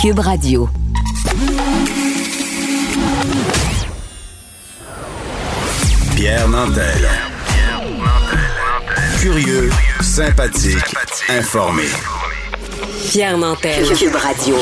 Cube Radio. Pierre Nantel. Curieux, sympathique, informé. Pierre Nantel. Cube Radio.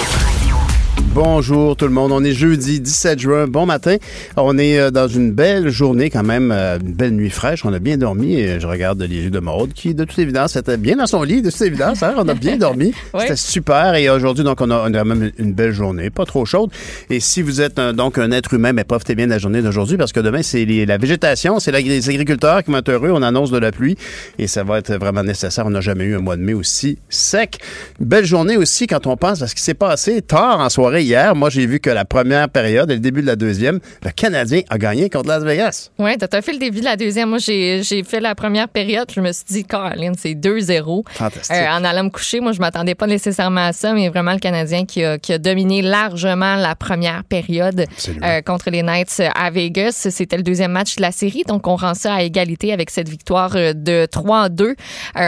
Bonjour tout le monde. On est jeudi 17 juin. Bon matin. On est euh, dans une belle journée quand même, euh, une belle nuit fraîche. On a bien dormi et je regarde les yeux de Maude qui, de toute évidence, était bien dans son lit. De toute évidence, hein. on a bien dormi. Ouais. C'était super. Et aujourd'hui, donc, on a, on a même une belle journée, pas trop chaude. Et si vous êtes un- donc un être humain, mais profitez bien de la journée d'aujourd'hui parce que demain, c'est la végétation, c'est les agriculteurs qui vont être heureux. On annonce de la pluie et ça va être vraiment nécessaire. On n'a jamais eu un mois de mai aussi sec. Belle journée aussi quand on pense à ce qui s'est passé tard en soirée hier. Moi, j'ai vu que la première période et le début de la deuxième, le Canadien a gagné contre Las Vegas. Oui, t'as as fait le début de la deuxième. Moi, j'ai fait la première période. Je me suis dit, Caroline, c'est 2-0. Fantastique. Euh, en allant me coucher, moi, je m'attendais pas nécessairement à ça, mais vraiment le Canadien qui a, qui a dominé largement la première période euh, contre les Knights à Vegas. C'était le deuxième match de la série, donc on rend ça à égalité avec cette victoire euh, de 3-2. Euh,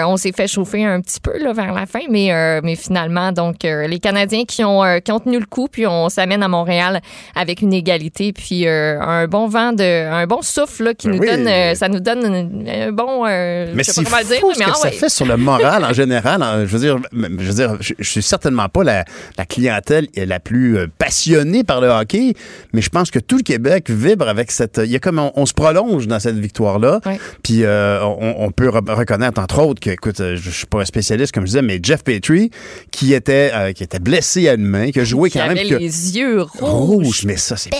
on s'est fait chauffer un petit peu là, vers la fin, mais, euh, mais finalement, donc euh, les Canadiens qui ont, euh, qui ont tenu le coup, puis on s'amène à Montréal avec une égalité, puis euh, un bon vent, de, un bon souffle là, qui Ben nous oui. donne, euh, ça nous donne un, un bon, euh, Mais je sais c'est pas comment le dire, fou ce mais que ah ça ouais. fait sur le moral en général. hein. Je veux dire, je veux dire, je, je suis certainement pas la, la clientèle la plus euh, passionnée par le hockey, mais je pense que tout le Québec vibre avec cette. Il y a comme on, on se prolonge dans cette victoire-là. Ouais. Puis euh, on, on peut re- reconnaître entre autres que, écoute, je, je suis pas un spécialiste comme je disais, mais Jeff Petrie qui était euh, qui était blessé à une main, qui a joué qui quand même avait que- les yeux rouges. rouge, mais ça c'est.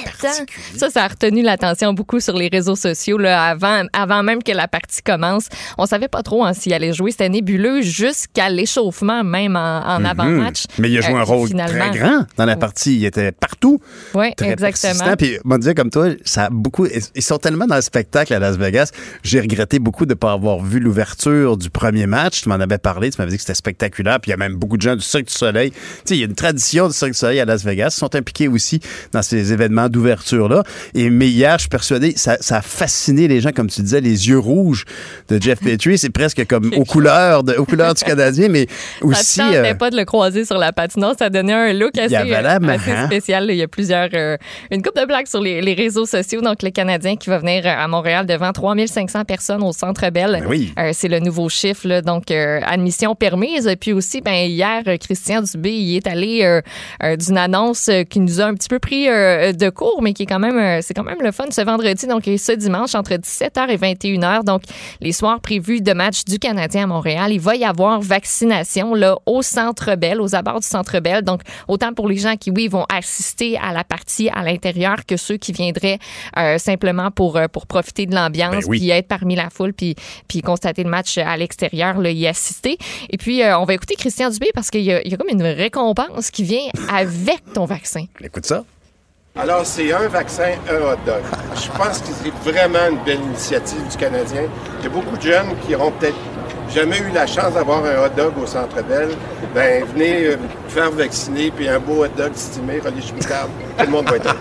Ça, ça a retenu l'attention beaucoup sur les réseaux sociaux là, avant, avant même que la partie commence. On savait pas trop hein, s'il allait jouer. C'était nébuleux jusqu'à l'échauffement, même en, en avant-match. Mhm. Mais il a joué Euh, un rôle finalement. très grand dans la partie. Il était partout. Oui, très exactement. Puis, moi, dire comme toi, ça a beaucoup. Ils sont tellement dans le spectacle à Las Vegas. J'ai regretté beaucoup de ne pas avoir vu l'ouverture du premier match. Tu m'en avais parlé. Tu m'avais dit que c'était spectaculaire. Puis, il y a même beaucoup de gens du Cirque du Soleil. Tu sais, il y a une tradition du Cirque du Soleil à Las Vegas. Sont impliqués aussi dans ces événements d'ouverture-là. Et, mais hier, je suis persuadé, ça, ça a fasciné les gens, comme tu disais, les yeux rouges de Jeff Petrie. C'est presque comme aux couleurs, de, aux couleurs du Canadien, mais aussi. Ça ne euh, pas de le croiser sur la patinoire. Ça donnait un look assez, euh, assez marrant. spécial. Il y a plusieurs... euh, une couple de blagues sur les, les réseaux sociaux. Donc, le Canadien qui va venir à Montréal devant 3500 personnes au Centre Bell. Ben oui. Euh, c'est le nouveau chiffre. là. donc, euh, admission permise. Puis aussi, ben, hier, euh, Christian Dubé il est allé euh, euh, d'une annonce euh, qui nous a un petit peu pris euh, de court, mais qui est quand même, euh, c'est quand même le fun ce vendredi. Donc, et ce dimanche, entre 17h et 21h. Donc, les soirs prévus de match du Canadien à Montréal, il va y avoir vaccination là, au Centre Bell, aux abords du Centre Bell. Donc, autant pour les gens qui, oui, vont assister à la partie à l'intérieur que ceux qui viendraient euh, simplement pour, euh, pour profiter de l'ambiance, Ben oui. puis être parmi la foule, puis, puis constater le match à l'extérieur, y assister. Et puis, euh, on va écouter Christian Dubé parce qu'il y a comme une récompense qui vient avec ton vaccin. Écoute ça. Alors, c'est un vaccin, un hot dog. Je pense que c'est vraiment une belle initiative du Canadien. Il y a beaucoup de jeunes qui n'auront peut-être jamais eu la chance d'avoir un hot dog au Centre Bell. Ben, venez euh, vous faire vacciner, puis un beau hot dog stimé, relish moutarde. Tout le monde va être.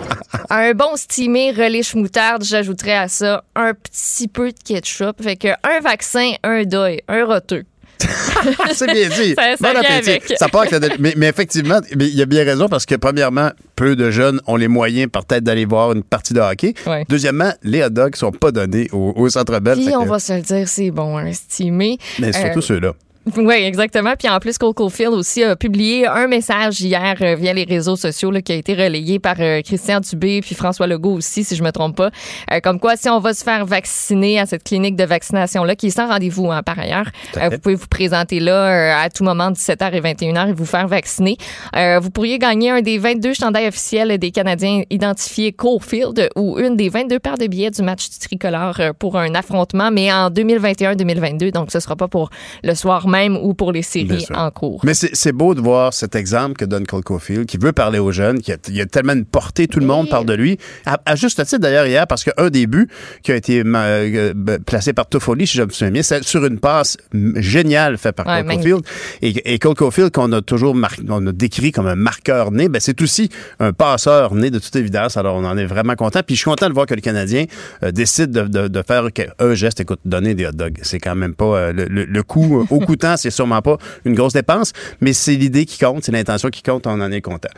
Un bon steamé relish moutarde, j'ajouterais à ça un petit peu de ketchup. Fait que un vaccin, un deuil, un roteux. C'est bien dit. Ça- ça Bon appétit. avec. Ça part avec la- mais, mais effectivement, il y a bien raison parce que, premièrement, peu de jeunes ont les moyens peut-être d'aller voir une partie de hockey. Ouais. Deuxièmement, les hot dogs sont pas donnés au, au Centre Bell. Puis on que- va se le dire, c'est bon, un steamé. Mais surtout Euh, ceux-là. Oui, exactement. Puis en plus, Coco Field aussi a publié un message hier euh, via les réseaux sociaux là, qui a été relayé par euh, Christian Dubé puis François Legault aussi, si je me trompe pas. Euh, comme quoi, si on va se faire vacciner à cette clinique de vaccination-là, qui est sans rendez-vous hein, par ailleurs, vous pouvez vous présenter là à tout moment, 17h et 21h, et vous faire vacciner. Vous pourriez gagner un des 22 chandails officiels des Canadiens identifiés Cofield ou une des 22 paires de billets du match du tricolore pour un affrontement, mais en 2021-2022. Donc, ce sera pas pour le soir même ou pour les séries en cours. Mais c'est beau de voir cet exemple que donne Cole Caulfield, qui veut parler aux jeunes, qui a, il a tellement une portée, tout le monde parle de lui. À, à juste titre d'ailleurs hier, parce qu'un des buts qui a été euh, ben, placé par Toffoli, si je me souviens bien, c'est sur une passe géniale faite par Ouais, Cole Caulfield. Et, et Cole Caulfield, qu'on a toujours mar- on a décrit comme un marqueur né, ben c'est aussi un passeur né de toute évidence. Alors on en est vraiment content. Puis je suis content de voir que le Canadien euh, décide de, de- de faire un geste. Écoute, donner des hot dogs, c'est quand même pas euh, le, le- le coup au couteau temps, c'est sûrement pas une grosse dépense, mais c'est l'idée qui compte, c'est l'intention qui compte, on en est content.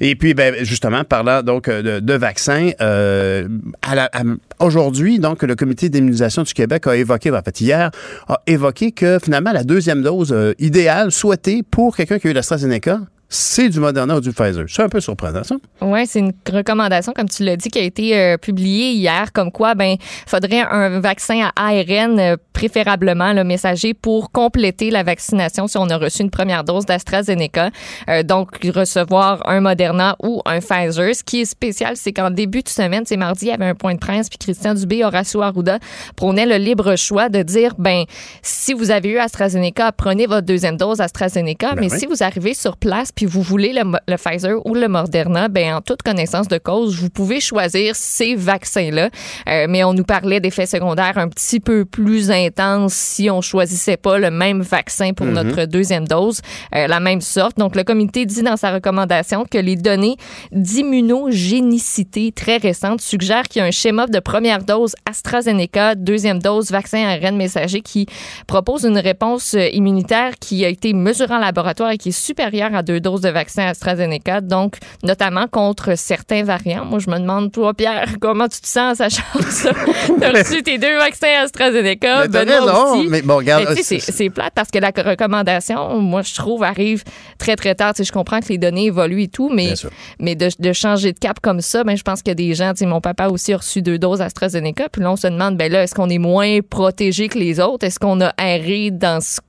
Et puis, ben, justement, parlant donc de, de vaccins, euh, aujourd'hui, donc, le comité d'immunisation du Québec a évoqué, en fait, hier, a évoqué que finalement, la deuxième dose euh, idéale souhaitée pour quelqu'un qui a eu l'AstraZeneca, c'est du Moderna ou du Pfizer. C'est un peu surprenant, ça. Oui, c'est une recommandation, comme tu l'as dit, qui a été euh, publiée hier, comme quoi, ben, faudrait un vaccin à ARN, euh, préférablement, le messager, pour compléter la vaccination si on a reçu une première dose d'AstraZeneca. Euh, donc, recevoir un Moderna ou un Pfizer. Ce qui est spécial, c'est qu'en début de semaine, c'est mardi, il y avait un point de presse, puis Christian Dubé, Horacio Arruda prônaient le libre choix de dire, ben, si vous avez eu AstraZeneca, prenez votre deuxième dose AstraZeneca, Ben mais oui. si vous arrivez sur place, puis vous voulez le, le Pfizer ou le Moderna, ben en toute connaissance de cause, vous pouvez choisir ces vaccins-là. Euh, mais on nous parlait d'effets secondaires un petit peu plus intenses si on choisissait pas le même vaccin pour notre deuxième dose, euh, la même sorte. Donc le comité dit dans sa recommandation que les données d'immunogénicité très récentes suggèrent qu'il y a un schéma de première dose AstraZeneca, deuxième dose vaccin ARN messager qui propose une réponse immunitaire qui a été mesurée en laboratoire et qui est supérieure à deux doses de vaccin AstraZeneca, donc notamment contre certains variants. Moi, je me demande, toi, Pierre, comment tu te sens, sachant ça? T'as reçu tes deux vaccins AstraZeneca, Mais Benoît aussi. mais bon, regarde, c'est- plate parce que la recommandation, moi, je trouve, arrive très, très tard. Tu sais, je comprends que les données évoluent et tout, mais, mais de, de changer de cap comme ça, ben, je pense qu'il y a des gens, tu sais, mon papa aussi a reçu deux doses AstraZeneca, puis là, on se demande, ben là, est-ce qu'on est moins protégé que les autres? Est-ce qu'on a erré dans ce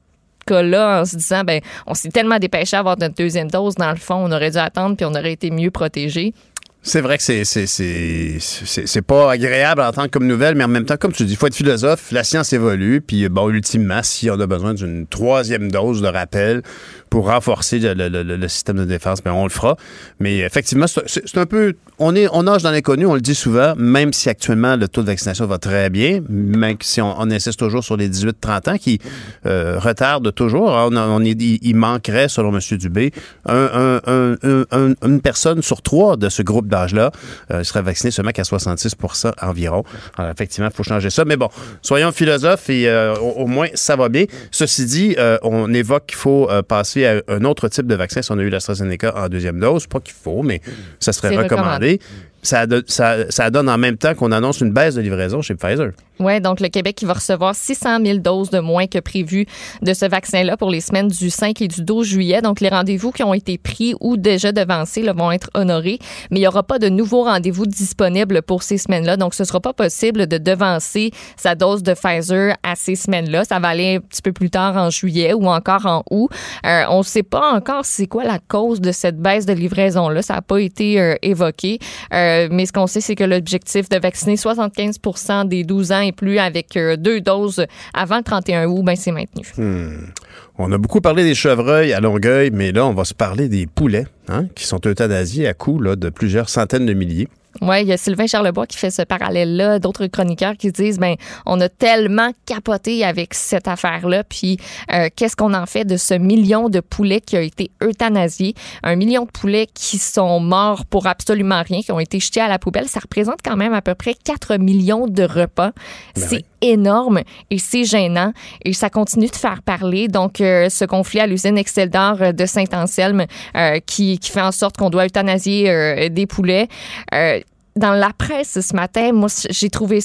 cas-là en se disant, ben, on s'est tellement dépêché à avoir notre deuxième dose, dans le fond, on aurait dû attendre puis on aurait été mieux protégé. C'est vrai que c'est, c'est, c'est pas agréable à entendre comme nouvelle, mais en même temps, comme tu dis, il faut être philosophe, la science évolue, puis bon, ultimement, si on a besoin d'une troisième dose de rappel pour renforcer le, système de défense, ben on le fera. Mais effectivement, c'est, un peu... On, est, on nage dans l'inconnu, on le dit souvent, même si actuellement le taux de vaccination va très bien, même si on, insiste toujours sur les 18-30 ans qui euh, retardent toujours. On, on est- il, manquerait, selon M. Dubé, un, un- un- un- un- une personne sur trois de ce groupe d'âge-là euh, serait vaccinée seulement qu'à 66% environ. Alors, effectivement, il faut changer ça. Mais bon, soyons philosophes et euh, au, moins, ça va bien. Ceci dit, on évoque qu'il faut euh, à un autre type de vaccin si on a eu l'AstraZeneca en deuxième dose. Pas qu'il faut, mais ça serait recommandé. Ça, do- ça, ça donne en même temps qu'on annonce une baisse de livraison chez Pfizer. Oui, donc le Québec qui va recevoir 600 000 doses de moins que prévu de ce vaccin-là pour les semaines du 5 et du 12 juillet. Donc les rendez-vous qui ont été pris ou déjà devancés là, vont être honorés, mais il n'y aura pas de nouveaux rendez-vous disponibles pour ces semaines-là. Donc ce ne sera pas possible de devancer sa dose de Pfizer à ces semaines-là. Ça va aller un petit peu plus tard en juillet ou encore en août. Euh, on ne sait pas encore c'est quoi la cause de cette baisse de livraison-là. Ça n'a pas été euh, évoqué. Euh, mais ce qu'on sait, c'est que l'objectif de vacciner 75% des 12 ans et plus avec euh, deux doses avant le 31 août, ben, c'est maintenu. On a beaucoup parlé des chevreuils à Longueuil, mais là, on va se parler des poulets, hein, qui sont euthanasiés à coût là, de plusieurs centaines de milliers. Oui, il y a Sylvain Charlebois qui fait ce parallèle-là, d'autres chroniqueurs qui disent ben on a tellement capoté avec cette affaire-là, puis euh, qu'est-ce qu'on en fait de ce million de poulets qui a été euthanasié, un million de poulets qui sont morts pour absolument rien, qui ont été jetés à la poubelle, ça représente quand même à peu près 4 millions de repas. c'est oui. Énorme et c'est gênant et ça continue de faire parler. Donc, euh, ce conflit à l'usine Exceldor euh, de Saint-Anselme euh, qui, qui fait en sorte qu'on doit euthanasier euh, des poulets. Euh, dans la presse ce matin, moi, j'ai trouvé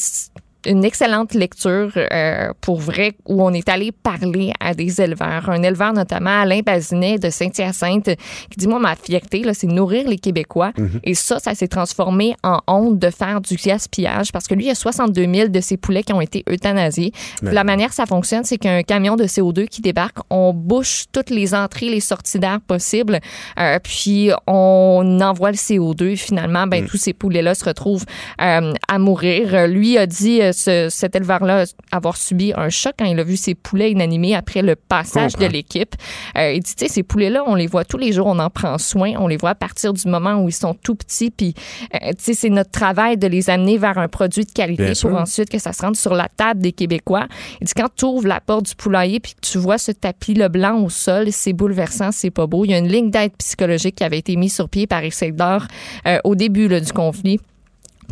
une excellente lecture euh, pour vrai où on est allé parler à des éleveurs. Un éleveur notamment, Alain Bazinet de Saint-Hyacinthe, qui dit, moi, ma fierté, là, c'est nourrir les Québécois. Et ça, ça s'est transformé en honte de faire du gaspillage parce que lui, il y a 62 000 de ses poulets qui ont été euthanasiés. Puis La manière ça fonctionne, c'est qu'un camion de CO2 qui débarque, on bouche toutes les entrées, les sorties d'air possibles, euh, puis on envoie le CO2. Et finalement, ben, tous ces poulets-là se retrouvent euh, à mourir. Lui a dit, euh, ce- cet éleveur-là, avoir subi un choc quand il a vu ses poulets inanimés après le passage de l'équipe. Euh, il dit, tu sais, ces poulets-là, on les voit tous les jours, on en prend soin, on les voit à partir du moment où ils sont tout petits, puis, euh, tu sais, c'est notre travail de les amener vers un produit de qualité Bien pour sûr. ensuite que ça se rende sur la table des Québécois. Il dit, quand tu ouvres la porte du poulailler puis que tu vois ce tapis le blanc au sol, c'est bouleversant, c'est pas beau. Il y a une ligne d'aide psychologique qui avait été mise sur pied par Exceldor euh, au début là, du conflit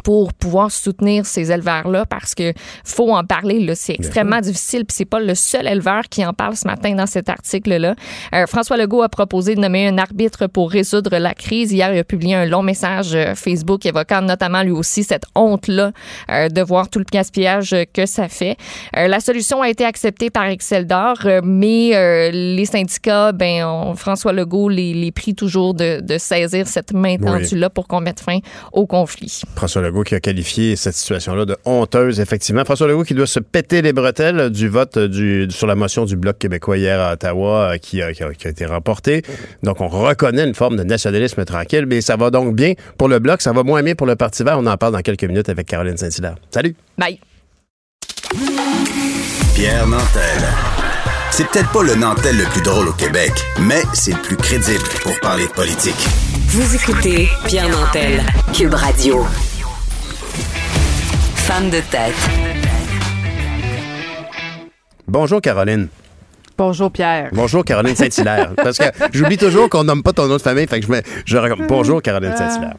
pour pouvoir soutenir ces éleveurs-là parce que faut en parler. Là, c'est extrêmement difficile. Puis c'est pas le seul éleveur qui en parle ce matin dans cet article-là. Euh, François Legault a proposé de nommer un arbitre pour résoudre la crise. Hier, il a publié un long message euh, Facebook évoquant notamment lui aussi cette honte-là euh, de voir tout le gaspillage que ça fait. Euh, la solution a été acceptée par Excel d'or, mais les syndicats, ben on- François Legault les, les prie toujours de, de saisir cette main tendue-là pour qu'on mette fin au conflit. François Legault qui a qualifié cette situation-là de honteuse, effectivement. François Legault qui doit se péter les bretelles du vote du, sur la motion du Bloc québécois hier à Ottawa euh, qui, a, qui a- qui a été remportée. Donc, on reconnaît une forme de nationalisme tranquille, mais ça va donc bien pour le Bloc, ça va moins bien pour le Parti vert. On en parle dans quelques minutes avec Caroline Saint-Hilaire. Salut! Bye. Pierre Nantel. C'est peut-être pas le Nantel le plus drôle au Québec, mais c'est le plus crédible pour parler de politique. Vous écoutez Pierre Nantel, Cube Radio. Femme de tête. Bonjour, Caroline. Bonjour Pierre. Bonjour, Caroline Saint-Hilaire. Parce que j'oublie toujours qu'on nomme pas ton nom de famille, fait que je me. Je, bonjour, Caroline Saint-Hilaire.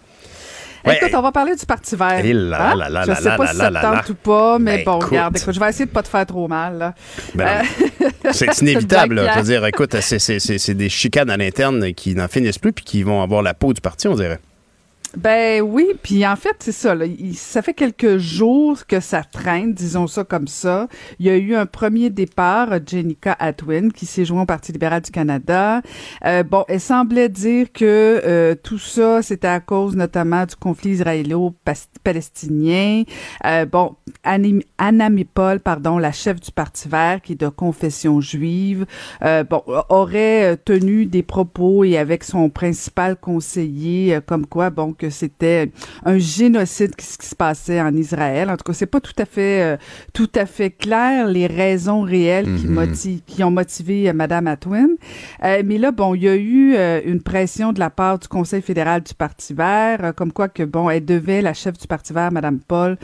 Ouais, écoute, on va parler du Parti vert. Eh là Hein? là là Je sais pas là si ça te tente ou pas, mais Ben, bon, écoute. regarde, écoute, je vais essayer de pas te faire trop mal. Ben non. c'est inévitable. là. Je veux dire, écoute, c'est- c'est c'est- c'est des chicanes à l'interne qui n'en finissent plus puis qui vont avoir la peau du parti, on dirait. Ben oui, puis en fait, c'est ça. Là, ça fait quelques jours que ça traîne, disons ça comme ça. Il y a eu un premier départ, euh, Jenica Atwin, qui s'est joint au Parti libéral du Canada. Euh, bon, elle semblait dire que euh, tout ça, c'était à cause notamment du conflit israélo-palestinien. Euh, bon, Anna Paul, pardon, la chef du Parti vert, qui est de confession juive, euh, bon, aurait euh, tenu des propos et avec son principal conseiller, comme quoi, bon, que c'était un génocide qui, qui se passait en Israël. En tout cas, c'est pas tout à fait, euh, tout à fait clair les raisons réelles qui, motivent, qui ont motivé euh, Madame Atwin. Euh, mais là, bon, il y a eu euh, une pression de la part du Conseil fédéral du Parti vert, comme quoi que, bon, elle devait, la chef du Parti vert, Madame Paul,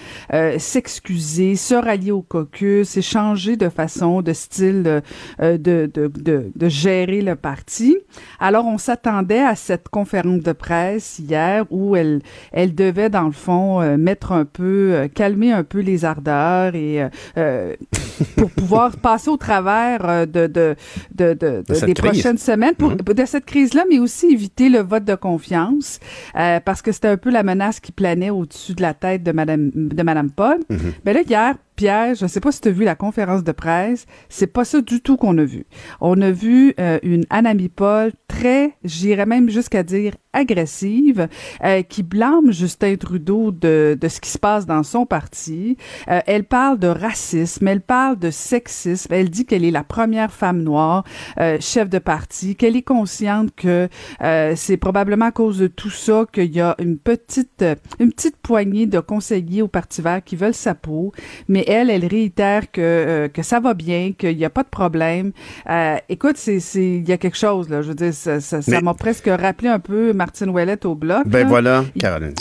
s'excuser, se rallier au caucus et changer de façon, de style de, de, de gérer le parti. Alors, on s'attendait à cette conférence de presse hier où elle, elle devait, dans le fond, euh, mettre un peu, euh, calmer un peu les ardeurs et euh, pour pouvoir passer au travers de, de, de, de, de- cette des crise. prochaines semaines, pour, de cette crise-là, mais aussi éviter le vote de confiance, parce que c'était un peu la menace qui planait au-dessus de la tête de Madame, de Madame Paul. Mais là, hier, Pierre, je ne sais pas si tu as vu la conférence de presse, c'est pas ça du tout qu'on a vu. On a vu euh, une Anami Paul très, j'irais même jusqu'à dire agressive, euh, qui blâme Justin Trudeau de, de ce qui se passe dans son parti. Euh, elle parle de racisme, elle parle de sexisme, elle dit qu'elle est la première femme noire euh, chef de parti, qu'elle est consciente que euh, c'est probablement à cause de tout ça qu'il y a une petite, euh, une petite poignée de conseillers au Parti vert qui veulent sa peau, mais elle, elle réitère que, euh, que ça va bien, qu'il n'y a pas de problème. Euh, écoute, c'est, c'est, il y a quelque chose, là. Je veux dire, ça, ça, ça m'a presque rappelé un peu Martine Ouellette au bloc. Ben là. voilà, Il- Caroline.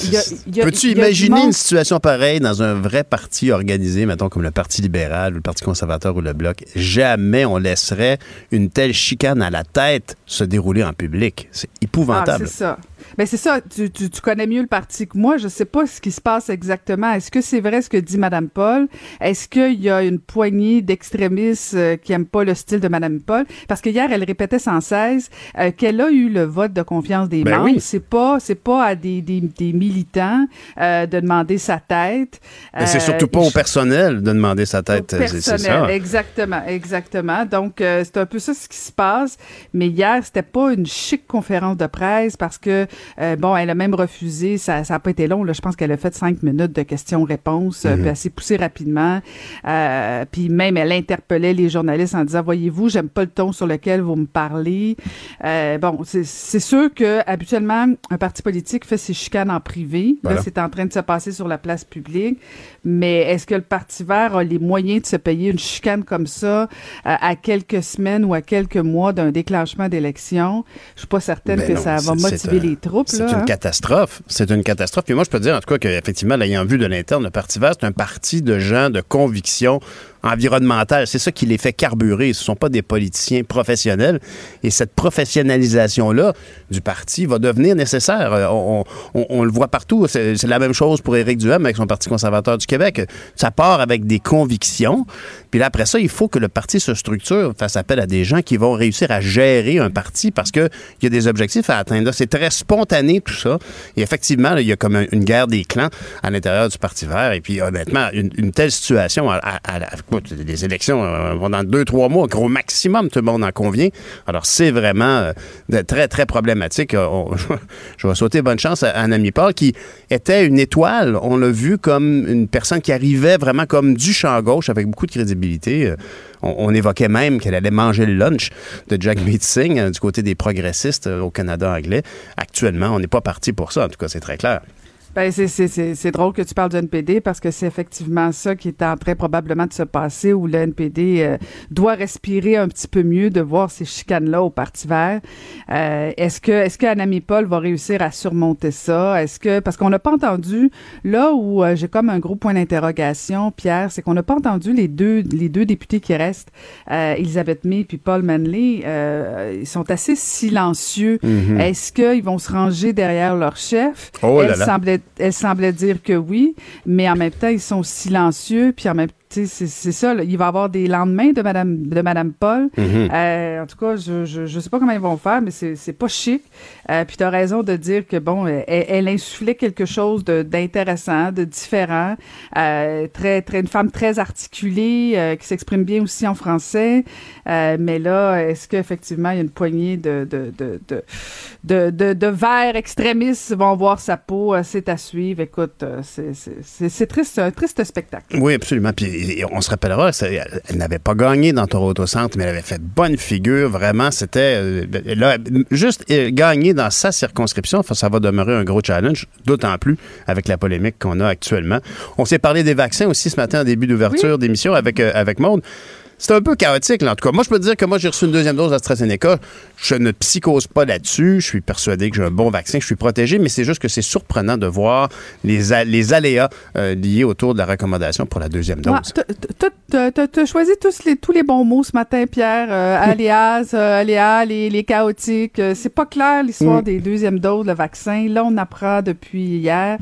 Peux-tu imaginer une situation pareille dans un vrai parti organisé, mettons comme le Parti libéral ou le Parti conservateur ou le Bloc? Jamais on laisserait une telle chicane à la tête se dérouler en public. C'est Ah, épouvantable. c'est ça. Ben c'est ça. Tu, tu, tu connais mieux le parti que moi. Je sais pas ce qui se passe exactement. Est-ce que c'est vrai ce que dit Madame Paul? Est-ce qu'il y a une poignée d'extrémistes euh, qui aiment pas le style de Madame Paul? Parce que hier, elle répétait sans cesse euh, qu'elle a eu le vote de confiance des Ben membres. oui. C'est pas, c'est pas à des, des, des militants euh, de demander sa tête. Mais c'est Euh, surtout pas au personnel de demander sa tête. au c'est- c'est personnel, ça. exactement, exactement. Donc euh, c'est un peu ça ce qui se passe. Mais hier, c'était pas une chic conférence de presse parce que euh, bon, elle a même refusé. Ça, ça a pas été long. Là, je pense qu'elle a fait cinq minutes de questions-réponses. Mhm. euh, Puis elle s'est poussée rapidement. Euh, puis même, elle interpellait les journalistes en disant voyez-vous, j'aime pas le ton sur lequel vous me parlez. Euh, bon, c'est sûr que habituellement, un parti politique fait ses chicanes en privé. Voilà. Là, c'est en train de se passer sur la place publique. Mais est-ce que le Parti vert a les moyens de se payer une chicane comme ça à quelques semaines ou à quelques mois d'un déclenchement d'élection? Je suis pas certaine Ben que non, ça va motiver un- les C'est une hein? catastrophe. C'est une catastrophe. Puis moi, je peux te dire, en tout cas, qu'effectivement, l'ayant vu de l'interne, le Parti vert, c'est un parti de gens de conviction environnementale. C'est ça qui les fait carburer. Ce ne sont pas des politiciens professionnels. Et cette professionnalisation-là du parti va devenir nécessaire. Euh, on, le voit partout. C'est la même chose pour Éric Duhem avec son Parti conservateur du Québec. Ça part avec des convictions. Puis là, après ça, il faut que le parti se structure, fasse appel à des gens qui vont réussir à gérer un parti parce qu'il y a des objectifs à atteindre. C'est très spontané, tout ça. Et effectivement, il y a comme un- une guerre des clans à l'intérieur du Parti vert. Et puis, honnêtement, une, telle situation, à, à- à écoute, les élections euh, vont dans deux, trois mois, gros maximum, tout le monde en convient. Alors, c'est vraiment euh, très, très problématique. Euh, on- je vais souhaiter bonne chance à, à Anami Paul, qui était une étoile. On l'a vu comme une personne qui arrivait vraiment comme du champ gauche avec beaucoup de crédibilité. On, on évoquait même qu'elle allait manger le lunch de Jack Singh euh, du côté des progressistes au Canada anglais. Actuellement, on n'est pas parti pour ça. En tout cas, c'est très clair. Ben, c'est- c'est c'est- c'est drôle que tu parles du NPD parce que c'est effectivement ça qui est en train probablement de se passer où le NPD euh, doit respirer un petit peu mieux de voir ces chicanes-là au Parti vert. Euh, est-ce que est-ce qu'Anami Paul va réussir à surmonter ça? Est-ce que parce qu'on n'a pas entendu là où euh, j'ai comme un gros point d'interrogation, Pierre, c'est qu'on n'a pas entendu les deux les deux députés qui restent, euh, Elisabeth May puis Paul Manley, euh, ils sont assez silencieux. Est-ce qu'ils vont se ranger derrière leur chef? Oh là Elle là. semblait, elle semblait dire que oui, mais en même temps, ils sont silencieux, puis en même c'est ça, là. il va y avoir des lendemains de Madame, de Madame Paul. Mhm. Euh, en tout cas, je, je, je sais pas comment ils vont faire, mais c'est c'est pas chic. Euh, puis tu as raison de dire que, bon, elle, elle insufflait quelque chose de- d'intéressant, de, différent. Euh, très, très, une femme très articulée, euh, qui s'exprime bien aussi en français. Euh, mais là, est-ce qu'effectivement, il y a une poignée de, de, de, de, de, de, de verts extrémistes vont voir sa peau? Euh, C'est à suivre. Écoute, c'est- c'est c'est- c'est triste, un triste spectacle. Oui, absolument. Puis et on se rappellera, elle, n'avait pas gagné dans Toronto Centre, mais elle avait fait bonne figure. Vraiment, c'était euh, là, juste euh, gagner dans sa circonscription, ça, ça va demeurer un gros challenge, d'autant plus avec la polémique qu'on a actuellement. On s'est parlé des vaccins aussi ce matin en début d'ouverture d'émission avec euh, avec Maude. C'est un peu chaotique, là, en tout cas. Moi, je peux te dire que moi, j'ai reçu une deuxième dose d'AstraZeneca. Je ne psychose pas là-dessus. Je suis persuadé que j'ai un bon vaccin, que je suis protégé, mais c'est juste que c'est surprenant de voir les, a- les aléas euh, liés autour de la recommandation pour la deuxième dose. Ouais, t'as- t'as- T'as t'as choisi tous les, tous les bons mots ce matin, Pierre. Euh, alias, euh, aléas, les, les chaotiques. Euh, c'est pas clair l'histoire Mm. des deuxièmes doses de vaccin. Là, on apprend depuis hier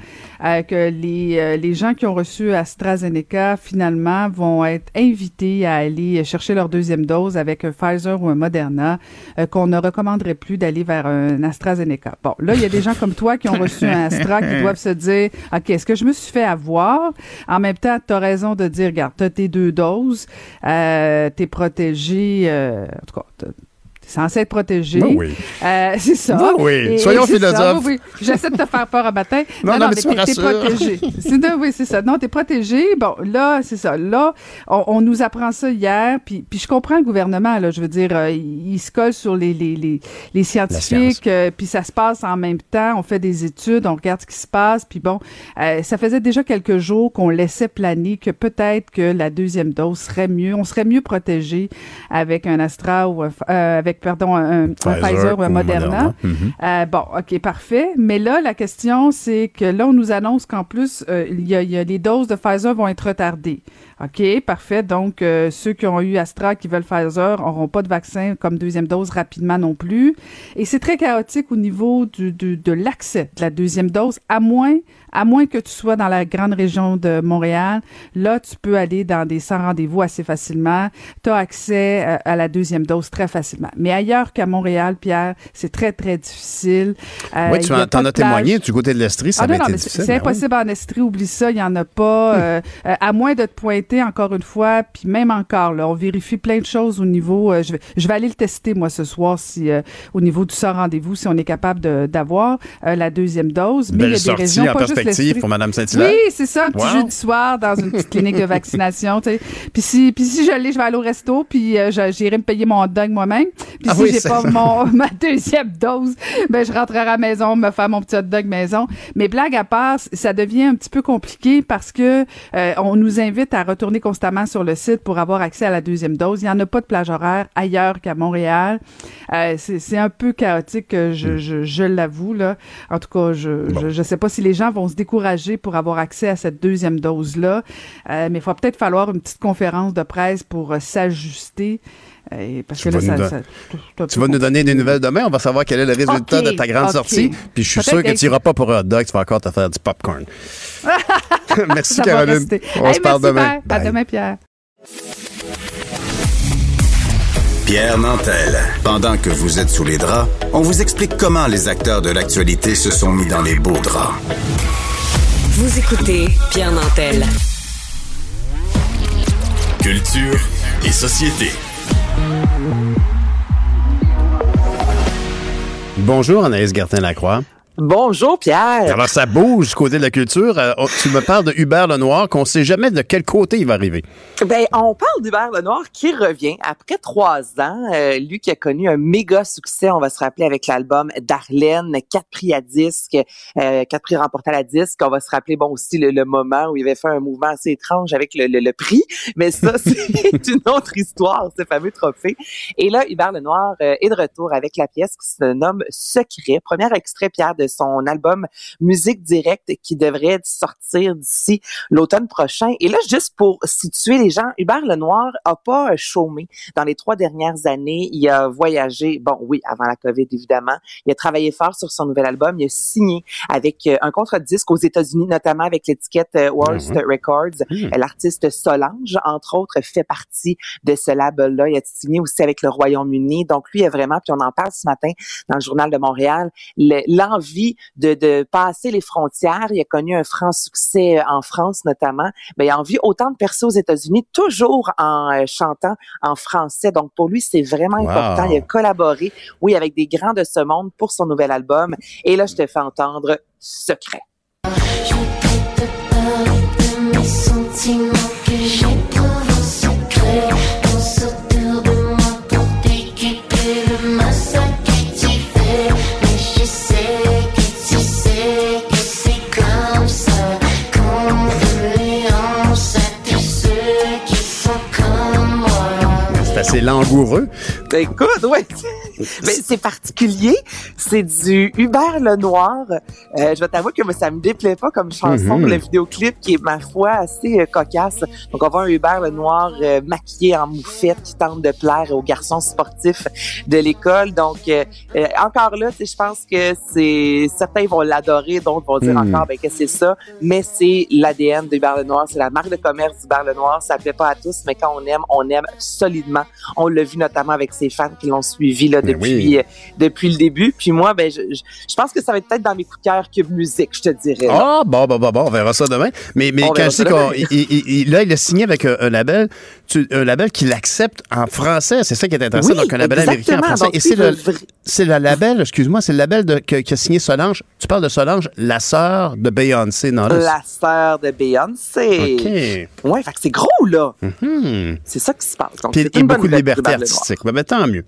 que les, les gens qui ont reçu AstraZeneca, finalement, vont être invités à aller chercher leur deuxième dose avec un Pfizer ou un Moderna, euh, qu'on ne recommanderait plus d'aller vers un AstraZeneca. Bon, là, il y a des gens comme toi qui ont reçu un Astra qui doivent se dire, OK, est-ce que je me suis fait avoir? En même temps, tu as raison de dire, regarde, tu as tes deux doses, euh, tu es protégé, euh, en tout cas, censé être protégé. Ben oui. Euh, c'est ça. Ben oui. Et- Soyons philosophes. oui, oui. J'essaie de te faire peur un matin. Non, non, mais tu me t'es- protégé. C'est de- oui, c'est ça. Non, t'es protégé. Bon, là, c'est ça. Là, on, on nous apprend ça hier, puis, puis je comprends le gouvernement, là. Je veux dire, euh, il, il se colle sur les, les, les, les scientifiques, euh, puis ça se passe en même temps. On fait des études, on regarde ce qui se passe, puis bon, euh, ça faisait déjà quelques jours qu'on laissait planer que peut-être que la deuxième dose serait mieux. On serait mieux protégé avec un Astra ou euh, avec, pardon, un, un Pfizer, ou un Moderna. Mhm. Euh, bon, OK, parfait. Mais là, la question, c'est que là, on nous annonce qu'en plus, euh, il y, a, il y a les doses de Pfizer vont être retardées. OK, parfait. Donc, euh, ceux qui ont eu Astra, qui veulent Pfizer, n'auront pas de vaccin comme deuxième dose rapidement non plus. Et c'est très chaotique au niveau du, du- de l'accès de la deuxième dose, à moins, à moins que tu sois dans la grande région de Montréal. Là, tu peux aller dans des sans rendez-vous assez facilement. Tu as accès euh, à la deuxième dose très facilement. Mais ailleurs qu'à Montréal, Pierre, c'est très, très difficile. Euh, oui, tu en, de as témoigné du côté de l'Estrie, ça Ah non, non, mais c'est difficile. c'est ben oui. impossible en Estrie, oublie ça, il n'y en a pas. euh, euh, à moins de te pointer encore une fois, puis même encore, là, on vérifie plein de choses au niveau. je, vais, je vais aller le tester, moi, ce soir, si au niveau du sans rendez-vous, si on est capable d'avoir la deuxième dose. Mais il y a des régions, en pas juste pour Mme Saint-Hilaire. Oui, c'est ça, un petit Wow. jeudi soir dans une petite clinique de vaccination, tu sais. Puis si, puis si je l'ai, je vais aller au resto, puis euh, j'irai me payer mon hot dog moi-même. Puis Ah si oui, j'ai pas mon, ma deuxième dose, ben je rentrerai à la maison, me faire mon petit hot dog maison. Mais blague à part, ça devient un petit peu compliqué parce que euh, on nous invite à retourner constamment sur le site pour avoir accès à la deuxième dose. Il n'y en a pas de plage horaire ailleurs qu'à Montréal. Euh, c'est un peu chaotique, je, Hmm. je, je l'avoue. là. En tout cas, je je, je sais pas si les gens vont se décourager pour avoir accès à cette deuxième dose-là. Euh, mais il va peut-être falloir une petite conférence de presse pour euh, s'ajuster. Euh, parce Tu que là, vas ça, nous ça- Tu vas nous donner des nouvelles demain. On va savoir quel est le résultat de ta grande sortie. Puis je suis sûr que tu n'iras pas pour un hot dog. Tu vas encore te faire du popcorn. Merci, Caroline. On Hey, se parle demain. Pierre. À demain, Pierre. Pierre Nantel. Pendant que vous êtes sous les draps, on vous explique comment les acteurs de l'actualité se sont mis dans les beaux draps. Vous écoutez Pierre Nantel. Culture et société. Bonjour, Anaïs Gertin-Lacroix. Bonjour Pierre. Alors, ça bouge du côté de la culture. Euh, oh, tu me parles de Hubert Lenoir, qu'on ne sait jamais de quel côté il va arriver. Ben, on parle d'Hubert Lenoir qui revient après trois ans. Euh, lui qui a connu un méga succès, on va se rappeler avec l'album Darlene, quatre prix à disque, euh, quatre prix remportés à la disque. On va se rappeler bon aussi le, le moment où il avait fait un mouvement assez étrange avec le, le- le prix, mais ça c'est une autre histoire, ce fameux trophée. Et là, Hubert Lenoir euh, est de retour avec la pièce qui se nomme Secret. Premier extrait Pierre de son album Musique directe qui devrait sortir d'ici l'automne prochain. Et là, juste pour situer les gens, Hubert Lenoir a pas euh, chômé dans les trois dernières années. Il a voyagé, bon, oui, avant la COVID, évidemment. Il a travaillé fort sur son nouvel album. Il a signé avec euh, un contrat de disque aux États-Unis, notamment avec l'étiquette euh, Worst Records. Hmm. L'artiste Solange, entre autres, fait partie de ce label-là. Il a signé aussi avec le Royaume-Uni. Donc, lui, il a vraiment, puis on en parle ce matin dans le Journal de Montréal, le- de, de passer les frontières. Il a connu un franc succès euh, en France notamment. Mais il a envie autant de percer aux États-Unis, toujours en euh, chantant en français. Donc pour lui, c'est vraiment Wow. important. Il a collaboré, oui, avec des grands de ce monde pour son nouvel album. Et là, je te fais entendre Secret. de mes sentiments que j'éprouve Assez Écoute, ouais. Mais c'est particulier. C'est du Hubert Lenoir. Euh, je vais t'avouer que ça me déplaît pas comme chanson. Mhm. Le vidéoclip qui est, ma foi, assez euh, cocasse. Donc, on voit un Hubert Lenoir euh, maquillé en moufette qui tente de plaire aux garçons sportifs de l'école. Donc, euh, euh, encore là, je pense que c'est certains vont l'adorer, d'autres vont dire Mhm. encore ben que c'est ça. Mais c'est l'ADN d'Hubert Lenoir. C'est la marque de commerce d'Hubert Lenoir. Ça plaît pas à tous, mais quand on aime, on aime solidement. On l'a vu notamment avec ses fans qui l'ont suivi là, Ben depuis, oui. euh, depuis le début. Puis moi, ben, je, je, je pense que ça va être peut-être dans mes coups de cœur Cube Musique, je te dirais. Ah, bon, bon, bon, bon, on verra ça demain. Mais, mais On quand je ça dis qu'on. demain. il- il- il- là, il a signé avec un, un label, tu- un label qui l'accepte en français. C'est ça qui est intéressant. Oui, Donc, un label américain en français. Donc, Et c'est le, c'est le label, excuse-moi, c'est le label de, que- qui a signé Solange. Tu parles de Solange, la sœur de Beyoncé, non? là? la sœur de Beyoncé. OK. Ouais, fait que c'est gros, là. Hmm. C'est ça qui se passe. Donc, Puis il y a beaucoup de liberté artistique. Ben, ben, tant mieux.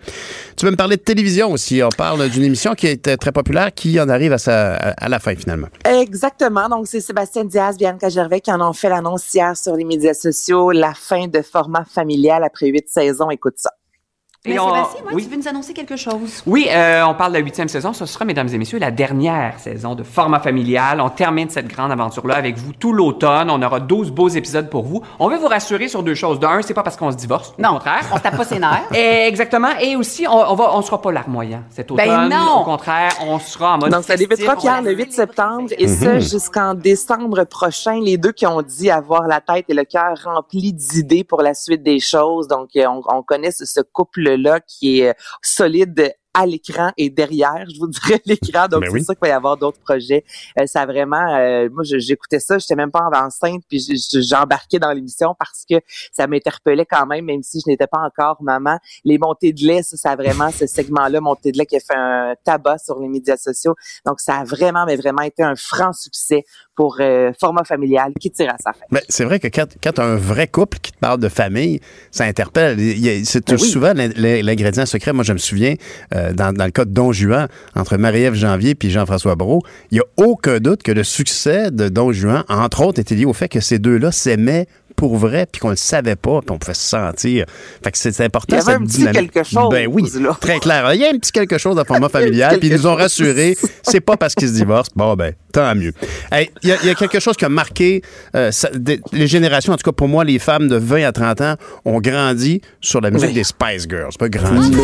Tu veux me parler de télévision aussi? On parle d'une émission qui était très populaire, qui en arrive à, sa, à la fin, finalement. Exactement. Donc, c'est Sébastien Diaz, Bianca Gervais qui en ont fait l'annonce hier sur les médias sociaux. La fin de format familial après huit saisons. Écoute ça. Mais Et on- Sébastien, moi, oui. tu veux nous annoncer quelque chose? Oui, euh, on parle de la huitième saison. Ce sera, mesdames et messieurs, la dernière saison de format familial. On termine cette grande aventure-là avec vous tout l'automne. On aura 12 beaux épisodes pour vous. On veut vous rassurer sur deux choses. D'un, c'est pas parce qu'on se divorce. Au Non, contraire. on se tape pas ses nerfs. Et exactement. Et aussi, on, on va, on sera pas larmoyant cet automne. Ben non! Au contraire, on sera en mode Donc, ça débutera, Pierre, le 8 septembre, et ça jusqu'en décembre prochain. Les deux qui ont dit avoir la tête et le cœur remplis d'idées pour la suite des choses. Donc, euh, on, on connaît ce, ce couple-là qui est euh, solide à l'écran et derrière, je vous dirais l'écran. Donc, Ben c'est oui. sûr qu'il va y avoir d'autres projets. Euh, ça a vraiment, euh, moi, j'écoutais ça, j'étais même pas enceinte, puis j'embarquais dans l'émission parce que ça m'interpellait quand même, même si je n'étais pas encore maman. Les montées de lait, ça, ça a vraiment, ce segment-là, montée de lait qui a fait un tabac sur les médias sociaux. Donc, ça a vraiment, mais vraiment été un franc succès pour euh, format familial qui tire à sa fin. Ben, c'est vrai que quand, quand as un vrai couple qui te parle de famille, ça interpelle. C'est Ben oui. souvent l'in- l'in- l'ingrédient secret. Moi, je me souviens, euh, dans, dans le cas de Don Juan, entre Marie-Ève Janvier et Jean-François Brault, il n'y a aucun doute que le succès de Don Juan, entre autres, était lié au fait que ces deux-là s'aimaient pour vrai, puis qu'on le savait pas, puis on pouvait se sentir. Fait que c'est important. Il y avait cette un petit quelque chose, Ben oui, là. très clair. Il y a un petit quelque chose de format familial, puis ils nous ont rassurés. C'est pas parce qu'ils se divorcent. Bon, ben, tant mieux. Hey, Il y, a- il y a quelque chose qui a marqué euh, ça- des- les générations, en tout cas pour moi, les femmes de 20 à 30 ans ont grandi sur la musique Oui. des Spice Girls. Pas grandi.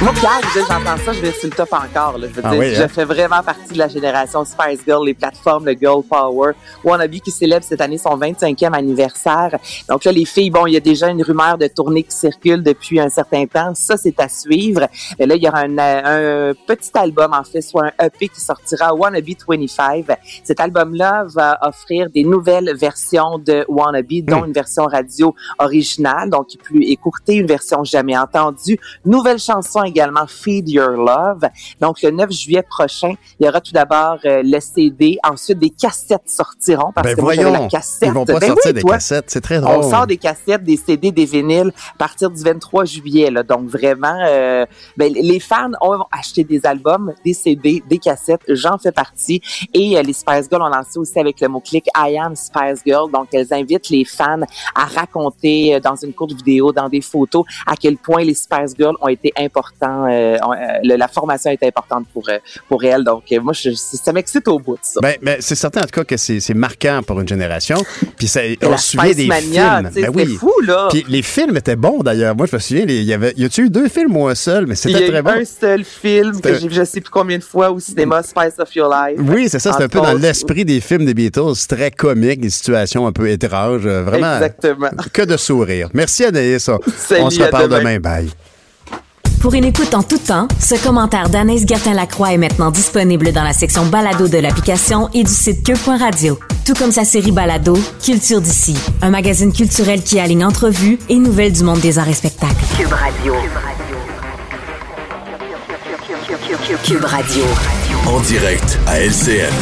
Moi, Pierre, j'entends ça, je vais sur le top encore. Là. Je veux Ah dire, oui, je hein? fais vraiment partie de la génération Spice Girl, les plateformes de Girl Power. Wannabe qui célèbre cette année son 25e anniversaire. Donc là, les filles, bon, il y a déjà une rumeur de tournée qui circule depuis un certain temps. Ça, c'est à suivre. Et là, il y aura un, euh, un petit album, en fait, soit un EP qui sortira, Wannabe 25. Cet album-là va offrir des nouvelles versions de Wannabe, dont une version radio originale, donc plus écourtée, une version jamais entendue. Nouvelle chanson également, Feed Your Love. Donc, le 9 juillet prochain, il y aura tout d'abord euh, le CD. Ensuite, des cassettes sortiront parce Ben que moi, voyons, la cassette. ils vont pas Ben sortir oui, des toi. cassettes. C'est très drôle. On sort des cassettes, des CD, des vinyles à partir du 23 juillet. Là. Donc vraiment, euh, ben, les fans ont acheté des albums, des CD, des cassettes. J'en fais partie. Et euh, les Spice Girls ont lancé aussi avec le mot-clic I am Spice Girl. Donc elles invitent les fans à raconter euh, dans une courte vidéo, dans des photos, à quel point les Spice Girls ont été importants. Euh, euh, le- la formation est importante pour euh, pour elles. Donc moi, je, ça m'excite au bout. Ça. Ben, ben, c'est certain en tout cas que c'est c'est marquant pour une génération. Puis ça, on se souvient des Mania, films. Ben oui. fou, là. Puis les films étaient bons d'ailleurs. Moi, je me souviens, il y avait, y a-tu eu deux films ou un seul, mais Il y a c'était eu très bon. un seul film que j'ai vu je sais plus combien de fois au cinéma, Spice of Your Life. Oui, c'est ça, c'est un peu dans l'esprit des films des Beatles, très comique, des situations un peu étranges, vraiment. Exactement. Que de sourire. Merci Anaïs. On- se reparle demain. demain. Bye. Pour une écoute en tout temps, ce commentaire d'Anaïs Gertin-Lacroix est maintenant disponible dans la section balado de l'application et du site cube.radio. Tout comme sa série balado, Culture d'ici, un magazine culturel qui aligne entrevues et nouvelles du monde des arts et spectacles. Cube Radio. Cube Radio. En direct à LCN.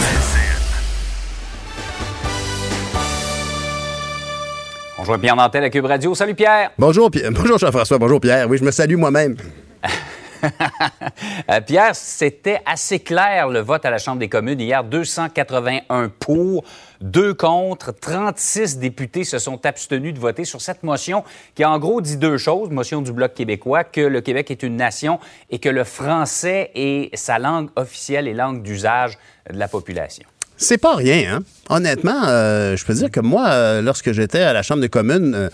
On joue Pierre Nantel à Cube Radio. Salut Pierre! Bonjour, Pi- bonjour Jean-François, bonjour Pierre. Oui, je me salue moi-même. Euh, Pierre, c'était assez clair le vote à la Chambre des communes hier. 281 pour, 2 contre, 36 députés se sont abstenus de voter sur cette motion qui en gros dit deux choses. Motion du Bloc québécois, que le Québec est une nation et que le français est sa langue officielle et langue d'usage de la population. C'est pas rien, hein? Honnêtement, euh, je peux dire que moi, euh, lorsque j'étais à la Chambre des communes,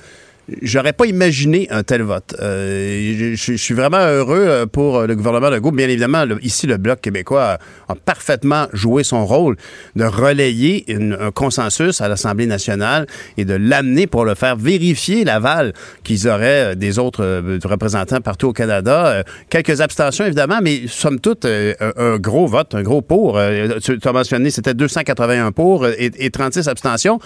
J'aurais pas imaginé un tel vote. Euh, je, suis vraiment heureux euh, pour le gouvernement Legault. Bien évidemment, ici, le Bloc québécois a, parfaitement joué son rôle de relayer un consensus à l'Assemblée nationale et de l'amener pour le faire vérifier l'aval qu'ils auraient euh, des autres euh, représentants partout au Canada. Euh, quelques abstentions, évidemment, mais somme toute, euh, un, gros vote, un gros pour. Euh, tu as mentionné, c'était 281 pour euh, et, et 36 abstentions.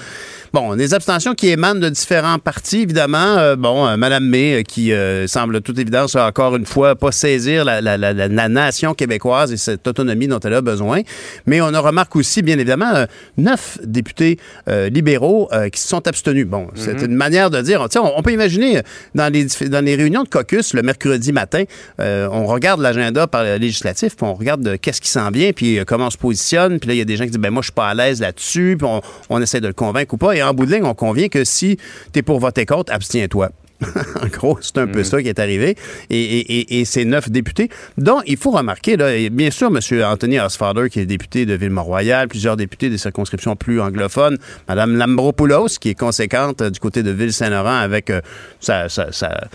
Bon, des abstentions qui émanent de différents partis, évidemment. Euh, bon, euh, Madame May, euh, qui euh, semble toute évidence, encore une fois pas saisir la, la- la- la- la nation québécoise et cette autonomie dont elle a besoin. Mais on en remarque aussi, bien évidemment, neuf députés libéraux qui se sont abstenus. Bon, c'est Mhm. une manière de dire, on, on peut imaginer dans les, dans les réunions de caucus le mercredi matin, on regarde l'agenda par le législatif, puis on regarde qu'est-ce qui s'en vient, puis comment on se positionne, puis là, il y a des gens qui disent, ben moi, je suis pas à l'aise là-dessus, puis on, on essaie de le convaincre ou pas, et en bout de ligne, on convient que si tu es pour voter contre, abstiens-toi. en gros, c'est un peu ça qui est arrivé. Et, et- et- et ces neuf députés, dont il faut remarquer, là, et bien sûr, M. Anthony Osfader, qui est député de Ville-Mont-Royal, plusieurs députés des circonscriptions plus anglophones, Mme Lambropoulos, qui est conséquente euh, du côté de Ville-Saint-Laurent avec euh, sa, sa- sa-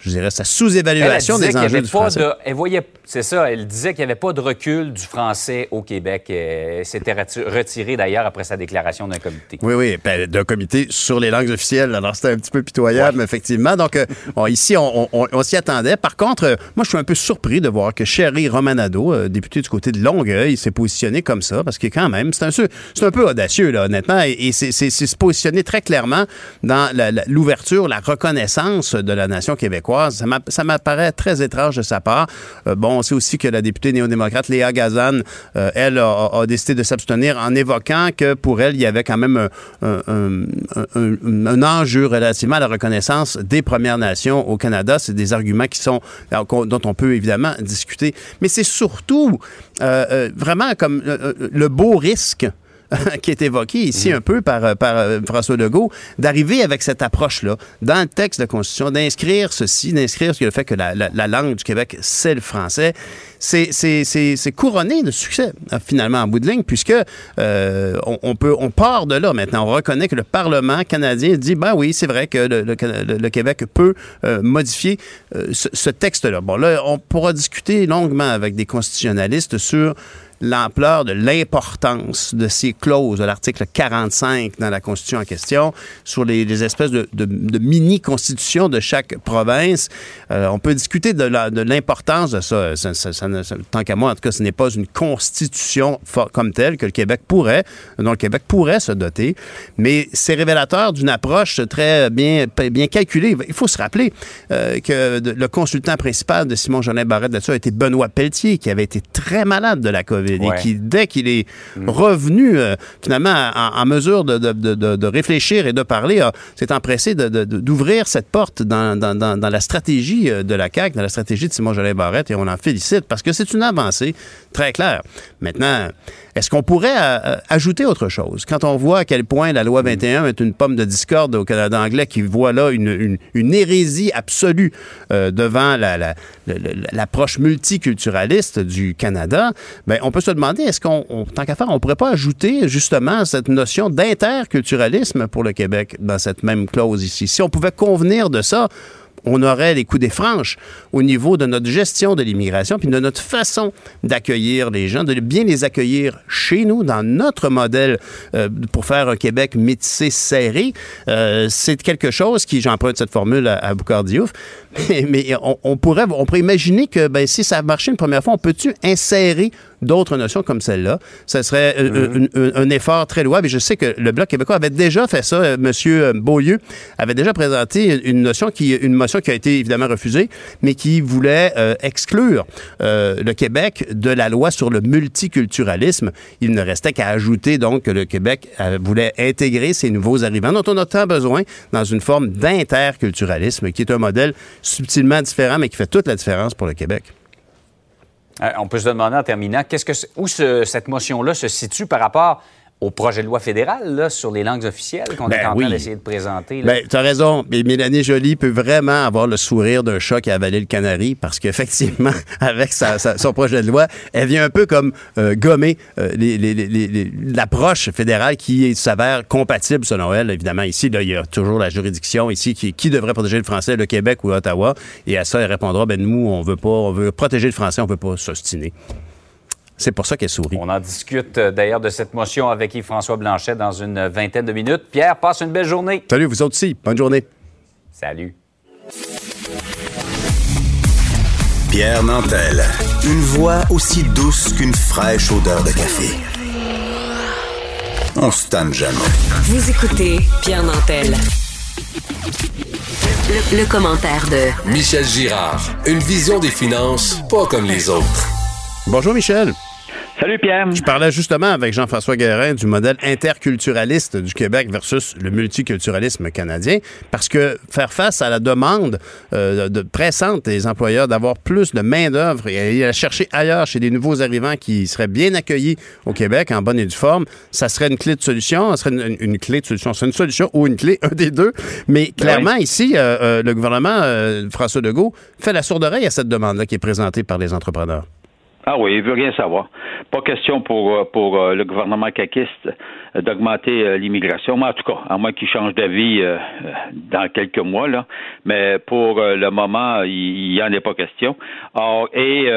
je dirais, sa sous-évaluation des enjeux du français. de- elle voyait, c'est ça, elle disait qu'il n'y avait pas de recul du français au Québec. Elle s'était reti- retirée d'ailleurs après sa déclaration d'un comité. Oui, oui, ben, d'un comité sur les langues officielles. Alors, c'était un petit peu pitoyable, effectivement. Donc, euh, bon, ici, on, on- on s'y attendait. Par contre, euh, moi, je suis un peu surpris de voir que Sherry Romanado, euh, député du côté de Longueuil, s'est positionné comme ça, parce que quand même, c'est un, c'est un peu audacieux, là, honnêtement, et, et c'est se positionner très clairement dans la- la- l'ouverture, la reconnaissance de la nation québécoise québécoise. Ça m'a- Ça m'apparaît très étrange de sa part. Euh, bon, on sait aussi que la députée néo-démocrate Léa Gazan, euh, elle, a, décidé de s'abstenir en évoquant que pour elle, il y avait quand même un, un- enjeu relativement à la reconnaissance des Premières Nations au Canada. C'est des arguments qui sont dont on peut évidemment discuter. Mais c'est surtout euh, vraiment comme le beau risque qui est évoqué ici un peu par, euh, par euh, François Legault, d'arriver avec cette approche-là dans le texte de la Constitution, d'inscrire ceci, d'inscrire le fait que la, la- la langue du Québec, c'est le français. C'est- couronné de succès, euh, finalement, en bout de ligne, puisque on, peut, on part de là maintenant. On reconnaît que le Parlement canadien dit, ben oui, c'est vrai que le, Québec peut modifier ce texte-là. Bon, là, on pourra discuter longuement avec des constitutionnalistes sur l'ampleur de l'importance de ces clauses de l'article 45 dans la Constitution en question, sur les, espèces de, mini-constitutions de chaque province. Euh, on peut discuter de l'importance de ça. Tant qu'à moi, en tout cas, ce n'est pas une constitution comme telle que le Québec pourrait, dont le Québec pourrait se doter, mais c'est révélateur d'une approche très bien, bien calculée. Il faut se rappeler euh, que le consultant principal de Simon Jolin Barrette là-dessus a été Benoît Pelletier, qui avait été très malade de la COVID et Ouais. qui, dès qu'il est revenu euh, finalement en, en mesure de, de- de- de- réfléchir et de parler, a- s'est empressé d'ouvrir cette porte dans, dans- dans- dans la stratégie euh, de la CAQ, dans la stratégie de Simon Jolin Barrette, et on en félicite parce que c'est une avancée très claire. Maintenant, est-ce qu'on pourrait euh, euh, ajouter autre chose? Quand on voit à quel point la loi 21 est une pomme de discorde au Canada anglais qui voit là une, une- une hérésie absolue euh, devant la- la- l'approche multiculturaliste du Canada, ben, on peut se demander, est-ce qu'on, on- tant qu'à faire, on pourrait pas ajouter justement cette notion d'interculturalisme pour le Québec dans cette même clause ici? Si on pouvait convenir de ça, on aurait les coups des franches au niveau de notre gestion de l'immigration puis de notre façon d'accueillir les gens, de bien les accueillir chez nous, dans notre modèle euh, pour faire un Québec métissé serré. Euh, c'est quelque chose qui, j'emprunte cette formule à, à Boucard Diouf, mais, on pourrait, on pourrait imaginer que ben, si ça a marché une première fois, on peut-tu insérer d'autres notions comme celle-là? Ce serait euh, un, un- un effort très louable. Et je sais que le Bloc québécois avait déjà fait ça. Euh, Monsieur Beaulieu avait déjà présenté une notion qui, une motion qui a été évidemment refusée, mais qui voulait euh, exclure euh, le Québec de la loi sur le multiculturalisme. Il ne restait qu'à ajouter donc que le Québec euh, voulait intégrer ces nouveaux arrivants dont on a tant besoin dans une forme d'interculturalisme, qui est un modèle subtilement différent, mais qui fait toute la différence pour le Québec. Euh, on peut se demander en terminant, qu'est-ce que où ce- cette motion-là se situe par rapport au projet de loi fédéral là, sur les langues officielles qu'on Ben est en oui. train d'essayer de présenter? là? Ben, tu as raison. Mais Mélanie Joly peut vraiment avoir le sourire d'un chat qui a avalé le canari parce qu'effectivement, avec sa- sa- son projet de loi, elle vient un peu comme euh, gommer euh, l'approche fédérale qui s'avère compatible selon elle. Évidemment, ici, là, il y a toujours la juridiction ici qui, qui devrait protéger le français, le Québec ou Ottawa. Et à ça, elle répondra, ben nous, on veut pas, on veut protéger le français, on veut pas s'ostiner. C'est pour ça qu'elle sourit. On en discute euh, d'ailleurs de cette motion avec Yves-François Blanchet dans une vingtaine de minutes. Pierre, passe une belle journée. Salut, vous autres aussi. Bonne journée. Salut. Pierre Nantel. Une voix aussi douce qu'une fraîche odeur de café. On se tanne jamais. Vous écoutez Pierre Nantel. Le, le commentaire de Michel Girard. Une vision des finances pas comme les autres. Bonjour, Michel. Salut Pierre. Je parlais justement avec Jean-François Guérin du modèle interculturaliste du Québec versus le multiculturalisme canadien, parce que faire face à la demande euh, de pressante des employeurs d'avoir plus de main-d'œuvre et aller la chercher ailleurs chez des nouveaux arrivants qui seraient bien accueillis au Québec en bonne et due forme, ça serait une clé de solution, ça serait une, une clé de solution, c'est une solution ou une clé, un des deux. Mais clairement, ici, euh, euh, le gouvernement, François Legault, fait la sourde oreille à cette demande-là qui est présentée par les entrepreneurs. Ah oui, il veut rien savoir. Pas question pour, euh, pour euh, le gouvernement caquiste euh, d'augmenter l'immigration. Mais en tout cas, à moins qu'il change d'avis dans quelques mois, là. Mais pour le moment, il n'y en est pas question. Or, et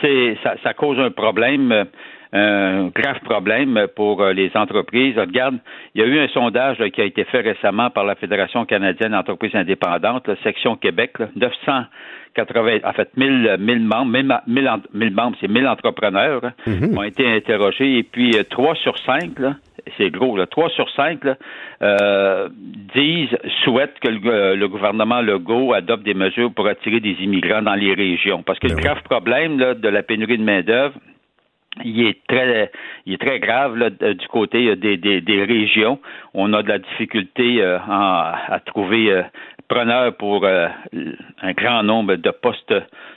c'est ça, ça cause un problème. Euh, un grave problème pour euh, les entreprises. Regarde, il y a eu un sondage là, qui a été fait récemment par la Fédération canadienne d'entreprises indépendantes, la section Québec, là, 980, en fait, 1000, 1000 membres, 1000, 1000, en- 1000 membres, c'est 1000 entrepreneurs Mhm. ont été interrogés et puis euh, 3 sur 5 là, c'est gros, là, 3 sur 5 là, euh, disent, souhaitent que le, euh, le gouvernement Legault adopte des mesures pour attirer des immigrants dans les régions. Parce que le grave problème là, de la pénurie de main-d'œuvre, il est très, il est très grave là, de- du côté euh, des, des, des régions. On a de la difficulté euh, à trouver euh, preneurs pour euh, un grand nombre de postes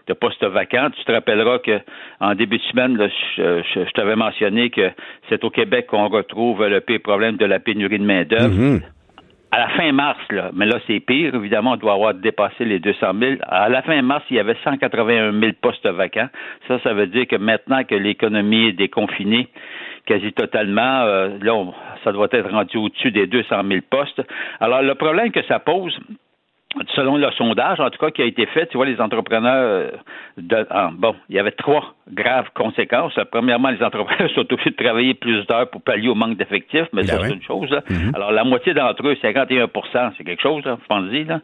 de postes vacants. Tu te rappelleras que en début de semaine, là, je, je- je t'avais mentionné que c'est au Québec qu'on retrouve le pire problème de la pénurie de main d'œuvre. Mhm. À la fin mars, là, mais là c'est pire, évidemment, on doit avoir dépassé les 200 000. À la fin mars, il y avait 181 000 postes vacants. Ça, ça veut dire que maintenant que l'économie est déconfinée quasi totalement, euh, là, ça doit être rendu au-dessus des 200 000 postes. Alors, le problème que ça pose, selon le sondage, en tout cas, qui a été fait, tu vois, les entrepreneurs, euh, de, ah, bon, il y avait trois graves conséquences. Premièrement, les entrepreneurs sont obligés de travailler plus d'heures pour pallier au manque d'effectifs, mais ça, c'est une chose. là. Alors, la moitié d'entre eux, 51% c'est quelque chose, là, je pense là.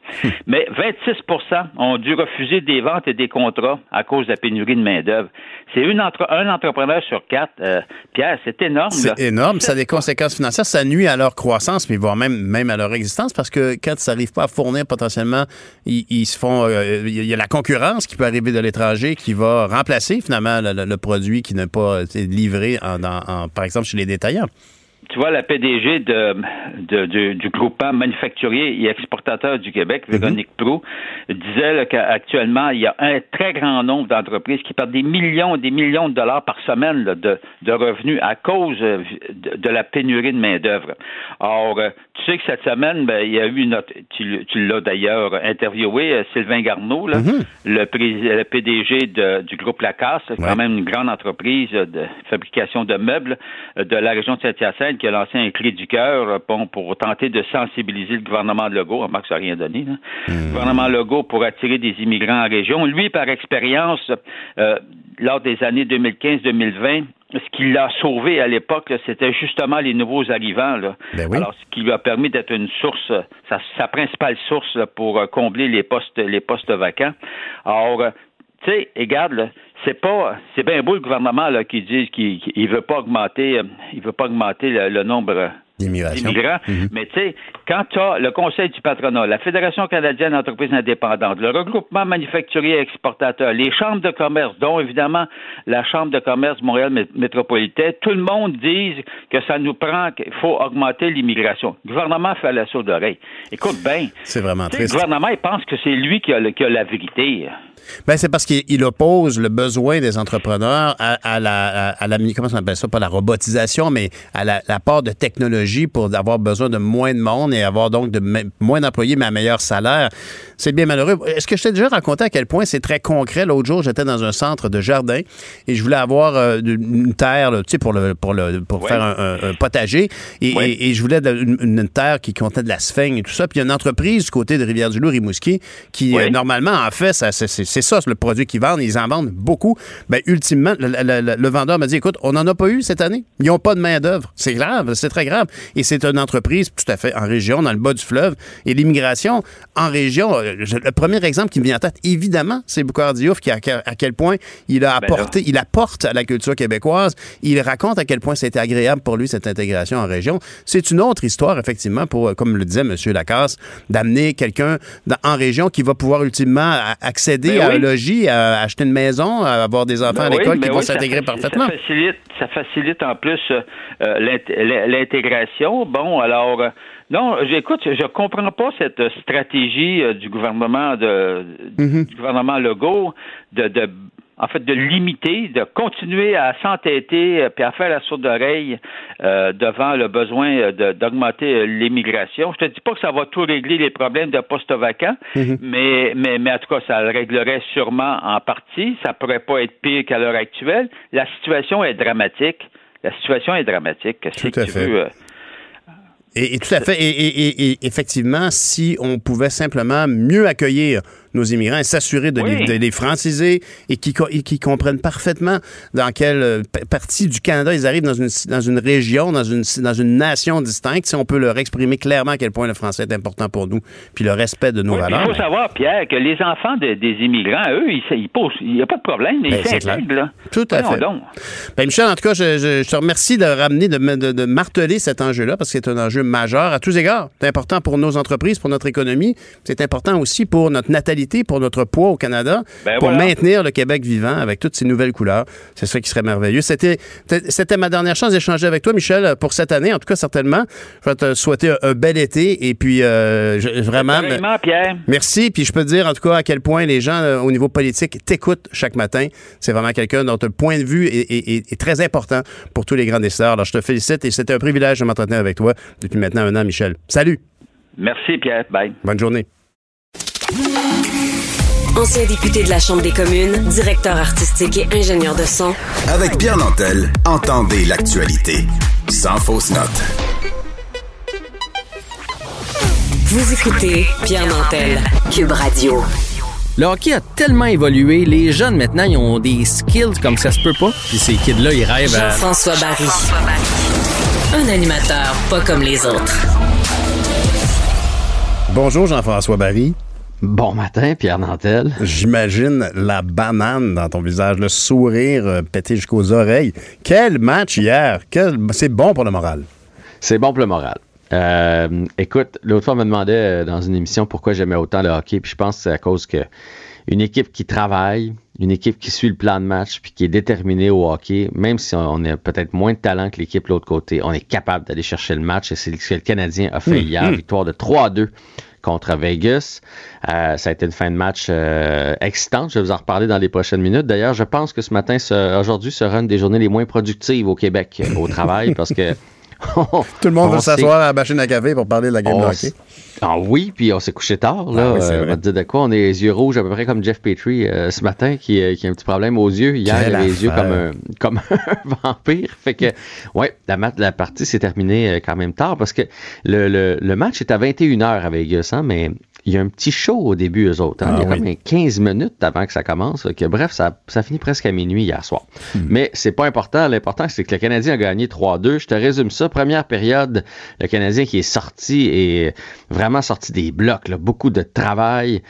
mais 26% ont dû refuser des ventes et des contrats à cause de la pénurie de main-d'œuvre. C'est une entre, un entrepreneur sur quatre. euh, Pierre, c'est énorme. C'est énorme. Ça a des conséquences financières. Ça nuit à leur croissance, mais voire même, même à leur existence, parce que quand ils n'arrivent pas à fournir potentiellement, ils, se font. euh, Il y a la concurrence qui peut arriver de l'étranger qui va remplacer finalement le, produit qui n'a pas livré, par exemple, chez les détaillants. Tu vois, la PDG de, de- du, du groupement manufacturier et exportateur du Québec, Véronique Prou, disait qu'actuellement, il y a un très grand nombre d'entreprises qui perdent des millions et des millions de dollars par semaine là, de, de revenus à cause euh, de, la pénurie de main-d'œuvre. Or, euh, tu sais que cette semaine, ben, il y a eu notre, tu, tu l'as d'ailleurs interviewé, euh, Sylvain Garneau, là, le, PDG du groupe Lacasse, quand même une grande entreprise de fabrication de meubles de la région de Saint-Hyacinthe qui a lancé un cri du cœur euh, bon, pour tenter de sensibiliser le gouvernement de Legault. Remarque, ça n'a rien donné. là. Le gouvernement Legault pour attirer des immigrants en région. Lui, par expérience, euh, lors des années 2015-2020, ce qui l'a sauvé à l'époque, c'était justement les nouveaux arrivants. Là. Alors, ce qui lui a permis d'être une source, sa, sa principale source là, pour euh, combler les postes, les postes vacants. Alors, tu sais, regarde, là, c'est pas, c'est bien beau le gouvernement là, qui dit qu'il ne veut pas augmenter, euh, il veut pas augmenter le, le nombre d'immigrants. Mais tu sais, quand tu as le Conseil du patronat, la Fédération canadienne d'entreprises indépendantes, le regroupement manufacturier et exportateur, les chambres de commerce, dont évidemment la Chambre de commerce Montréal mé- métropolitain, tout le monde dit que ça nous prend, qu'il faut augmenter l'immigration. Le gouvernement fait la sourde oreille. Écoute bien. C'est vraiment sais, Le triste. gouvernement, il pense que c'est lui qui a, le- qui a la vérité. Ben, c'est parce qu'il il oppose le besoin des entrepreneurs à, à la, à, à la, comment on appelle ça, pas la robotisation, mais à la, la part de technologie pour avoir besoin de moins de monde et avoir donc de moins d'employés, mais à meilleur salaire. C'est bien malheureux. Est-ce que je t'ai déjà raconté à quel point c'est très concret? L'autre jour, j'étais dans un centre de jardin et je voulais avoir euh, une terre, là, tu sais, pour, le, pour, le, pour Ouais. faire un, un- un potager. Et, Ouais. et- et je voulais une, une terre qui contenait de la sphène et tout ça. Puis il y a une entreprise du côté de Rivière-du-Loup, Rimouski, qui, euh, normalement, en fait, c'est, ça, c'est le produit qu'ils vendent. Ils en vendent beaucoup. Ben, ultimement, le- le vendeur m'a dit, écoute, on n'en a pas eu cette année. Ils n'ont pas de main-d'œuvre. C'est grave, c'est très grave. Et c'est une entreprise tout à fait en région, dans le bas du fleuve. Et l'immigration en région, euh, le premier exemple qui me vient en tête, évidemment, c'est Boucard Diouf, qui, à, quel- à quel point il a Ben apporté, il apporte à la culture québécoise. Il raconte à quel point c'était agréable pour lui, cette intégration en région. C'est une autre histoire, effectivement, pour, euh, comme le disait M. Lacasse, d'amener quelqu'un en région qui va pouvoir ultimement a- accéder Ben à oui. un logis, à acheter une maison, à avoir des enfants Ben à oui, l'école qui ben vont oui, s'intégrer parfaitement. Ça facilite, ça facilite en plus euh, euh, Bon, alors, euh, non, j'écoute, je comprends pas cette stratégie euh, du gouvernement de, Mhm. du gouvernement Legault de, de en fait, de limiter, de continuer à s'entêter euh, puis à faire la sourde oreille euh, devant le besoin de- d'augmenter l'immigration. Je te dis pas que ça va tout régler les problèmes de postes vacants, mais, mais, mais en tout cas, ça le réglerait sûrement en partie. Ça pourrait pas être pire qu'à l'heure actuelle. La situation est dramatique. La situation est dramatique. Qu'est-ce Tout à que tu fait. veux, Et, tout à fait. Et effectivement, si on pouvait simplement mieux accueillir nos immigrants et s'assurer de, Oui. les, de les franciser et qui, co- et qui comprennent parfaitement dans quelle euh, partie du Canada ils arrivent dans une, dans une région, dans une, dans une nation distincte, si on peut leur exprimer clairement à quel point le français est important pour nous, puis le respect de nos Oui, valeurs. Il faut savoir, Pierre, que les enfants de- des immigrants, eux, ils, ils posent, il n'y a pas de problème, ils Ben, clair. s'intègrent, là. Tout à fait. donc. Ben, Michel, en tout cas, je, je- je te remercie de ramener, de, de- de marteler cet enjeu-là parce que c'est un enjeu majeur à tous égards. C'est important pour nos entreprises, pour notre économie. C'est important aussi pour notre natalité, pour notre poids au Canada, Ben pour voilà. maintenir le Québec vivant avec toutes ces nouvelles couleurs. C'est ça qui serait merveilleux. C'était, c'était ma dernière chance d'échanger avec toi, Michel, pour cette année. En tout cas, certainement. Je vais te souhaiter un, bel été et puis euh, je- vraiment. Pierre. Merci. Puis je peux te dire, en tout cas, à quel point les gens, euh, au niveau politique, t'écoutent chaque matin. C'est vraiment quelqu'un dont le point de vue est, est- est- est très important pour tous les grands décideurs. Alors, je te félicite et c'était un privilège de m'entretenir avec toi depuis maintenant un an, Michel. Salut. Merci, Pierre. Bye. Bonne journée. Ancien député de la Chambre des communes, directeur artistique et ingénieur de son, Avec Pierre Nantel, entendez l'actualité. Sans fausse note. vous écoutez Pierre Nantel, Cube Radio. Le hockey a tellement évolué, les jeunes maintenant, ils ont des skills comme ça se peut pas. Puis ces kids-là, ils rêvent à... Jean-François Barry. Un animateur pas comme les autres. Bonjour, Jean-François Barry. Bon matin, Pierre Nantel. J'imagine la banane dans ton visage, le sourire euh, pété jusqu'aux oreilles. Quel match hier. Quel... C'est bon pour le moral. C'est bon pour le moral. Euh, écoute, l'autre fois, on me demandait euh, dans une émission pourquoi j'aimais autant le hockey, puis je pense que c'est à cause que une équipe qui travaille, une équipe qui suit le plan de match, puis qui est déterminée au hockey, même si on a peut-être moins de talent que l'équipe de l'autre côté, on est capable d'aller chercher le match, et c'est ce que le Canadien a fait Hum, hier, hum. victoire de 3 à 2 contre Vegas. Euh, ça a été une fin de match euh, excitante. Je vais vous en reparler dans les prochaines minutes. D'ailleurs, je pense que ce matin, aujourd'hui, sera une des journées les moins productives au Québec euh, au travail parce que Tout le monde On veut s'asseoir à la machine à café pour parler de la game de hockey. Ah oui, puis on s'est couché tard. Là. Ah oui, c'est Euh, on va te dire de quoi? On a les yeux rouges à peu près comme Jeff Petrie euh, ce matin qui, euh, qui a un petit problème aux yeux. Hier, Quelle il avait les yeux comme un, comme un vampire. Fait que, ouais, la, mat- la partie s'est terminée quand même tard parce que le, le, le match est à 21h à Vegas, hein, mais il y a un petit show au début, eux autres. hein. Ah il y a oui. comme un 15 minutes avant que ça commence. Que, bref, ça, ça finit presque à minuit hier soir. Mais c'est pas important. L'important, c'est que le Canadien a gagné 3-2. Je te résume ça. Première période, le Canadien qui est sorti et vraiment sorti des blocs. là. Beaucoup de travail,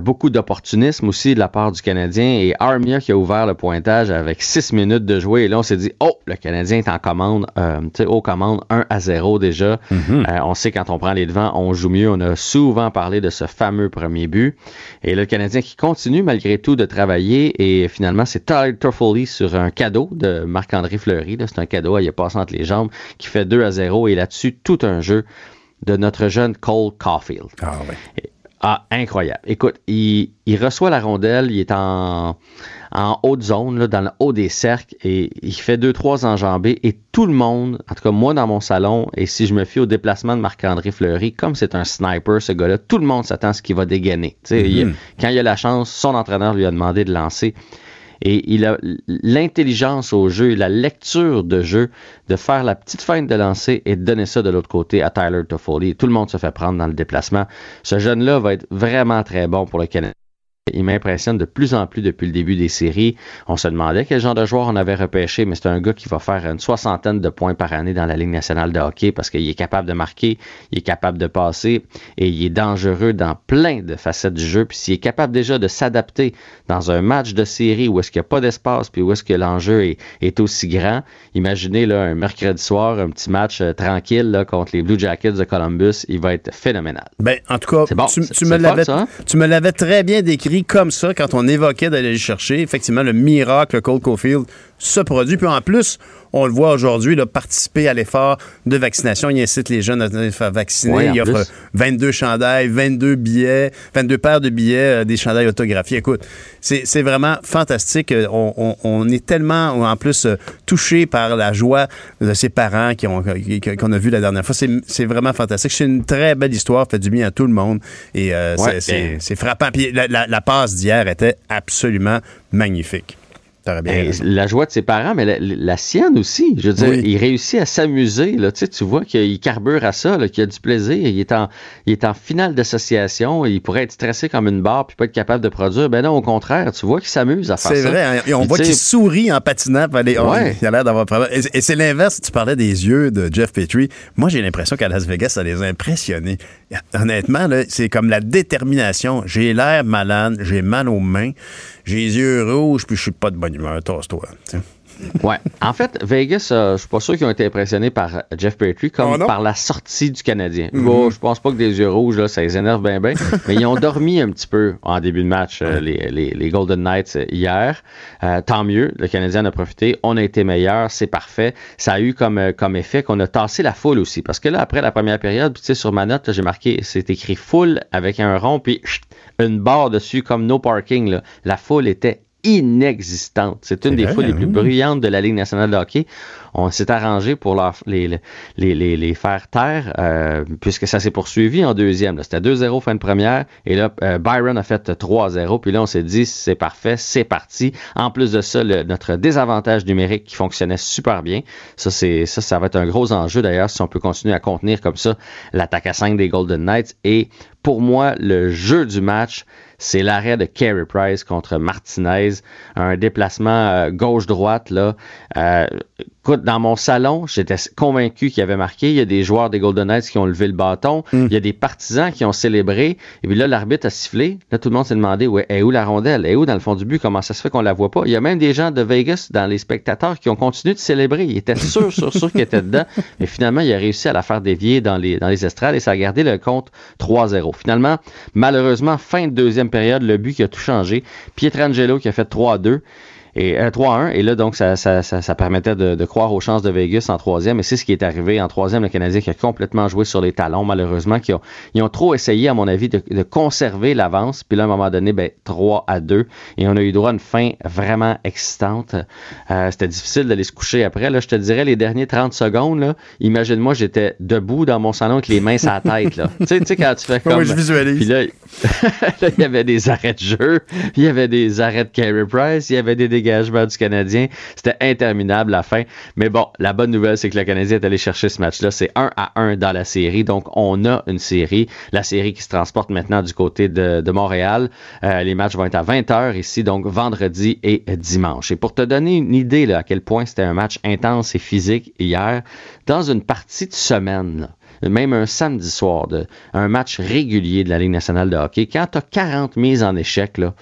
beaucoup d'opportunisme aussi de la part du Canadien. Et Armia qui a ouvert le pointage avec 6 minutes de jouer. Et là, on s'est dit, oh, le Canadien est en commande, euh, aux commandes 1 à 0 déjà. Euh, on sait quand on prend les devants, on joue mieux. On a souvent parlé de ce fameux premier but. Et là, le Canadien qui continue malgré tout de travailler. Et finalement, c'est Tyler Toffoli sur un cadeau de Marc-André Fleury. là. C'est un cadeau, il est passé entre les jambes, qui fait 2 à 0. Et là-dessus, tout un jeu de notre jeune Cole Caulfield. Ah. Ah, incroyable. Écoute, il, il reçoit la rondelle, il est en, en haute zone, là, dans le haut des cercles, et il fait deux, trois enjambées, et tout le monde, en tout cas moi dans mon salon, et si je me fie au déplacement de Marc-André Fleury, comme c'est un sniper, ce gars-là, tout le monde s'attend à ce qu'il va dégainer. Il- Mhm. quand il a la chance, son entraîneur lui a demandé de lancer. Et il a l'intelligence au jeu, la lecture de jeu, de faire la petite feinte de lancer et de donner ça de l'autre côté à Tyler Toffoli. Tout le monde se fait prendre dans le déplacement. Ce jeune-là va être vraiment très bon pour le Canada. Il m'impressionne de plus en plus depuis le début des séries. On se demandait quel genre de joueur on avait repêché, mais c'est un gars qui va faire une soixantaine de points par année dans la Ligue nationale de hockey parce qu'il est capable de marquer, il est capable de passer et il est dangereux dans plein de facettes du jeu. Puis s'il est capable déjà de s'adapter dans un match de série où est-ce qu'il n'y a pas d'espace puis où est-ce que l'enjeu est, est aussi grand, imaginez là, un mercredi soir, un petit match euh, tranquille là, contre les Blue Jackets de Columbus, il va être phénoménal. Ben, en tout cas, bon, tu, me l'avais, hein? tu me l'avais très bien décrit comme ça quand on évoquait d'aller le chercher. Effectivement, le miracle Cole Caulfield se produit. Puis en plus, on le voit aujourd'hui, participer à l'effort de vaccination. Il incite les jeunes à se faire vacciner. Ouais, il offre plus. 22 chandails, 22 billets, 22 paires de billets, euh, des chandails autographiés. Écoute, c'est, vraiment fantastique. Euh, On, on- on est tellement, en plus, euh, touché par la joie de ses parents qui ont, qui- qu'on a vu la dernière fois. C'est, vraiment fantastique. C'est une très belle histoire, fait du bien à tout le monde. Et euh, Ouais, c'est, frappant. Puis la, la- la passe d'hier était absolument magnifique. Bien la joie de ses parents, mais la, la sienne aussi. Je veux dire, Oui. il réussit à s'amuser. Là. Tu, sais, tu vois qu'il carbure à ça, qu'il a du plaisir. Il est en, il est en finale d'association. Il pourrait être stressé comme une barre puis pas être capable de produire. Ben non, au contraire, tu vois qu'il s'amuse à faire ça. C'est vrai, hein, et on Puis, voit qu'il sourit en patinant. allez, oh, Ouais. Il a l'air d'avoir. Et, et c'est l'inverse. Tu parlais des yeux de Jeff Petrie. Moi, j'ai l'impression qu'à Las Vegas, ça les a impressionnés. Honnêtement, là, c'est comme la détermination. J'ai l'air malade, j'ai mal aux mains, j'ai les yeux rouges, puis je suis pas de bonne humeur. Tasse-toi. Ouais. En fait, Vegas, euh, je suis pas sûr qu'ils ont été impressionnés par Jeff Petrie comme Oh non? par la sortie du Canadien. Mhm. Bon, je pense pas que des yeux rouges, là, ça les énerve bien, bien. mais ils ont dormi un petit peu en début de match, euh, les, les- les Golden Knights euh, hier. Euh, tant mieux, le Canadien en a profité. On a été meilleur, c'est parfait. Ça a eu comme, euh, comme effet qu'on a tassé la foule aussi. Parce que là, après la première période, tu sais, sur ma note, j'ai marqué, c'est écrit foule avec un rond, puis une barre dessus comme no parking. là. La foule était inexistante. C'est une des foules les plus bruyantes de la Ligue nationale de hockey. On s'est arrangé pour leur- les, les, les, les faire taire, euh, puisque ça s'est poursuivi en deuxième. C'était 2-0 fin de première, et là, euh, Byron a fait 3-0, puis là, on s'est dit, c'est parfait, c'est parti. En plus de ça, le- notre désavantage numérique qui fonctionnait super bien, ça, c'est ça, ça va être un gros enjeu d'ailleurs, si on peut continuer à contenir comme ça l'attaque à 5 des Golden Knights. Et pour moi, le jeu du match, c'est l'arrêt de Carey Price contre Martinez, un déplacement euh, gauche-droite là. Euh, écoute, dans mon salon, j'étais convaincu qu'il avait marqué. Il y a des joueurs des Golden Knights qui ont levé le bâton. Il y a des partisans qui ont célébré. Et puis là, l'arbitre a sifflé. Là, tout le monde s'est demandé où est, est où la rondelle, est où dans le fond du but, comment ça se fait qu'on la voit pas? Il y a même des gens de Vegas dans les spectateurs qui ont continué de célébrer. Ils étaient sûrs, sûrs, sûrs qu'ils étaient dedans. Mais finalement, il a réussi à la faire dévier dans les, dans les estrades et ça a gardé le compte 3-0. Finalement, malheureusement, fin de deuxième période, le but qui a tout changé. Pietrangelo qui a fait 3-2 et euh, 3-1 et là donc ça, ça, ça, ça permettait de, de croire aux chances de Vegas en troisième. Et c'est ce qui est arrivé en troisième. Le Canadien qui a complètement joué sur les talons malheureusement qui ont, ils ont trop essayé à mon avis de, de conserver l'avance. Puis là à un moment donné ben 3 à 2 et on a eu droit à une fin vraiment excitante. Euh, c'était difficile d'aller se coucher après. Là je te dirais les derniers 30 secondes là imagine-moi j'étais debout dans mon salon avec les mains sur la tête là. Tu sais tu sais quand tu fais Oui, comme je visualise. puis là, là, il y avait des arrêts de jeu, il y avait des arrêts de Carey Price, il y avait des du Canadien. C'était interminable la fin. Mais bon, la bonne nouvelle, c'est que le Canadien est allé chercher ce match-là. C'est 1 à 1 dans la série. Donc, on a une série. La série qui se transporte maintenant du côté de, Montréal. Euh, les matchs vont être à 20h ici, donc vendredi et dimanche. Et pour te donner une idée là, à quel point c'était un match intense et physique hier, dans une partie de semaine, même un samedi soir, un match régulier de la Ligue nationale de hockey, quand tu as 40 mises en échec, là,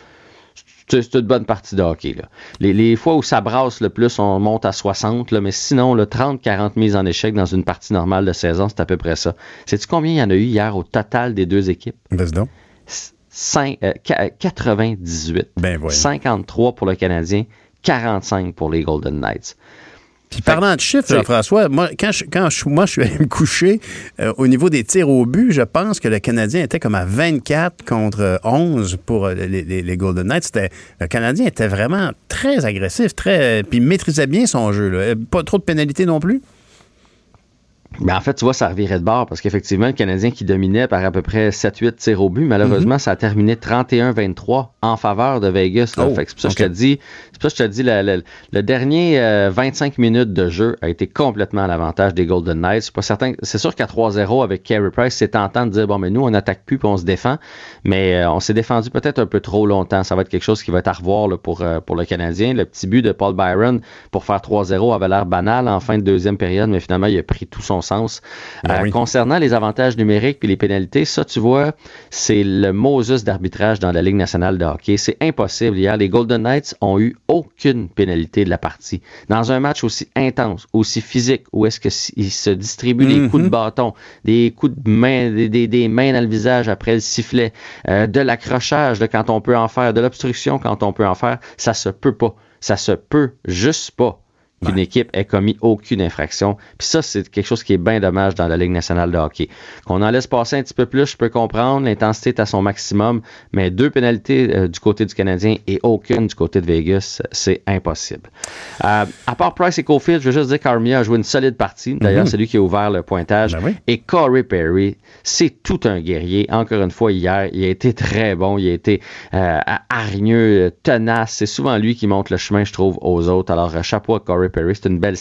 c'est une bonne partie de hockey. Là. Les, les fois où ça brasse le plus, on monte à 60, là, mais sinon, 30-40 mises en échec dans une partie normale de saison, c'est à peu près ça. Sais-tu combien il y en a eu hier au total des deux équipes? Vas-y donc. Cinq- euh, qua- 98. Ben. 53 pour le Canadien, 45 pour les Golden Knights. Puis parlant de chiffres, Jean-François, moi, quand je, quand je- moi, je suis allé me coucher, euh, au niveau des tirs au but, je pense que le Canadien était comme à 24 contre euh, 11 pour euh, les, les- les Golden Knights. C'était, le Canadien était vraiment très agressif, très, puis il maîtrisait bien son jeu. là. Euh, Pas trop de pénalités non plus? Mais en fait, tu vois, ça revirait de bord parce qu'effectivement, le Canadien qui dominait par à peu près 7-8 tirs au but, malheureusement, ça a terminé 31-23 en faveur de Vegas. Oh, c'est pour ça que je te dis, c'est pour ça que je te dis, le, dernier euh, 25 minutes de jeu a été complètement à l'avantage des Golden Knights. Pas certain. C'est sûr qu'à 3-0 avec Carey Price, c'est tentant de dire bon, mais nous, on n'attaque plus puis on se défend. Mais euh, on s'est défendu peut-être un peu trop longtemps. Ça va être quelque chose qui va être à revoir là, pour, euh, pour le Canadien. Le petit but de Paul Byron pour faire 3-0 avait l'air banal en fin de deuxième période, mais finalement, il a pris tout son sens. Ben Euh, oui. Concernant les avantages numériques puis les pénalités, ça, tu vois, c'est le Moses d'arbitrage dans la Ligue nationale de hockey. C'est impossible. Hier, les Golden Knights ont eu aucune pénalité de la partie. Dans un match aussi intense, aussi physique, où est-ce qu'ils se distribuent des Mhm. coups de bâton, des coups de main, des, des- des mains dans le visage après le sifflet, euh, de l'accrochage de quand on peut en faire, de l'obstruction quand on peut en faire, ça se peut pas. Ça se peut juste pas qu'une équipe ait commis aucune infraction. Puis ça, c'est quelque chose qui est bien dommage dans la Ligue nationale de hockey. Qu'on en laisse passer un petit peu plus, je peux comprendre, l'intensité est à son maximum, mais deux pénalités euh, du côté du Canadien et aucune du côté de Vegas, c'est impossible. Euh, à part Price et Cofield, je veux juste dire qu'Armia a joué une solide partie. D'ailleurs, Mhm. c'est lui qui a ouvert le pointage. Et Corey Perry, c'est tout un guerrier. Encore une fois, hier, il a été très bon. Il a été euh, hargneux, tenace. C'est souvent lui qui montre le chemin, je trouve, aux autres. Alors, chapeau à Corey Perry. C'est une belle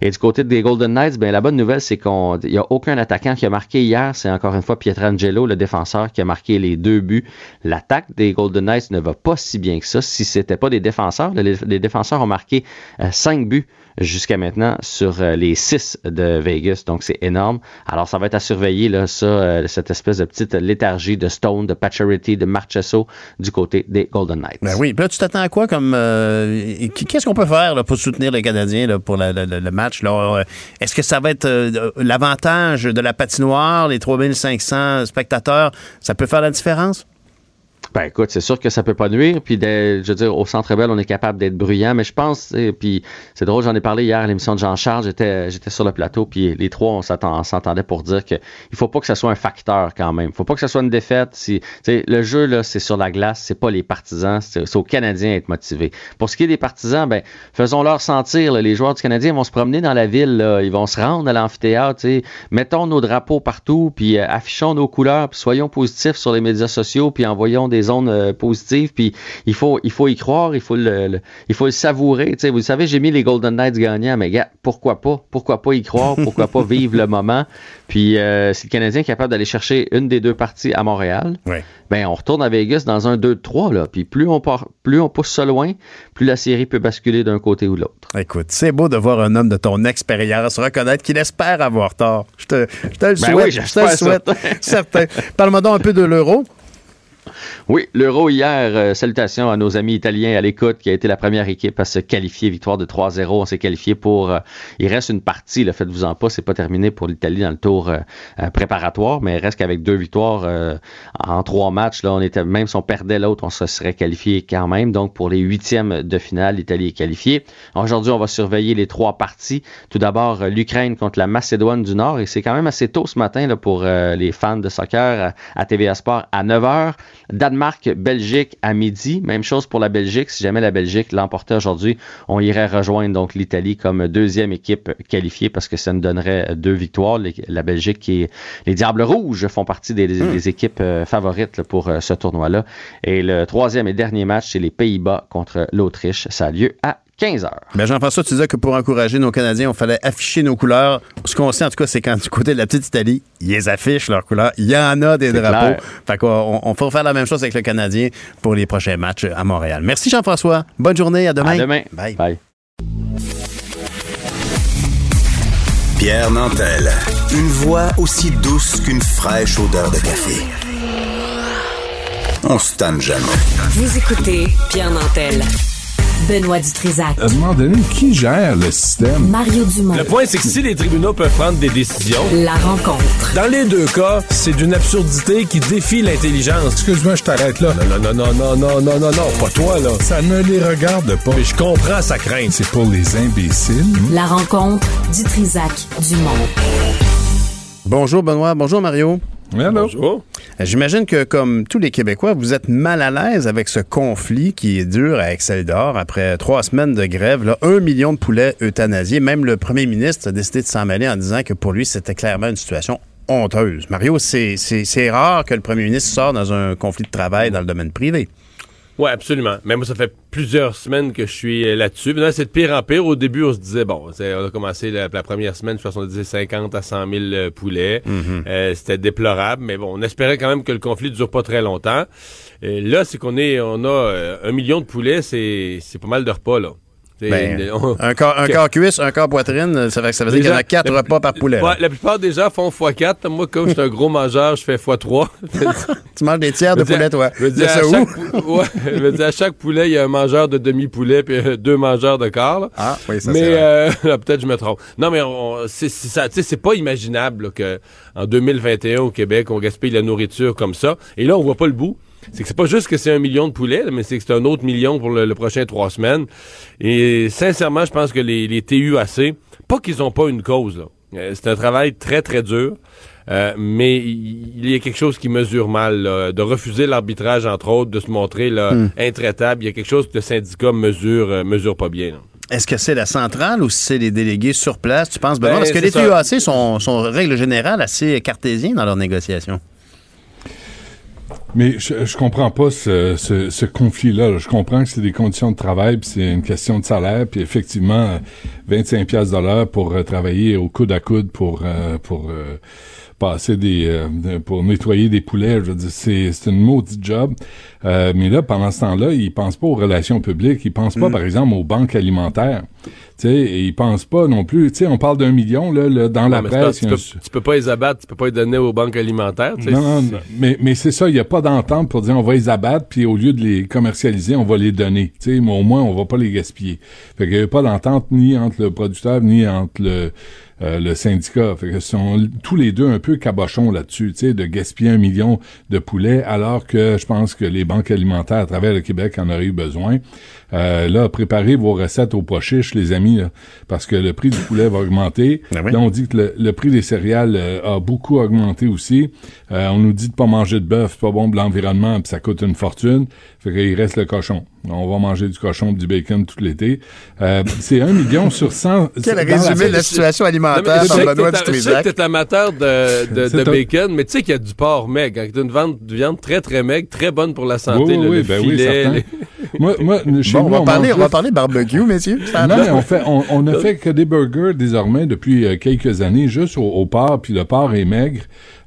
et du côté des Golden Knights, ben la bonne nouvelle, c'est qu'il n'y a aucun attaquant qui a marqué hier. C'est encore une fois Pietrangelo, le défenseur, qui a marqué les deux buts. L'attaque des Golden Knights ne va pas si bien que ça. Si c'était pas des défenseurs, les, les défenseurs ont marqué euh, cinq buts jusqu'à maintenant sur euh, les six de Vegas. Donc, c'est énorme. Alors, ça va être à surveiller, là, ça, euh, cette espèce de petite léthargie de Stone, de Pacioretty, de Marchesso du côté des Golden Knights. Ben oui. Là, tu t'attends à quoi comme. euh, Qu'est-ce qu'on peut faire là, pour soutenir les Canadiens là, pour le match? Est-ce que ça va être l'avantage de la patinoire, les 3500 spectateurs? Ça peut faire la différence? Ben écoute, c'est sûr que ça peut pas nuire. Puis je veux dire, au Centre Bell, on est capable d'être bruyant, mais je pense, et puis c'est drôle, j'en ai parlé hier à l'émission de Jean-Charles, j'étais j'étais sur le plateau, puis les trois, on s'entendait pour dire que il faut pas que ça soit un facteur quand même. Il faut pas que ça soit une défaite. Si, le jeu, là, c'est sur la glace, c'est pas les partisans, c'est aux Canadiens à être motivés. Pour ce qui est des partisans, ben faisons-leur sentir, les joueurs du Canadien vont se promener dans la ville, ils vont se rendre à l'amphithéâtre, mettons nos drapeaux partout, puis euh, affichons nos couleurs, puis soyons positifs sur les médias sociaux, puis envoyons des zones euh, positives, puis il faut, il faut y croire, il faut le, le- il faut le savourer. Vous savez, j'ai mis les Golden Knights gagnants, mais gars, pourquoi pas? Pourquoi pas y croire? Pourquoi pas vivre le moment? Puis euh, si le Canadien est capable d'aller chercher une des deux parties à Montréal, ben on retourne à Vegas dans un 2-3, là. Puis plus on, part, plus on pousse ça loin, plus la série peut basculer d'un côté ou de l'autre. Écoute, c'est beau de voir un homme de ton expérience reconnaître qu'il espère avoir tort. Je te, je te le Ben souhaite. oui, je te le souhaite. Certain. Parle-moi donc un peu de l'euro. Oui, l'Euro hier, euh, salutations à nos amis italiens à l'écoute, qui a été la première équipe à se qualifier, victoire de 3-0. On s'est qualifié pour. euh, il reste une partie, le faites-vous en pas, c'est pas terminé pour l'Italie dans le tour euh, euh, préparatoire, mais il reste qu'avec deux victoires en trois matchs, là, on était même si on perdait l'autre, on se serait qualifié quand même. Donc pour les huitièmes de finale, l'Italie est qualifiée. Aujourd'hui, on va surveiller les trois parties. Tout d'abord, l'Ukraine contre la Macédoine du Nord, et c'est quand même assez tôt ce matin là, pour les fans de soccer à, à TVA Sport à 9h. Danemark, Belgique à midi. Même chose pour la Belgique. Si jamais la Belgique l'emportait aujourd'hui, on irait rejoindre donc l'Italie comme deuxième équipe qualifiée parce que ça nous donnerait deux victoires. La Belgique est, les Diables Rouges font partie des, équipes euh, favorites pour euh, ce tournoi-là. Et le troisième et dernier match, c'est les Pays-Bas contre l'Autriche. Ça a lieu à 15 heures. Ben Jean-François, tu disais que pour encourager nos Canadiens, on fallait afficher nos couleurs. Ce qu'on sait, en tout cas, c'est quand du côté de la petite Italie, ils les affichent leurs couleurs. Il y en a des drapeaux. clair. Fait qu'on on faut faire la même chose avec le Canadien pour les prochains matchs à Montréal. Merci Jean-François. Bonne journée. À demain. À demain. Bye. Pierre Nantel. Une voix aussi douce qu'une fraîche odeur de café. On se tanne jamais. Vous écoutez Pierre Nantel. Benoît Dutrisac. À un moment donné, qui gère le système? Mario Dumont. Le point, c'est que si les tribunaux peuvent prendre des décisions. La rencontre. Dans les deux cas, c'est d'une absurdité qui défie l'intelligence. Excuse-moi, je t'arrête là. Non, non, non, non, non, non, non, non, pas toi, là. Ça ne les regarde pas. Mais je comprends sa crainte. C'est pour les imbéciles. La rencontre Dutrisac Dumont. Bonjour Benoît. Bonjour Mario. Bonjour. J'imagine que, comme tous les Québécois, vous êtes mal à l'aise avec ce conflit qui est dur à Excel-d'Or. Après trois semaines de grève, là, un million de poulets euthanasiés. Même le premier ministre a décidé de s'en mêler en disant que pour lui, c'était clairement une situation honteuse. Mario, c'est rare que le premier ministre sorte dans un conflit de travail dans le domaine privé. Oui, absolument. Mais moi, ça fait plusieurs semaines que je suis euh, là-dessus. Maintenant, c'est de pire en pire. Au début, on se disait, bon, on a commencé la, la première semaine, je pense qu'on disait 50 à 100 000 euh, poulets. Euh, C'était déplorable, mais bon, on espérait quand même que le conflit ne dure pas très longtemps. Et là, c'est qu'on est, on a euh, un million de poulets, c'est c'est pas mal de repas, là. Ben, on- un corps, un que- corps cuisse, un corps poitrine, ça fait, ça veut dire qu'il y en a quatre la- repas par poulet. Ouais, la plupart des gens font x4. Moi, comme je suis un gros mangeur, je fais x3. Tu manges des tiers de dire- poulet, toi. Je veux dire, à où? chaque, pou- ouais, je veux dire, à chaque poulet, il y a un mangeur de demi-poulet puis euh, deux mangeurs de quart. là. Ah, oui, ça Mais euh, peut-être je me trompe. Non, mais on- c'est c'est ça, tu sais, c'est pas imaginable là, que en 2021 au Québec, on gaspille la nourriture comme ça. Et là, on voit pas le bout. C'est que c'est pas juste que c'est un million de poulets, là, mais c'est que c'est un autre million pour le, le prochain trois semaines. Et sincèrement, je pense que les, les TUAC, pas qu'ils ont pas une cause, là. Euh, c'est un travail très, très dur. Euh, mais il y a quelque chose qui mesure mal, là. de refuser l'arbitrage, entre autres, de se montrer là, Hmm. intraitable. Il y a quelque chose que le syndicat mesure, euh, mesure pas bien. là. Est-ce que c'est la centrale ou si c'est les délégués sur place, tu penses, Benoît? Ben, Parce que les. TUAC sont, sont, règle générale, assez cartésiens dans leurs négociations. Mais je, je comprends pas ce, ce, ce conflit-là. là. Je comprends que c'est des conditions de travail, puis c'est une question de salaire, puis effectivement, euh, 25 pièces l'heure pour euh, travailler au coude à coude pour euh, pour euh, passer des euh, pour nettoyer des poulets. Je veux dire, c'est c'est une maudite job. Euh, mais là, pendant ce temps-là, ils pensent pas aux relations publiques. Ils pensent pas, par exemple, aux banques alimentaires. Sais, et ils pensent pas non plus. Tu sais, on parle d'un million là, là, dans la Non, pas- presse. tu, peux, un- tu peux pas les abattre, tu peux pas les donner aux banques alimentaires. non, non, non. mais, mais c'est ça, il n'y a pas d'entente pour dire on va les abattre, puis au lieu de les commercialiser, on va les donner. Tu sais, mais au moins, on va pas les gaspiller. Fait qu'il n'y a pas d'entente ni entre le producteur, ni entre le, euh, le syndicat. Fait que sont tous les deux un peu cabochons là-dessus, tu sais, de gaspiller un million de poulets, alors que je pense que les banques alimentaires à travers le Québec en auraient eu besoin. Euh, là, préparez vos recettes au pois chiche, les amis, là, parce que le prix du poulet va augmenter. oui. Là, on dit que le, le prix des céréales euh, a beaucoup augmenté aussi. Euh, on nous dit de pas manger de bœuf, c'est pas bon pour l'environnement, puis ça coûte une fortune. Fait qu'il reste le cochon. On va manger du cochon, du bacon tout l'été. Euh, c'est un million sur 100. Quel résumé de la situation Non, alimentaire je par Benoît Je sais que t'es amateur de, de, C'est de un- bacon, mais tu sais qu'il y a du porc maigre. Hein, t'as une vente de viande très, très maigre, très bonne pour la santé. Oui, là, oui, le ben oui, certain. les- moi, moi, chez Bon, on va, on parler, mange on va juste- parler barbecue, messieurs. Ça Non, va? mais on fait, on, on ne fait que des burgers désormais depuis euh, quelques années, juste au, au porc, puis le porc est maigre.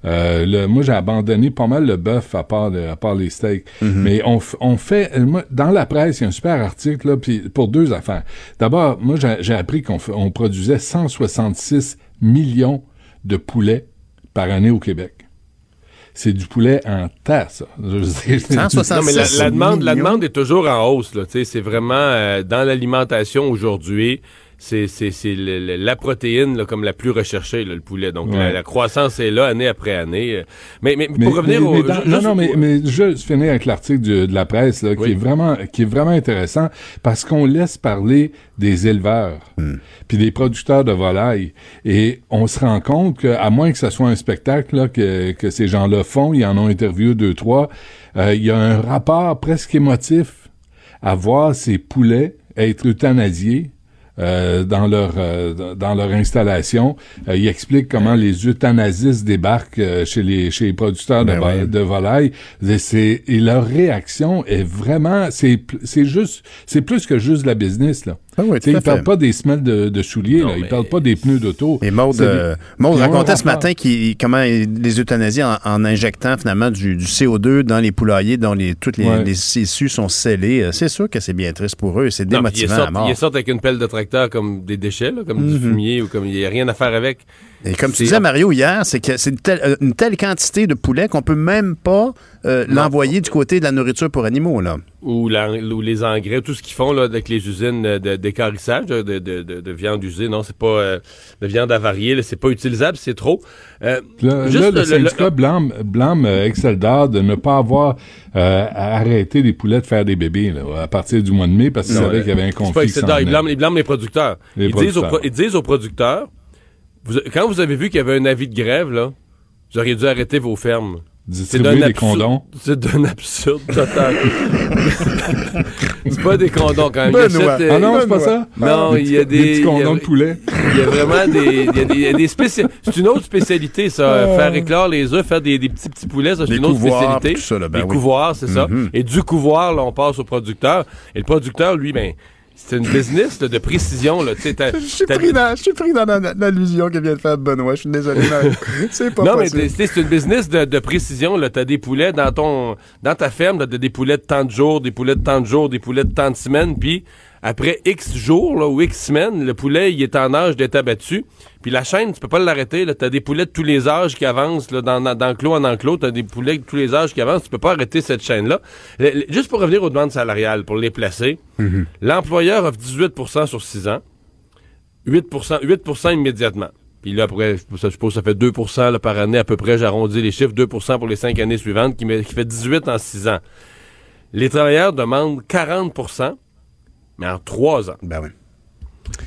Euh, le- moi, j'ai abandonné pas mal le bœuf à part, le- à part les steaks. Mais on, fait, euh, moi, dans la presse, il y a un super article là, puis pour deux affaires. D'abord, moi, j'ai appris qu'on on produisait 166 millions de poulets par année au Québec. C'est du poulet en tas, ça. Je veux dire, c'est du- Non, mais la, la demande, la demande est toujours en hausse. Là, Tu sais, c'est vraiment euh, dans l'alimentation aujourd'hui. C'est, la protéine là, comme la plus recherchée, là, le poulet. Donc la, Ouais. la croissance est là année après année. Mais, mais, Mais- pour revenir mais- au. mais dans- ju- non, non, mais, mais juste finir avec l'article de, la presse, là, qui Oui. est vraiment, qui est vraiment intéressant parce qu'on laisse parler des éleveurs, puis des producteurs de volailles, et on se rend compte que, à moins que ce soit un spectacle là, que, que ces gens-là font, ils en ont interviewé deux, trois, euh, il y a un rapport presque émotif à voir ces poulets être euthanasiés euh, dans leur euh, dans leur installation. Euh, il explique comment les euthanasistes débarquent euh, chez les chez les producteurs de, Ben vo- oui. de volailles. Et, et leur réaction est vraiment c'est c'est juste c'est plus que juste de la business là. Ah oui, ils parlent fait. pas des semelles de, de souliers, là. ils parlent pas des pneus d'auto. Et Maud, euh, Maud racontait ce matin comment il- les euthanasies en, en injectant finalement du, du CO2 dans les poulaillers dont les, toutes les, Ouais. les issues sont scellées. Euh, C'est sûr que c'est bien triste pour eux. C'est Non, puis ils démotivant à sortent, mort. ils sortent avec une pelle de tracteur comme des déchets, là, comme du Mhm. fumier ou comme il n'y a rien à faire avec. Et comme tu C'est- disais, Mario, hier, c'est que c'est une telle, euh, une telle quantité de poulet qu'on peut même pas euh, l'envoyer du côté de la nourriture pour animaux. Là. ou, la- ou les engrais, tout ce qu'ils font là, avec les usines de- d'écarissage de, de, de, de- de viande usée. Non, c'est pas euh, de viande avariée, c'est pas utilisable, c'est trop. Euh, Là, juste là, le, le- le- syndicat blâme, blâme euh, Exceldar de ne pas avoir euh, arrêté les poulets de faire des bébés là, à partir du mois de mai parce qu'ils savaient qu'il y avait un pas conflit. ils, blâment, ils blâment les producteurs. Les ils, Disent aux, producteurs. pro- ils disent aux producteurs, vous- quand vous avez vu qu'il y avait un avis de grève, là, vous auriez dû arrêter vos fermes. Distribuer d'un des absurde- condons. C'est d'un absurde total. c'est pas des condons quand même. Benoît. cette, euh, Ah non, c'est pas ça? Non, Des il y a des. des petits condons de poulet. Il y a vraiment des. Il y a des, il y a des spéci- C'est une autre spécialité, ça. Euh. Faire éclore les œufs, faire des, des petits petits poulets, ça, c'est une autre spécialité. tout ça, là, ben des oui. couvoirs, c'est ça. Mhm. Et du couvoir, là, on passe au producteur. Et le producteur, lui, ben. C'est une business là, de précision. Là. Tu sais, t'as- Je suis pris dans, pris dans la- l'allusion que vient de faire Benoît. Je suis désolé. C'est pas non, mais possible. c'est c'est une business de, de précision. Tu as des poulets dans ton dans ta ferme, tu des poulets de tant de jours, des poulets de tant de jours, des poulets de tant de semaines, puis après X jours là, ou X semaines, le poulet il est en âge d'être abattu. Puis la chaîne, tu peux pas l'arrêter. Tu as des poulets de tous les âges qui avancent là, dans, en enclos. Tu as des poulets de tous les âges qui avancent. Tu peux pas arrêter cette chaîne-là. Juste pour revenir aux demandes salariales, pour les placer, l'employeur offre 18% sur 6 ans, 8 8% immédiatement. Puis là, après, je suppose ça fait 2 là, par année à peu près. J'arrondis les chiffres. 2% pour les cinq années suivantes, qui, met- qui fait 18 en 6 ans. Les travailleurs demandent 40 mais en 3 ans. Ben oui.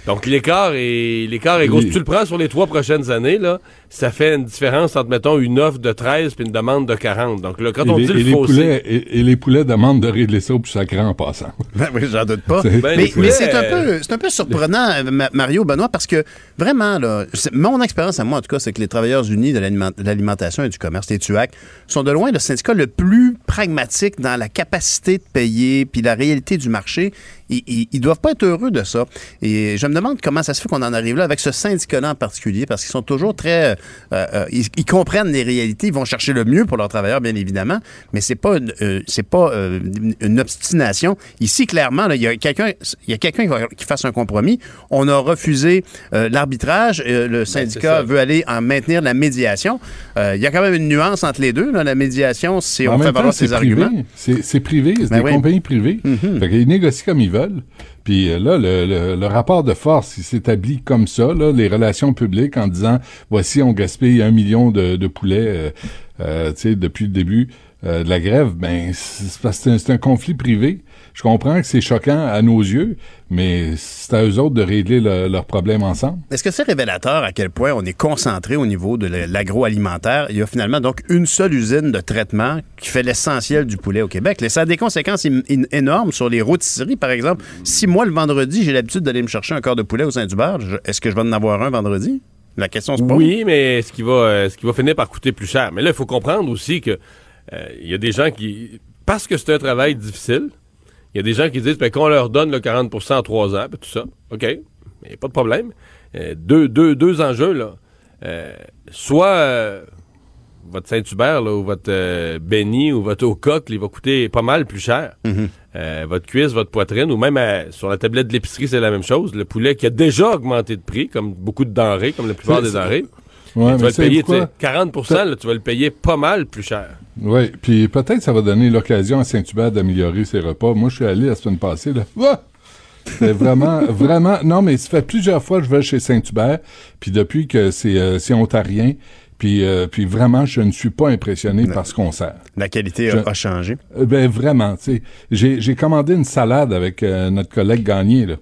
Donc l'écart est l'écart est gros. Oui. Si tu le prends sur les trois prochaines années, là, ça fait une différence entre, mettons, une offre de 13 puis une demande de 40. Donc là, quand et on les, dit et le les poulets, et, et les poulets demandent de régler ça au plus sacré en passant. Ben oui, j'en doute pas. C'est- Ben, mais les mais c'est un peu, c'est un peu surprenant, Ma- Mario Benoît, parce que vraiment, là, c'est- mon expérience à moi, en tout cas, c'est que les travailleurs unis de l'aliment- de l'alimentation et du commerce, les TUAC, sont de loin le syndicat le plus pragmatique dans la capacité de payer puis la réalité du marché. Ils, ils, ils doivent pas être heureux de ça. Et je me demande comment ça se fait qu'on en arrive là avec ce syndicat-là en particulier, parce qu'ils sont toujours très... euh, euh, ils, ils comprennent les réalités, ils vont chercher le mieux pour leurs travailleurs, bien évidemment, mais c'est pas, une- euh, c'est pas euh, une obstination. Ici, clairement, là, il y a quelqu'un il y a quelqu'un qui, va- qui fasse un compromis. On a refusé euh, l'arbitrage. euh, le syndicat ça. veut aller en maintenir la médiation. Euh, il y a quand même une nuance entre les deux. là. La médiation, c'est En on fait temps, valoir ses privé. arguments. C'est c'est privé, c'est Ben des oui. compagnies privées. Mhm. Fait qu'ils négocient comme ils veulent. Puis euh, là, le, le- rapport de force, il s'établit comme ça, là, les relations publiques, en disant, voici, on gaspille un million de, poulets, euh, euh, depuis le début euh, de la grève. Ben, c'est parce c'est un conflit privé. Je comprends que c'est choquant à nos yeux, mais c'est à eux autres de régler le- leurs problèmes ensemble. Est-ce que c'est révélateur à quel point on est concentré au niveau de la- l'agroalimentaire? Il y a finalement donc une seule usine de traitement qui fait l'essentiel du poulet au Québec. Et ça a des conséquences énormes sur les rôtisseries, par exemple. Si moi, le vendredi, j'ai l'habitude d'aller me chercher un corps de poulet au Saint-Hubert, est-ce que je vais en avoir un vendredi? La question se pose. Oui, mais ce qui va, euh, ce qui va finir par coûter plus cher. Mais là, il faut comprendre aussi que euh, il y a des gens qui, parce que c'est un travail difficile, il y a des gens qui disent ben, qu'on leur donne le 40% en trois ans, puis tout ça. OK, mais pas de problème. Euh, deux, deux, deux enjeux, là. Euh, soit euh, votre Saint-Hubert, ou votre Benny, ou votre Ocoque, il va coûter pas mal plus cher. Euh, votre cuisse, votre poitrine, ou même sur la tablette de l'épicerie, c'est la même chose. Le poulet qui a déjà augmenté de prix, comme beaucoup de denrées, comme la plupart des denrées. Ouais, tu vas le payer, pourquoi? tu sais, 40 là, tu vas le payer pas mal plus cher. Oui, puis peut-être ça va donner l'occasion à Saint-Hubert d'améliorer ses repas. Moi, je suis allé la semaine passée, là. C'est vraiment, vraiment... Non, mais ça fait plusieurs fois que je vais chez Saint-Hubert, puis depuis que c'est euh, c'est ontarien, puis, euh, puis vraiment, je ne suis pas impressionné par ce qu'on sert. La qualité Je- a, changé. Euh, Ben vraiment, tu sais, j'ai j'ai commandé une salade avec euh, notre collègue Gagné là.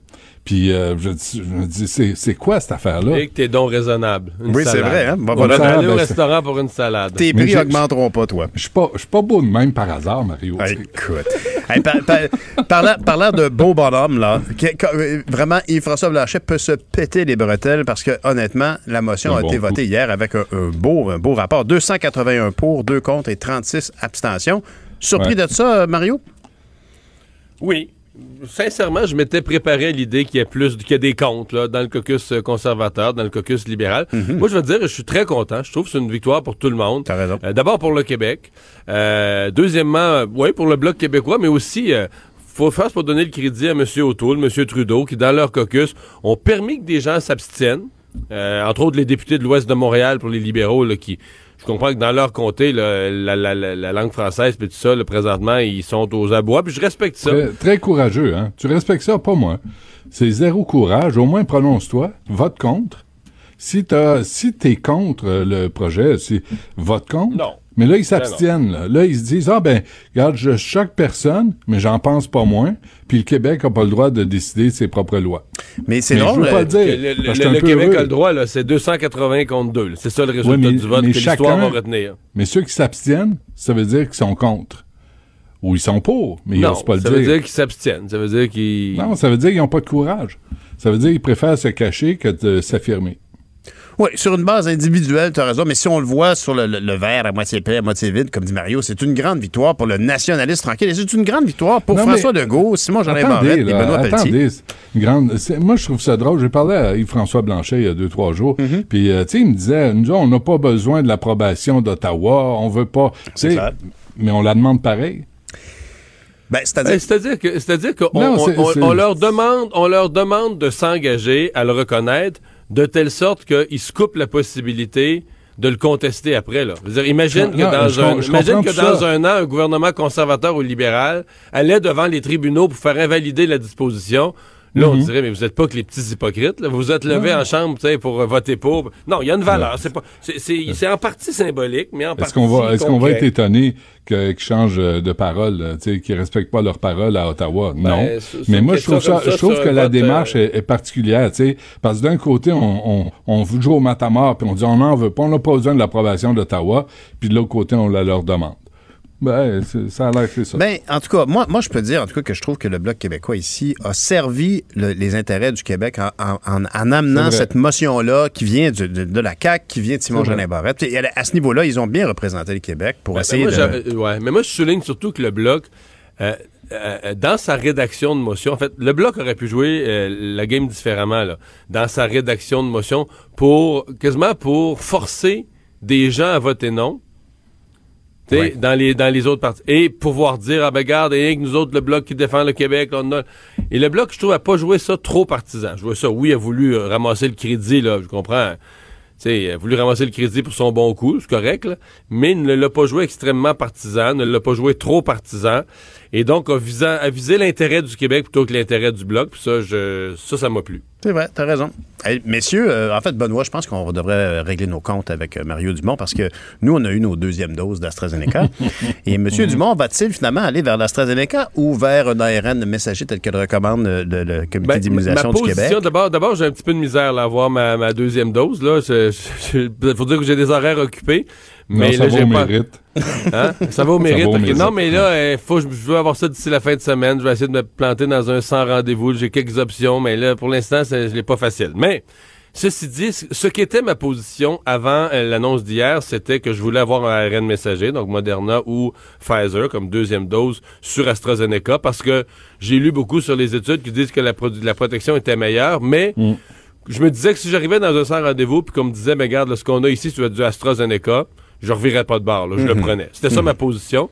Puis euh, je, me dis c'est quoi cette affaire là Et que tes dons raisonnables. Une Oui, c'est vrai, hein? On va aller au restaurant pour une salade. Tes prix augmenteront pas, toi. Je suis pas je suis pas beau de même par hasard Mario. Écoute. Hey, par- par- parlant, parlant de beau bonhomme, là, que- que- euh, vraiment, Yves-François Blanchet peut se péter les bretelles parce que, honnêtement, la motion Un a bon été coup. votée hier avec un, un beau, un beau rapport. 281 pour, 2 contre et 36 abstentions. Surpris Ouais. de ça, euh, Mario? Oui. Sincèrement, je m'étais préparé à l'idée qu'il y a plus, qu'il y a des comptes là, dans le caucus euh, conservateur, dans le caucus libéral. Moi, je veux dire, je suis très content. Je trouve que c'est une victoire pour tout le monde. T'as raison. Euh, D'abord pour le Québec. Euh, deuxièmement, oui, pour le Bloc québécois, mais aussi, euh, faut faire pour donner le crédit à M. O'Toole, M. Trudeau, qui, dans leur caucus, ont permis que des gens s'abstiennent. Entre autres, les députés de l'Ouest de Montréal pour les libéraux, là, qui, je comprends que dans leur comté, là, la, la- la- la langue française, puis tout ça, là, présentement, ils sont aux abois, puis je respecte ça. Très, très courageux, hein. Tu respectes ça, pas moi. C'est zéro courage. Au moins, prononce-toi. Vote contre. Si t'as, si t'es contre le projet, c'est vote contre. Non. Mais là, ils s'abstiennent. Là. Là, ils se disent, ah ben, regarde, je choque personne, mais j'en pense pas moins. Puis le Québec a pas le droit de décider de ses propres lois. Mais c'est drôle. je veux pas le dire. Le, Québec heureux. a le droit, là, c'est 280 contre 2. là. C'est ça le résultat mais- du vote mais que l'histoire chacun- va retenir. Mais ceux qui s'abstiennent, ça veut dire qu'ils sont contre. Ou ils sont pour, mais ils non, n'osent pas le ça dire. veut dire qu'ils s'abstiennent. Ça veut dire qu'ils... Non, ça veut dire qu'ils n'ont pas de courage. Ça veut dire qu'ils préfèrent se cacher que de s'affirmer. Oui, sur une base individuelle, tu as raison, mais si on le voit sur le, le- le verre à moitié plein, à moitié vide, comme dit Mario, c'est une grande victoire pour le nationaliste tranquille. Et c'est une grande victoire pour Non, François Legault, Simon Jean Attendez, Barrette et Benoît Pelletier. attendez, c'est une grande, c'est- moi, je trouve ça drôle. J'ai parlé à Yves-François Blanchet il y a deux, trois jours. Mm-hmm. Puis, euh, tu sais, il me disait, nous, on n'a pas besoin de l'approbation d'Ottawa. On veut pas. tu sais, clair. Mais on la demande pareil. Ben, c'est-à-dire. C'est-à-dire que, c'est-à-dire qu'on Non, on- c'est- on- c'est- on leur demande, on leur demande de s'engager à le reconnaître de telle sorte qu'ils se coupent la possibilité de le contester après. Là. Dire, imagine Non, que, dans, je un, je imagine que dans un an, un gouvernement conservateur ou libéral allait devant les tribunaux pour faire invalider la disposition. Là, on Mhm. dirait, mais vous êtes pas que les petits hypocrites. là. Vous vous êtes levés Non. en chambre tu sais, pour euh, voter pour. Non, il y a une valeur. C'est pas, c'est, en partie symbolique, mais en Est-ce partie qu'on va, est-ce qu'on va être étonné qu'ils changent euh, de parole, sais, qu'ils respectent pas leur parole à Ottawa? Ben, non. Mais moi, je trouve ça, je trouve que la vote, démarche euh, est, est particulière, tu sais, parce que d'un côté, on, on, on jouer au matamor, puis on dit on n'en veut pas, on n'a pas besoin de l'approbation d'Ottawa, puis de l'autre côté, on la leur demande. Ben, c'est- ça a l'air c'est ça. Ben, en tout cas, moi, moi, je peux dire, en tout cas, que je trouve que le Bloc québécois ici a servi le- les intérêts du Québec en, en- en- en amenant cette motion-là qui vient du- de, de la CAQ, qui vient de Simon. Jolin Barrette. Et à, à ce niveau-là, ils ont bien représenté le Québec pour Ben, essayer moi, de... ouais, mais moi, je souligne surtout que le Bloc, euh, euh, dans sa rédaction de motion, en fait, le Bloc aurait pu jouer euh, la game différemment, là, dans sa rédaction de motion, pour, quasiment pour forcer des gens à voter non. Tu sais, Dans, les, dans les autres partis. Et pouvoir dire, ah ben garde, et que nous autres, le Bloc qui défend le Québec, on a... Et le Bloc, je trouve, a pas joué ça trop partisan. Je vois ça, oui, a voulu euh, ramasser le crédit, là, je comprends. Sais, il a voulu ramasser le crédit pour son bon coup, c'est correct, là, mais il ne l'a pas joué extrêmement partisan, ne l'a pas joué trop partisan, et donc a, visant, a visé l'intérêt du Québec plutôt que l'intérêt du Bloc, puis ça, je, ça, ça m'a plu. C'est vrai, t'as raison. Hey, messieurs, euh, en fait, Benoît, je pense qu'on devrait régler nos comptes avec euh, Mario Dumont parce que nous, on a eu nos deuxièmes doses d'AstraZeneca. Et M. Dumont va-t-il finalement aller vers l'AstraZeneca ou vers un ARN messager tel que le recommande euh, le, le Comité Ben, d'immunisation du Québec? d'abord, d'abord, j'ai un petit peu de misère là, à avoir ma, ma deuxième dose. Je- faut dire que j'ai des horaires occupés. Mais Non, ça là, va pas... mérite. Hein? Ça va au Ça mérite. va au mérite. Non, mais là, il faut, je veux avoir ça d'ici la fin de semaine. Je vais essayer de me planter dans un sans rendez-vous. J'ai quelques options, mais là, pour l'instant, c'est- je l'ai pas facile. Mais, ceci dit, ce qui était ma position avant euh, l'annonce d'hier, c'était que je voulais avoir un ARN messager, donc Moderna ou Pfizer comme deuxième dose sur AstraZeneca, parce que j'ai lu beaucoup sur les études qui disent que la, la protection était meilleure, mais je me disais que si j'arrivais dans un sans rendez-vous puis qu'on me disait, mais regarde, là, ce qu'on a ici, as du AstraZeneca, je revirais pas de barre, là, je le Mhm. prenais. C'était ça ma position.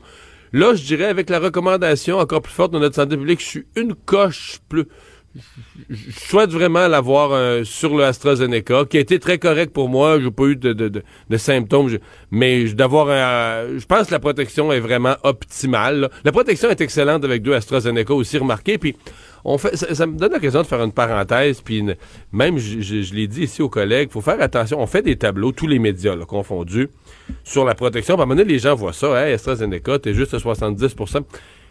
Là, je dirais, avec la recommandation encore plus forte de notre santé publique, je suis une coche plus. Je souhaite vraiment l'avoir euh, sur le AstraZeneca, qui a été très correct pour moi. J'ai pas eu de, de- de- de symptômes, Je- mais d'avoir un. Je pense que la protection est vraiment optimale. là. La protection est excellente avec deux AstraZeneca aussi remarqué. Puis on fait, ça, ça me donne l'occasion de faire une parenthèse. Puis une- même, je, je- je l'ai dit ici aux collègues, faut faire attention. On fait des tableaux, tous les médias là, confondus, sur la protection. À un moment donné, les gens voient ça. Hey, AstraZeneca, t'es juste à 70%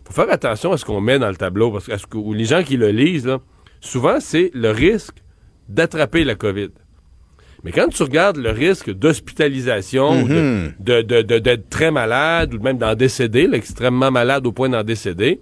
faut faire attention à ce qu'on met dans le tableau, parce que, à ce que- ou les gens qui le lisent, là, souvent, c'est le risque d'attraper la COVID. Mais quand tu regardes le risque d'hospitalisation, ou de- Mhm. de- de- de- d'être très malade, ou même d'en décéder, là, extrêmement malade au point d'en décéder,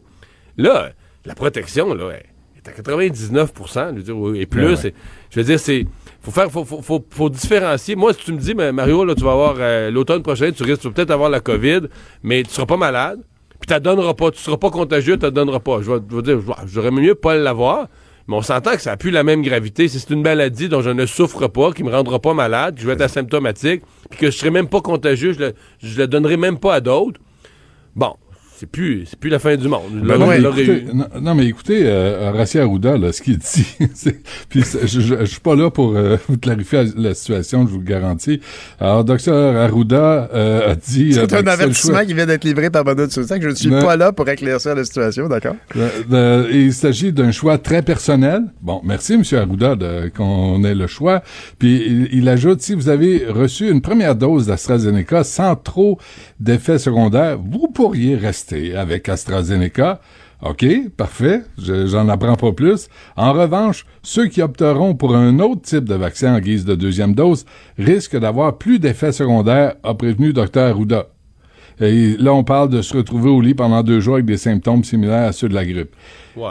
là, la protection, là, est est à 99 je veux dire, et plus. Ouais, ouais. c'est- Je veux dire, c'est. Faut faire, faut, faut, faut, faut différencier. Moi, si tu me dis, mais Mario, là, tu vas avoir euh, l'automne prochain, tu risques peut-être avoir la COVID, mais tu seras pas malade, puis tu donneras pas, tu seras pas contagieux, tu donneras pas. Je vais dire, j'aurais mieux pas l'avoir. Mais on s'entend que ça n'a plus la même gravité. Si c'est une maladie dont je ne souffre pas, qui me rendra pas malade, que je vais être asymptomatique, puis que je serai même pas contagieux, je le, je le donnerai même pas à d'autres. Bon, c'est plus, c'est plus la fin du monde. Ben non, écoutez, non, non, mais écoutez, euh, Horacio Arruda, là, ce qu'il dit, c'est- puis c'est- je, je, je suis pas là pour euh, vous clarifier la situation, je vous le garantis. Alors, docteur Arruda euh, a dit... C'est euh, ben, un avertissement qui vient d'être livré par Benoît Soussac. Je ne suis Non. pas là pour éclaircir la situation, d'accord? Euh, euh, il s'agit d'un choix très personnel. Bon, merci, M. Arruda, de- qu'on ait le choix. Puis il, il ajoute, si vous avez reçu une première dose d'AstraZeneca sans trop d'effets secondaires, vous pourriez rester avec AstraZeneca. OK, parfait, je- j'en apprends pas plus. En revanche, ceux qui opteront pour un autre type de vaccin en guise de deuxième dose risquent d'avoir plus d'effets secondaires, a prévenu Dr. Arruda. Et là, on parle de se retrouver au lit pendant deux jours avec des symptômes similaires à ceux de la grippe. Ouais.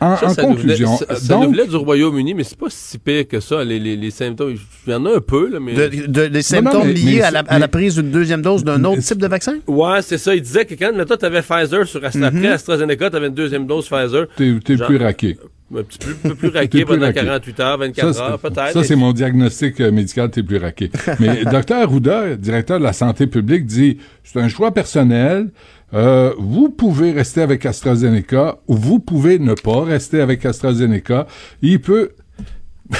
En, Ça, en ça nous venait- conclusion, ça, ça donc, nous venait du Royaume-Uni, mais c'est pas si pire que ça, les, les, les symptômes. Il y en a un peu, là, mais... De, de- des symptômes mais- liés mais à, la, à la prise d'une deuxième dose d'un autre type de vaccin? Ouais, c'est ça. Il disait que quand, toi, t'avais Pfizer sur Astra, Mhm. après AstraZeneca, t'avais une deuxième dose Pfizer. t'es plus raqué. Un petit peu, peu plus T'es raqué plus pendant raqué. 48 heures, 24 Ça, heures, peut-être. Ça, c'est mon diagnostic euh, médical, t'es plus raqué. Mais Dr. Arruda, directeur de la santé publique, dit, c'est un choix personnel. Euh, vous pouvez rester avec AstraZeneca ou vous pouvez ne pas rester avec AstraZeneca. Il peut...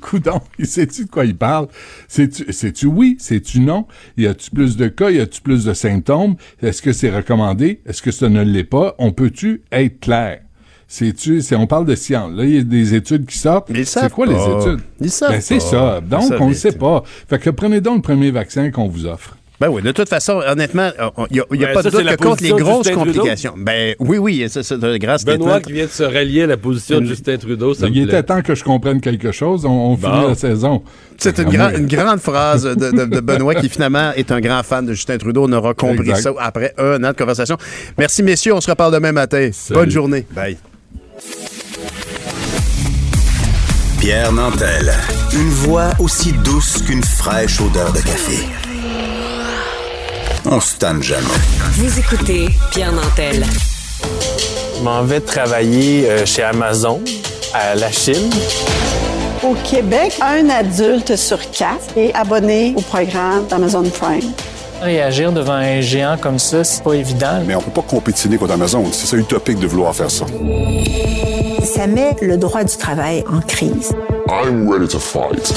Coudon, il sait-tu de quoi il parle? C'est-tu oui? C'est-tu non? Y a-tu plus de cas? Y a-tu plus de symptômes? Est-ce que c'est recommandé? Est-ce que ça ne l'est pas? On peut-tu être clair? C'est-tu, c'est, on parle de science. Là, il y a des études qui sortent. C'est quoi pas. les études? Ils savent Ben, c'est ça. Donc, on ne sait pas. Fait que prenez donc le premier vaccin qu'on vous offre. Ben oui, de toute façon, honnêtement, il n'y a, y a Ben, pas ça, de doute que contre les grosses complications. Ben oui, oui, c'est grâce Benoît qui vient de se rallier à la position de Justin Trudeau, ça il me était temps que je comprenne quelque chose. On, on finit la saison. C'est une, une grande phrase de, de- de Benoît qui finalement est un grand fan de Justin Trudeau. On aura compris Exact. ça après un an de conversation. Merci messieurs, on se reparle demain matin. Bonne journée. Bye. Pierre Nantel. Une voix aussi douce qu'une fraîche odeur de café. On se tanne jamais. Vous écoutez Pierre Nantel. Je m'en vais travailler euh, chez Amazon à la Chine. Au Québec, un adulte sur quatre est abonné au programme d'Amazon Prime. Réagir devant un géant comme ça, c'est pas évident. Mais on peut pas compétitionner contre Amazon. C'est ça utopique de vouloir faire ça. Ça met le droit du travail en crise. I'm ready to fight.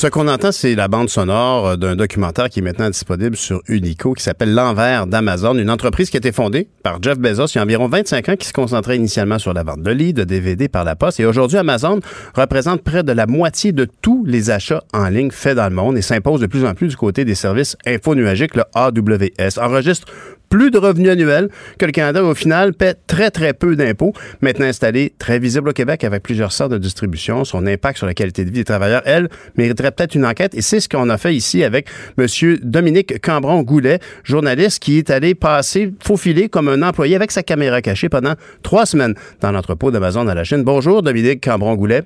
Ce qu'on entend, c'est la bande sonore euh, d'un documentaire qui est maintenant disponible sur Unico qui s'appelle L'envers d'Amazon, une entreprise qui a été fondée par Jeff Bezos il y a environ 25 ans qui se concentrait initialement sur la vente de livres, de DVD par la poste. Et aujourd'hui, Amazon représente près de la moitié de tous les achats en ligne faits dans le monde et s'impose de plus en plus du côté des services infonuagiques, le AWS. Enregistre plus de revenus annuels que le Canada, au final, paie très, très peu d'impôts. Maintenant installé, très visible au Québec avec plusieurs sortes de distribution, son impact sur la qualité de vie des travailleurs, elle, mériterait peut-être une enquête. Et c'est ce qu'on a fait ici avec M. Dominique Cambron-Goulet, journaliste qui est allé passer, faufiler comme un employé avec sa caméra cachée pendant trois semaines dans l'entrepôt d'Amazon à la Chine. Bonjour, Dominique Cambron-Goulet.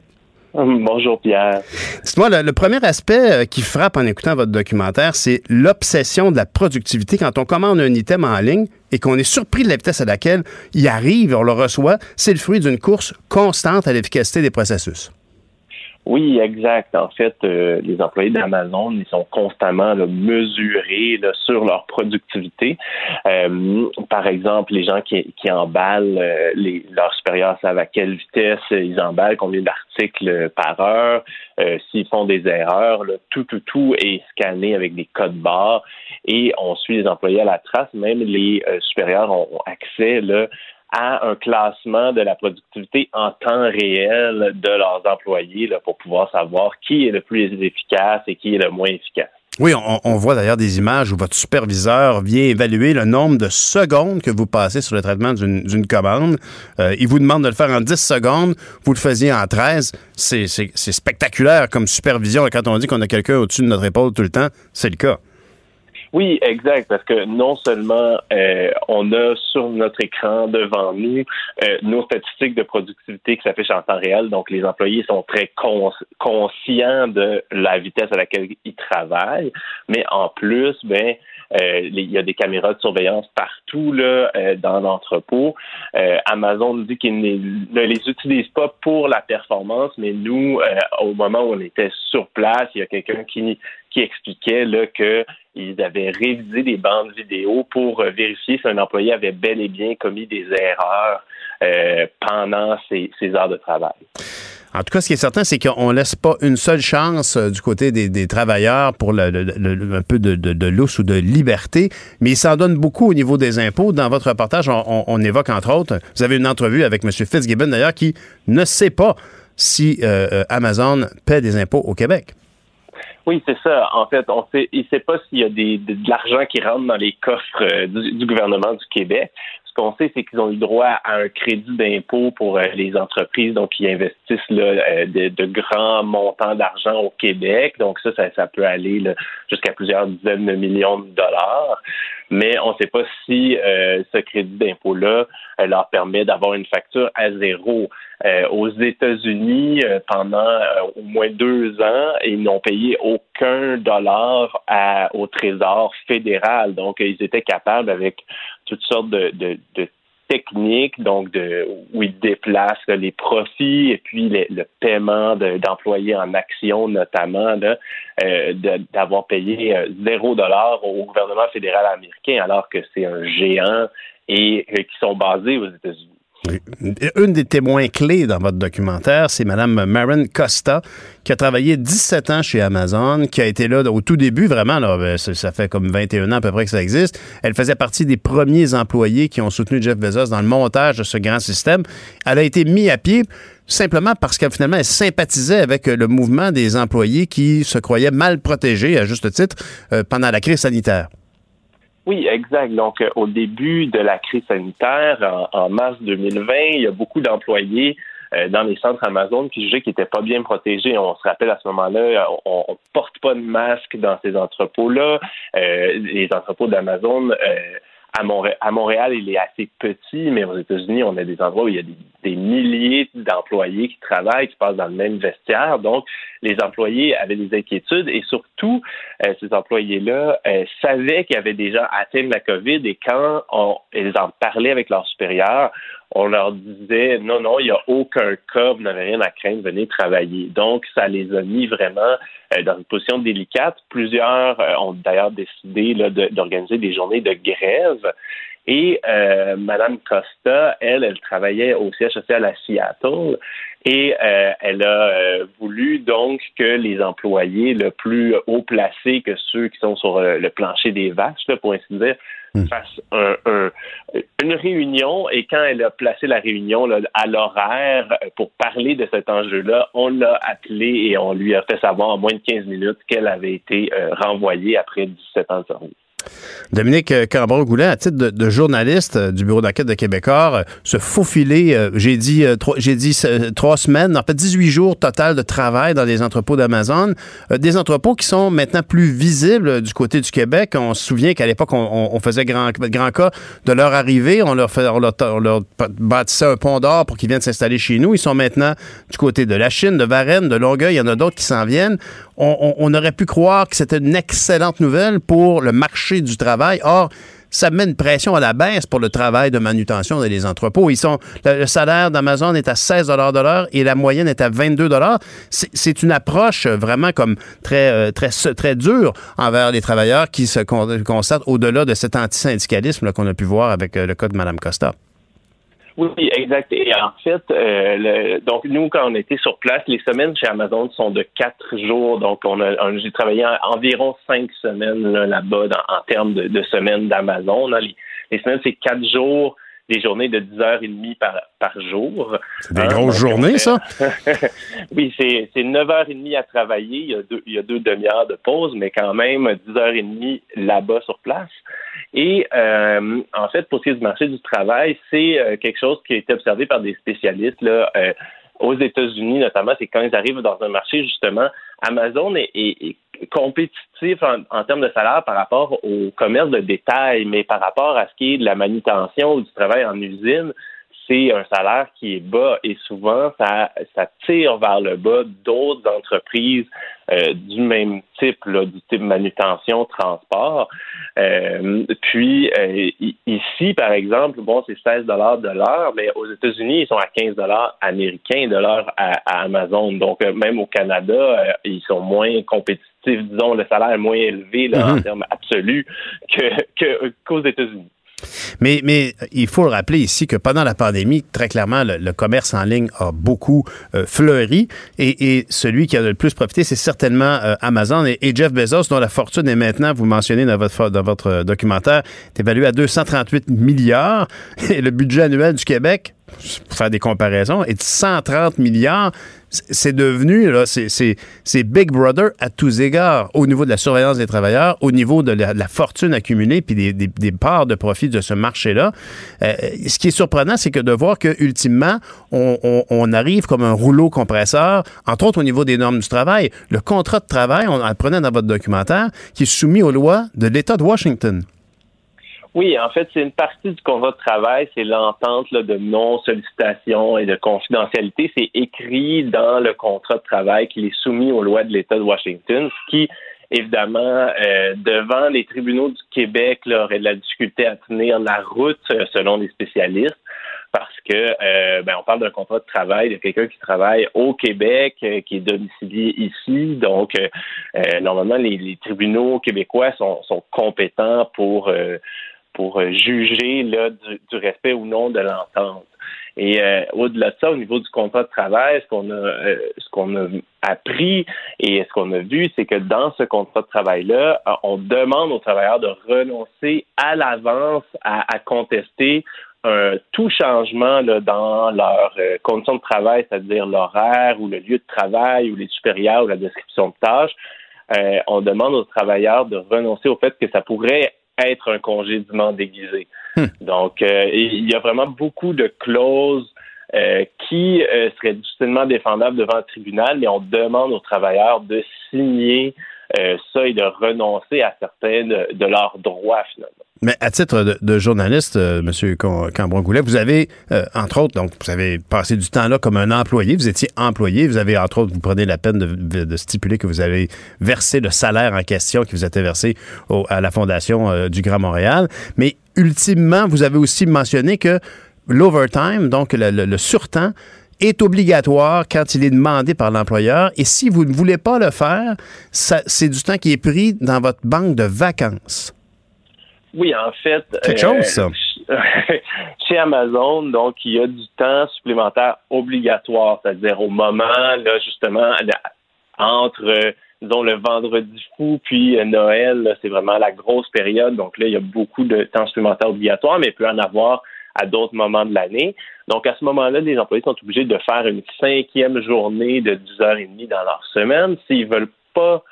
Bonjour Pierre. Dites-moi, le, le premier aspect euh, qui frappe en écoutant votre documentaire, c'est l'obsession de la productivité. Quand on commande un item en ligne et qu'on est surpris de la vitesse à laquelle il arrive, on le reçoit, c'est le fruit d'une course constante à l'efficacité des processus. Oui, exact. En fait, euh, les employés d'Amazon, ils sont constamment là, mesurés là, sur leur productivité. Euh, par exemple, les gens qui, qui emballent, euh, les, leurs supérieurs savent à quelle vitesse ils emballent, combien d'articles par heure, euh, s'ils font des erreurs, là, tout, tout, tout est scanné avec des codes barres et on suit les employés à la trace. Même les euh, supérieurs ont, accès là, à un classement de la productivité en temps réel de leurs employés pour pouvoir savoir qui est le plus efficace et qui est le moins efficace. Oui, on, voit d'ailleurs des images où votre superviseur vient évaluer le nombre de secondes que vous passez sur le traitement d'une commande. Euh, il vous demande de le faire en 10 secondes. Vous le faisiez en 13. C'est c'est- c'est spectaculaire comme supervision. Quand on dit qu'on a quelqu'un au-dessus de notre épaule tout le temps, c'est le cas. Oui, exact, parce que non seulement euh, on a sur notre écran devant nous euh, nos statistiques de productivité qui s'affichent en temps réel, donc les employés sont très cons- conscients de la vitesse à laquelle ils travaillent, mais en plus, ben il y a des caméras de surveillance partout là, euh, dans l'entrepôt. Euh, Amazon nous dit qu'ils ne, les utilisent pas pour la performance, mais nous, euh, au moment où on était sur place, il y a quelqu'un qui, expliquait là, que ils avaient révisé des bandes vidéo pour euh, vérifier si un employé avait bel et bien commis des erreurs euh, pendant ses heures de travail. En tout cas, ce qui est certain, c'est qu'on laisse pas une seule chance euh, du côté des, travailleurs pour un peu de, de, lousse ou de liberté, mais il s'en donne beaucoup au niveau des impôts. Dans votre reportage, on, évoque entre autres, vous avez une entrevue avec M. Fitzgibbon d'ailleurs, qui ne sait pas si euh, euh, Amazon paie des impôts au Québec. Oui, c'est ça. En fait, on sait, il ne sait pas s'il y a de, l'argent qui rentre dans les coffres du gouvernement du Québec. Ce qu'on sait, c'est qu'ils ont eu droit à un crédit d'impôt pour euh, les entreprises, donc qui investissent là, euh, de, grands montants d'argent au Québec. Donc ça, ça, peut aller là, jusqu'à plusieurs dizaines de millions de dollars. Mais on ne sait pas si euh, ce crédit d'impôt-là euh, leur permet d'avoir une facture à zéro. Euh, aux États-Unis, pendant au moins deux ans, ils n'ont payé aucun dollar à- au Trésor fédéral. Donc, ils étaient capables, avec toutes sortes de, de- de techniques, donc de, où ils déplacent les profits et puis les- le paiement de- d'employés en actions notamment, euh, d'avoir payé euh, zéro dollar au gouvernement fédéral américain alors que c'est un géant et euh, qui sont basés aux États-Unis. Une des témoins clés dans votre documentaire, c'est Mme Maren Costa, qui a travaillé 17 ans chez Amazon, qui a été là au tout début, vraiment, là, ben, ça, fait comme 21 ans à peu près que ça existe. Elle faisait partie des premiers employés qui ont soutenu Jeff Bezos dans le montage de ce grand système. Elle a été mise à pied simplement parce qu'elle finalement sympathisait avec le mouvement des employés qui se croyaient mal protégés, à juste titre, euh, pendant la crise sanitaire. Oui, exact. Donc, euh, au début de la crise sanitaire, en, en mars 2020, il y a beaucoup d'employés euh, dans les centres Amazon qui jugeaient qu'ils n'étaient pas bien protégés. On se rappelle à ce moment-là, on, on porte pas de masque dans ces entrepôts-là. Euh, les entrepôts d'Amazon euh, à, Montréal, il est assez petit, mais aux États-Unis, on a des endroits où il y a des, des milliers d'employés qui travaillent, qui passent dans le même vestiaire. Donc, les employés avaient des inquiétudes et surtout, euh, ces employés-là euh, savaient qu'ils avaient déjà atteint la COVID et quand on, ils en parlaient avec leurs supérieurs, on leur disait non, non, il n'y a aucun cas, vous n'avez rien à craindre, venez travailler. Donc, ça les a mis vraiment euh, dans une position délicate. Plusieurs euh, ont d'ailleurs décidé d'organiser des journées de grève. Et euh, Madame Costa, elle, elle travaillait au siège social à Seattle et euh, elle a euh, voulu donc que les employés le plus haut placés que ceux qui sont sur le plancher des vaches, là, pour ainsi dire, fassent un- un- une réunion et quand elle a placé la réunion à l'horaire euh, pour parler de cet enjeu-là, on l'a appelée et on lui a fait savoir en moins de 15 minutes qu'elle avait été euh, renvoyée après 17 ans de service. Dominique euh, Cambron-Goulet, à titre de, journaliste euh, du bureau d'enquête de Québécois, euh, se faufiler, j'ai dit, trois, semaines, en fait 18 jours total de travail dans des entrepôts d'Amazon, des entrepôts qui sont maintenant plus visibles du côté du Québec. On se souvient qu'à l'époque, on, faisait grand, cas de leur arrivée, on leur, fait, leur, on leur bâtissait un pont d'or pour qu'ils viennent s'installer chez nous. Ils sont maintenant du côté de la Chine, de Varennes, de Longueuil, il y en a d'autres qui s'en viennent. On, aurait pu croire que c'était une excellente nouvelle pour le marché du travail. Or, ça met une pression à la baisse pour le travail de manutention dans les entrepôts. Le, salaire d'Amazon est à 16 de l'heure et la moyenne est à 22 C'est une approche vraiment comme très, euh, très, très dure envers les travailleurs qui se con- constatent au-delà de cet antisyndicalisme qu'on a pu voir avec euh, le cas de Mme Costa. Oui, exact. Et en fait, euh, le- donc nous, quand on était sur place, les semaines chez Amazon sont de quatre jours. Donc, on a, j'ai travaillé en- environ cinq semaines là, là-bas dans- en termes de, semaines d'Amazon. les semaines, c'est quatre jours, des journées de 10h30 par, par jour. C'est des Hein, grosses journées, ça? oui, c'est, c'est 9h30 à travailler. Il y a deux, il y a deux demi-heures de pause, mais quand même 10h30 là-bas sur place. Et euh, en fait, pour ce qui est du marché du travail, c'est euh, quelque chose qui a été observé par des spécialistes là, euh, aux États-Unis, notamment, c'est quand ils arrivent dans un marché, justement, Amazon est, est- est compétitif en, termes de salaire par rapport au commerce de détail, mais par rapport à ce qui est de la manutention ou du travail en usine, c'est un salaire qui est bas et souvent ça, ça tire vers le bas d'autres entreprises euh, du même type, là, du type manutention, transport. Euh, puis euh, ici, par exemple, bon, c'est 16 dollars de l'heure, mais aux États-Unis, ils sont à 15 dollars américains de l'heure à, à Amazon. Donc même au Canada, ils sont moins compétitifs. Disons, le salaire est moins élevé là, en Mhm. termes absolus que que- qu'aux États-Unis. Mais, mais il faut le rappeler ici que pendant la pandémie, très clairement, le, le commerce en ligne a beaucoup euh, fleuri et, et celui qui a le plus profité, c'est certainement euh, Amazon et, et Jeff Bezos, dont la fortune est maintenant, vous mentionnez dans votre, dans votre euh, documentaire, est évaluée à 238 milliards et le budget annuel du Québec, pour faire des comparaisons, est de 130 milliards. C'est devenu, là, c'est- Big Brother à tous égards, au niveau de la surveillance des travailleurs, au niveau de la, fortune accumulée, puis des, des- parts de profit de ce marché-là. Euh, ce qui est surprenant, c'est que de voir que ultimement, on, on- on arrive comme un rouleau compresseur, entre autres au niveau des normes du travail. Le contrat de travail, on apprenait dans votre documentaire, qui est soumis aux lois de l'État de Washington. Oui, en fait, c'est une partie du contrat de travail, c'est l'entente de non-sollicitation et de confidentialité. C'est écrit dans le contrat de travail qu'il est soumis aux lois de l'État de Washington, ce qui, évidemment, euh, devant les tribunaux du Québec, là, aurait de la difficulté à tenir la route, euh, selon les spécialistes parce que euh, ben, on parle d'un contrat de travail de quelqu'un qui travaille au Québec, euh, qui est domicilié ici. Donc, euh, euh, normalement, les, tribunaux québécois sont, sont compétents pour pour euh, juger là, du, du respect ou non de l'entente. Et euh, au-delà de ça, au niveau du contrat de travail, ce qu'on a, euh, ce qu'on a appris et ce qu'on a vu, c'est que dans ce contrat de travail-là, euh, on demande aux travailleurs de renoncer à l'avance à, à contester un tout changement là, dans leurs euh, conditions de travail, c'est-à-dire l'horaire ou le lieu de travail ou les supérieurs ou la description de tâches. Euh, on demande aux travailleurs de renoncer au fait que ça pourrait être un congédiement déguisé. Donc, euh, il y a vraiment beaucoup de clauses euh, qui euh, seraient difficilement défendables devant le tribunal, mais on demande aux travailleurs de signer euh, ça et de renoncer à certains de, de leurs droits, finalement. Mais à titre de, journaliste, euh, M. Cambron-Goulet, vous avez, euh, entre autres, donc vous avez passé du temps là comme un employé, vous étiez employé, vous avez, entre autres, vous prenez la peine de, stipuler que vous avez versé le salaire en question qui vous était versé à la Fondation euh, du Grand Montréal. Mais ultimement, vous avez aussi mentionné que l'overtime, donc le, le- surtemps, est obligatoire quand il est demandé par l'employeur. Et si vous ne voulez pas le faire, c'est du temps qui est pris dans votre banque de vacances. Oui, en fait. Quelque chose, ça. Chez Amazon, donc, il y a du temps supplémentaire obligatoire, c'est-à-dire au moment, là, justement, entre, euh, disons, le vendredi fou puis euh, Noël, c'est vraiment la grosse période. Donc là, il y a beaucoup de temps supplémentaire obligatoire, mais il peut en avoir à d'autres moments de l'année. Donc, à ce moment-là, les employés sont obligés de faire une cinquième journée de 10h30 dans leur semaine. S'ils veulent pas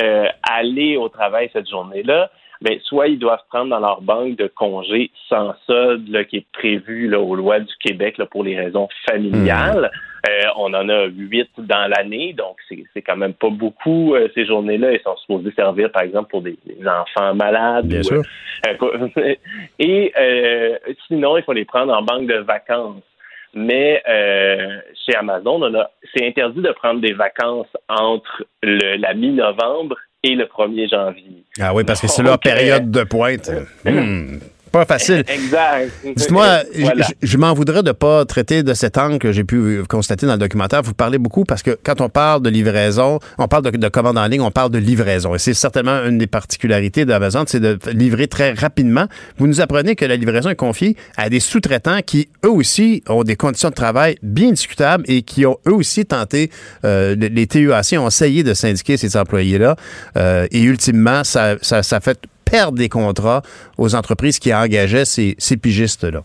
euh, aller au travail cette journée-là, ben, soit ils doivent prendre dans leur banque de congés sans solde là, qui est prévu là, aux lois du Québec là, pour les raisons familiales. Euh, on en a huit dans l'année, donc c'est c'est quand même pas beaucoup euh, ces journées-là. Ils sont supposés servir, par exemple, pour des, des enfants malades. Bien ou, sûr. euh, et euh, sinon, il faut les prendre en banque de vacances. Mais euh, chez Amazon, on a- c'est interdit de prendre des vacances entre le- la mi-novembre et le 1er janvier. Ah oui, parce que c'est Donc, euh, période de pointe. Hmm, Pas facile. Exact. Dites-moi, Voilà. je, je m'en voudrais de pas traiter de cet angle que j'ai pu constater dans le documentaire. Vous parlez beaucoup parce que quand on parle de livraison, on parle de, de commande en ligne, on parle de livraison. Et c'est certainement une des particularités d'Amazon, c'est de livrer très rapidement. Vous nous apprenez que la livraison est confiée à des sous-traitants qui, eux aussi, ont des conditions de travail bien discutables et qui ont, eux aussi, tenté, euh, les les TUAC ont essayé de syndiquer ces employés-là. Euh, et ultimement, ça, ça, ça fait perdre des contrats aux entreprises qui engageaient ces, ces pigistes-là.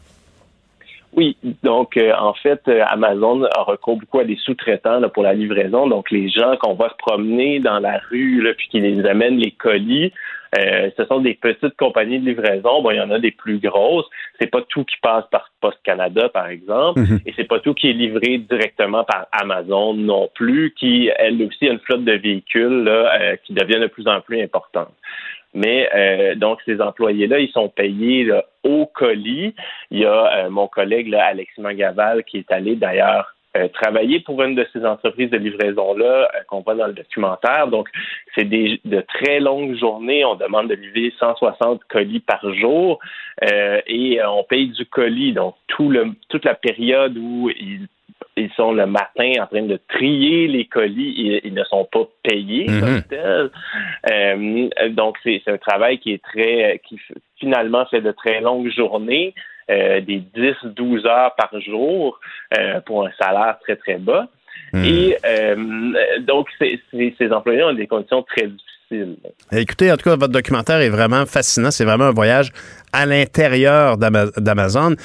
Oui, donc euh, en fait, euh, Amazon a recours beaucoup à des sous-traitants là, pour la livraison. Donc les gens qu'on va se promener dans la rue là, puis qui les amènent les colis, euh, ce sont des petites compagnies de livraison. Bon, il y en a des plus grosses. C'est pas tout qui passe par Post Canada, par exemple, Mhm. et c'est pas tout qui est livré directement par Amazon non plus, qui elle aussi a une flotte de véhicules là, euh, qui devient de plus en plus importante. Mais euh, donc ces employés-là, ils sont payés là, au colis. Il y a euh, mon collègue là, Alexis Mangaval qui est allé d'ailleurs euh, travailler pour une de ces entreprises de livraison-là euh, qu'on voit dans le documentaire. Donc, c'est des de très longues journées. On demande de livrer 160 colis par jour euh, et euh, on paye du colis. Donc, tout le, toute la période où ils ils sont le matin en train de trier les colis, ils, ils ne sont pas payés Mhm. comme tel. Euh, donc, c'est un travail qui est très, qui finalement fait de très longues journées, euh, des 10-12 heures par jour euh, pour un salaire très, très bas. Et euh, donc, ces employés ont des conditions très difficiles. Écoutez, en tout cas, votre documentaire est vraiment fascinant. C'est vraiment un voyage à l'intérieur d'Ama- d'Amazon.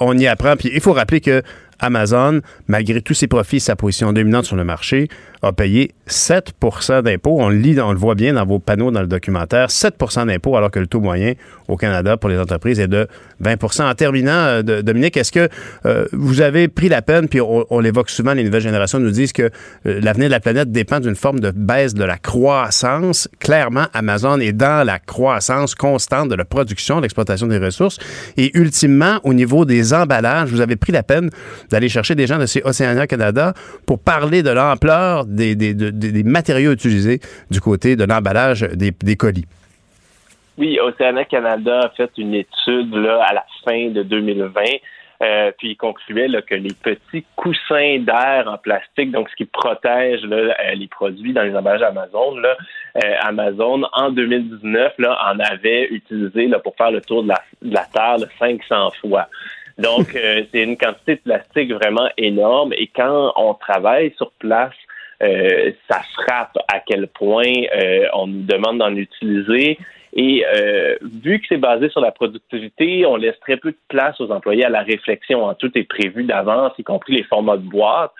On y apprend. Puis il faut rappeler que Amazon, malgré tous ses profits sa position dominante sur le marché, a payé 7% d'impôts. On le lit, on le voit bien dans vos panneaux dans le documentaire. 7% d'impôts, alors que le taux moyen au Canada pour les entreprises est de 20% En terminant, euh, Dominique, est-ce que euh, vous avez pris la peine, puis on, on l'évoque souvent, les nouvelles générations nous disent que euh, l'avenir de la planète dépend d'une forme de baisse de la croissance. Clairement, Amazon est dans la croissance constante de la production, de l'exploitation des ressources. Et ultimement, au niveau des emballages, vous avez pris la peine d'aller chercher des gens de chez Océania Canada pour parler de l'ampleur des, des- de- des- des matériaux utilisés du côté de l'emballage des, colis. Oui, Océana Canada a fait une étude là, à la fin de 2020. euh, puis il concluait que les petits coussins d'air en plastique, donc ce qui protège euh, les produits dans les emballages Amazon, euh, Amazon en 2019 là, en avait utilisé pour faire le tour de la, de la Terre là, 500 fois. Donc, euh, c'est une quantité de plastique vraiment énorme. Et quand on travaille sur place, euh, ça frappe à quel point euh, on nous demande d'en utiliser. Et euh, vu que c'est basé sur la productivité, on laisse très peu de place aux employés à la réflexion. Tout est prévu d'avance, y compris les formats de boîte.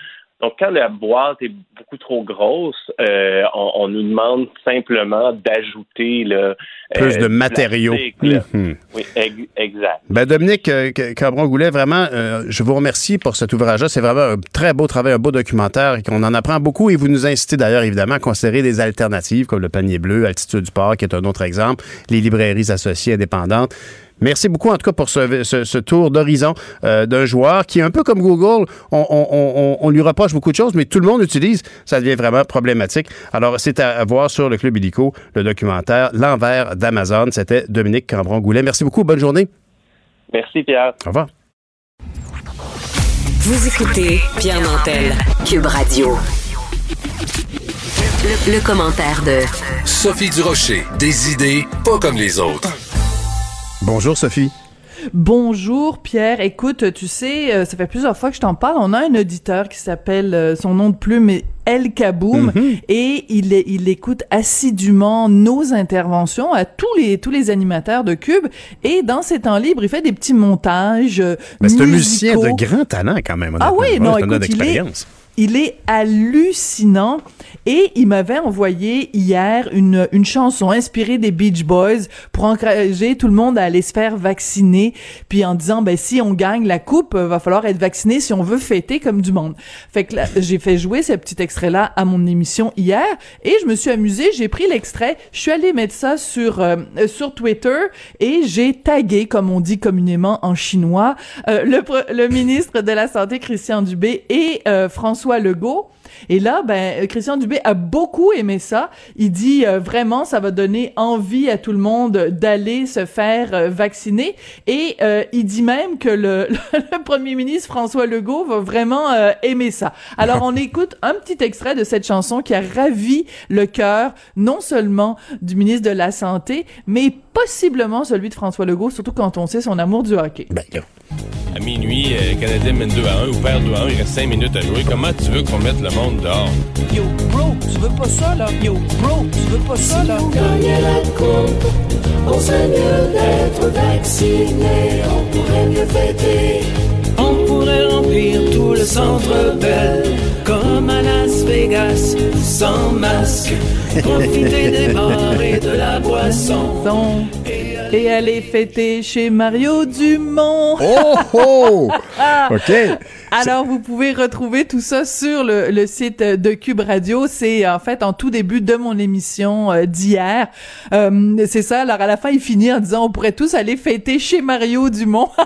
Donc, quand la boîte est beaucoup trop grosse, euh, on, on nous demande simplement d'ajouter le Plus euh, de du matériaux. Mhm. Oui, ex- exact. Ben Dominique euh, Cabron-Goulet, vraiment, euh, je vous remercie pour cet ouvrage-là. C'est vraiment un très beau travail, un beau documentaire et qu'on en apprend beaucoup. Et vous nous incitez d'ailleurs, évidemment, à considérer des alternatives comme le panier bleu, Altitude du Port, qui est un autre exemple, les librairies associées indépendantes. Merci beaucoup, en tout cas, pour ce, ce- ce tour d'horizon euh, d'un joueur qui, un peu comme Google, on, on- on- on lui reproche beaucoup de choses, mais tout le monde utilise. Ça devient vraiment problématique. Alors, c'est à, à voir sur le Club Illico, le documentaire L'envers d'Amazon. C'était Dominique Cambron-Goulet. Merci beaucoup. Bonne journée. Merci, Pierre. Au revoir. Vous écoutez Pierre Nantel, Cube Radio. Le, le commentaire de Sophie Durocher, des idées pas comme les autres. Bonjour, Sophie. Bonjour Pierre, écoute, tu sais, euh, ça fait plusieurs fois que je t'en parle. On a un auditeur qui s'appelle, euh, son nom de plume est El Kaboum, Mhm. et il, il écoute assidûment nos interventions à tous les tous les animateurs de Cube. Et dans ses temps libres, il fait des petits montages. euh, Ben, c'est un musicien de grand talent quand même. Ah oui, non, écoute, il est, d'expérience. Il est hallucinant. Et il m'avait envoyé hier une, une chanson inspirée des Beach Boys pour encourager tout le monde à aller se faire vacciner. Puis en disant ben si on gagne la coupe euh, va falloir être vacciné si on veut fêter comme du monde. Fait que là, j'ai fait jouer ce petit extrait là à mon émission hier et je me suis amusée, j'ai pris l'extrait, je suis allée mettre ça sur euh, euh, sur Twitter et j'ai tagué comme on dit communément en chinois euh, le le ministre de la santé Christian Dubé et euh, François Legault. Et là, ben, euh, Christian Dubé a beaucoup aimé ça. Il dit euh, vraiment, ça va donner envie à tout le monde d'aller se faire euh, vacciner. Et euh, il dit même que le, le premier ministre François Legault va vraiment euh, aimer ça. Alors, on écoute un petit extrait de cette chanson qui a ravi le cœur, non seulement du ministre de la Santé, mais possiblement celui de François Legault, surtout quand on sait son amour du hockey. À minuit, euh, le Canadien mène 2 à 1 ou perd 2 à 1, il reste 5 minutes à jouer. Comment tu veux qu'on mette le monde Yo, bro, tu veux pas ça, là? Yo, bro, tu veux pas ça, là? la coupe, on serait mieux d'être vacciné, on pourrait mieux fêter. On pourrait remplir tout le centre belle, comme à Las Vegas, sans masque. Profiter des bars et de la boisson. Et aller fêter chez Mario Dumont. Oh, oh! OK. Alors, vous pouvez retrouver tout ça sur le, le site de Cube Radio. C'est en fait en tout début de mon émission euh, d'hier. Euh, c'est ça. Alors, à la fin, il finit en disant on pourrait tous aller fêter chez Mario Dumont.